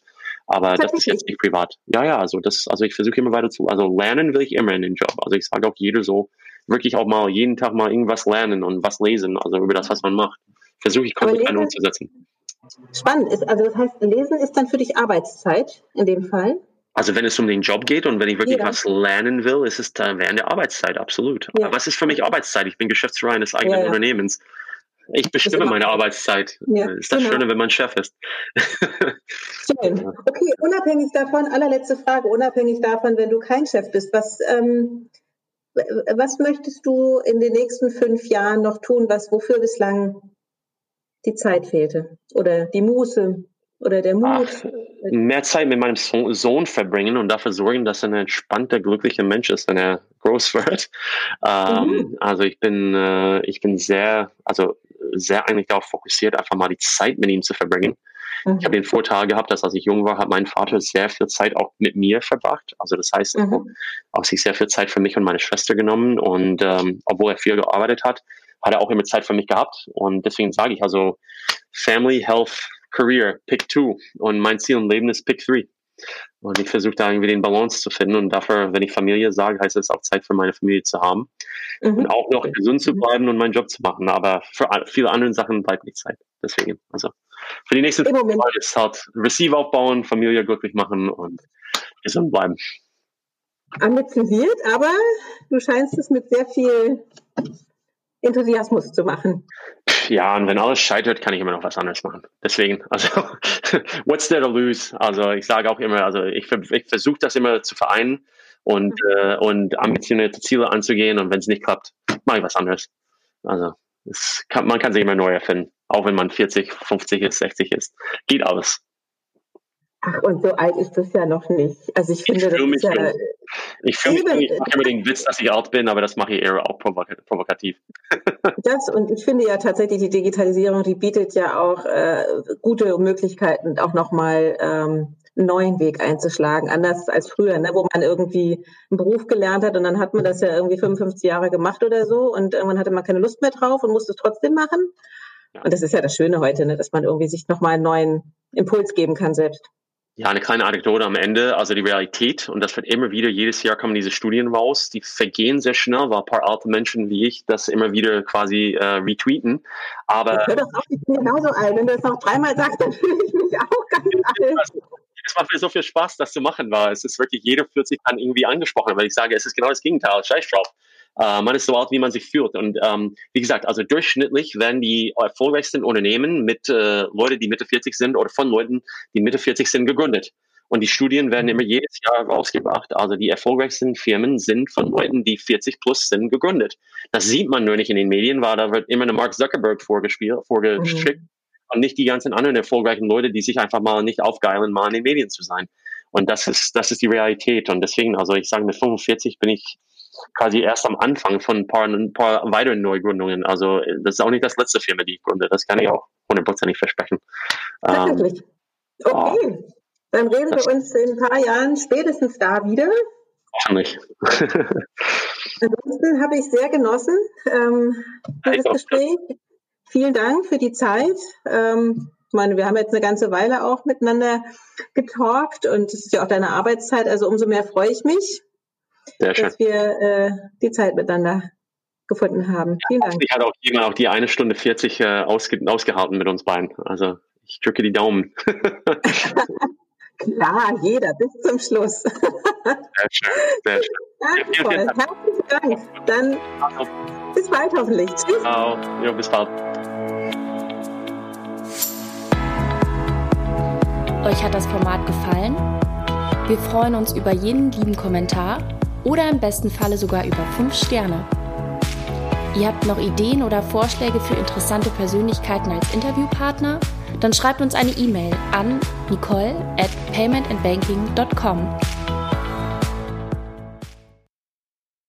Aber das ist jetzt nicht privat. Ja, ja, also das, also ich versuche immer weiter zu, also lernen will ich immer in den Job. Also ich sage auch jeder so, wirklich auch mal jeden Tag mal irgendwas lernen und was lesen, also über das, was man macht. Versuche ich konsequent umzusetzen. Spannend ist, also das heißt, Lesen ist dann für dich Arbeitszeit in dem Fall? Also wenn es um den Job geht und wenn ich wirklich ja. was lernen will, ist es da während der Arbeitszeit, absolut. Ja. Aber was ist für mich Arbeitszeit? Ich bin Geschäftsführer eines eigenen ja, Unternehmens. Ich bestimme meine Arbeitszeit. Ja, ist das genau. Schöne, wenn man Chef ist. Schön. Okay, unabhängig davon, allerletzte Frage, unabhängig davon, wenn du kein Chef bist, was, ähm, was möchtest du in den nächsten fünf Jahren noch tun, was wofür bislang die Zeit fehlte oder die Muße oder der Mut? Ach, mehr Zeit mit meinem Sohn verbringen und dafür sorgen, dass er ein entspannter, glücklicher Mensch ist, wenn er groß wird. Ähm, mhm. Also ich bin, äh, ich bin sehr, also sehr eigentlich darauf fokussiert, einfach mal die Zeit mit ihm zu verbringen. Mhm. Ich habe den Vorteil gehabt, dass als ich jung war, hat mein Vater sehr viel Zeit auch mit mir verbracht. Also das heißt, mhm. auch sich sehr viel Zeit für mich und meine Schwester genommen. Und ähm, obwohl er viel gearbeitet hat, hat er auch immer Zeit für mich gehabt. Und deswegen sage ich also, Family, Health, Career, Pick Two. Und mein Ziel im Leben ist Pick Three. Und ich versuche da irgendwie den Balance zu finden. Und dafür, wenn ich Familie sage, heißt es auch Zeit für meine Familie zu haben. Mhm. Und auch noch gesund zu bleiben und meinen Job zu machen. Aber für viele andere Sachen bleibt nicht Zeit. Deswegen, also für die nächsten Jahre ist halt Receive aufbauen, Familie glücklich machen und gesund bleiben. Ambitioniert, aber du scheinst es mit sehr viel Enthusiasmus zu machen. Ja, und wenn alles scheitert, kann ich immer noch was anderes machen. Deswegen, also, what's there to lose? Also, ich sage auch immer, also, ich, ich versuche das immer zu vereinen und, äh, und ambitionierte Ziele anzugehen. Und wenn es nicht klappt, mache ich was anderes. Also, kann, man kann sich immer neu erfinden. Auch wenn man 40, 50 ist, 60 ist. Geht alles. Ach, und so alt ist das ja noch nicht. Also ich finde, ich das ist ja... Ich fühle mich, ich mache immer den Witz, dass ich alt bin, aber das mache ich eher auch provokativ. Das und ich finde ja tatsächlich, die Digitalisierung, die bietet ja auch äh, gute Möglichkeiten, auch nochmal ähm, einen neuen Weg einzuschlagen, anders als früher, ne, wo man irgendwie einen Beruf gelernt hat und dann hat man das ja irgendwie 55 Jahre gemacht oder so und irgendwann hatte man keine Lust mehr drauf und musste es trotzdem machen. Ja. Und das ist ja das Schöne heute, ne, dass man irgendwie sich nochmal einen neuen Impuls geben kann selbst. Ja, eine kleine Anekdote am Ende, also die Realität, und das wird immer wieder, jedes Jahr kommen diese Studien raus, die vergehen sehr schnell, weil ein paar alte Menschen wie ich das immer wieder quasi äh, retweeten. Aber. Ich höre das auch, ich bin genauso alt. Wenn du das noch dreimal sagst, dann fühle ich mich auch ganz alt. Es macht mir so viel Spaß, das zu machen, weil es ist wirklich, jeder fühlt sich dann irgendwie angesprochen, weil ich sage, es ist genau das Gegenteil, scheiß drauf. Uh, man ist so alt, wie man sich fühlt. Und ähm, wie gesagt, also durchschnittlich werden die erfolgreichsten Unternehmen mit äh, Leuten, die Mitte 40 sind oder von Leuten, die Mitte 40 sind, gegründet. Und die Studien werden immer jedes Jahr rausgebracht. Also die erfolgreichsten Firmen sind von Leuten, die 40 plus sind, gegründet. Das sieht man nur nicht in den Medien, weil da wird immer eine Mark Zuckerberg vorgespielt, vorgeschickt mhm. und nicht die ganzen anderen erfolgreichen Leute, die sich einfach mal nicht aufgeilen, mal in den Medien zu sein. Und das ist, das ist die Realität. Und deswegen, also ich sage, mit 45 bin ich quasi erst am Anfang von ein paar, ein paar weiteren Neugründungen. Also das ist auch nicht das letzte Firma, die ich gründe. Das kann ich auch hundertprozentig versprechen. Tatsächlich. Ähm, okay. Oh, Dann reden wir uns in ein paar Jahren spätestens da wieder. Wahrscheinlich. Ansonsten habe ich sehr genossen ähm, dieses Gespräch. Vielen Dank für die Zeit. Ähm, ich meine, wir haben jetzt eine ganze Weile auch miteinander getalkt und es ist ja auch deine Arbeitszeit, also umso mehr freue ich mich. Sehr schön. dass wir äh, die Zeit miteinander gefunden haben. Vielen ja, Dank. Ich hatte auch jemand auch die eine Stunde 40 äh, ausge ausgehalten mit uns beiden. Also ich drücke die Daumen. Klar, jeder bis zum Schluss. sehr schön, sehr schön. Danke, ja, Herzlichen Dank. Dann also. bis bald hoffentlich. Tschüss. Ciao. Ja, bis bald. Euch hat das Format gefallen? Wir freuen uns über jeden lieben Kommentar oder im besten Falle sogar über 5 Sterne. Ihr habt noch Ideen oder Vorschläge für interessante Persönlichkeiten als Interviewpartner? Dann schreibt uns eine E-Mail an nicole at paymentandbanking.com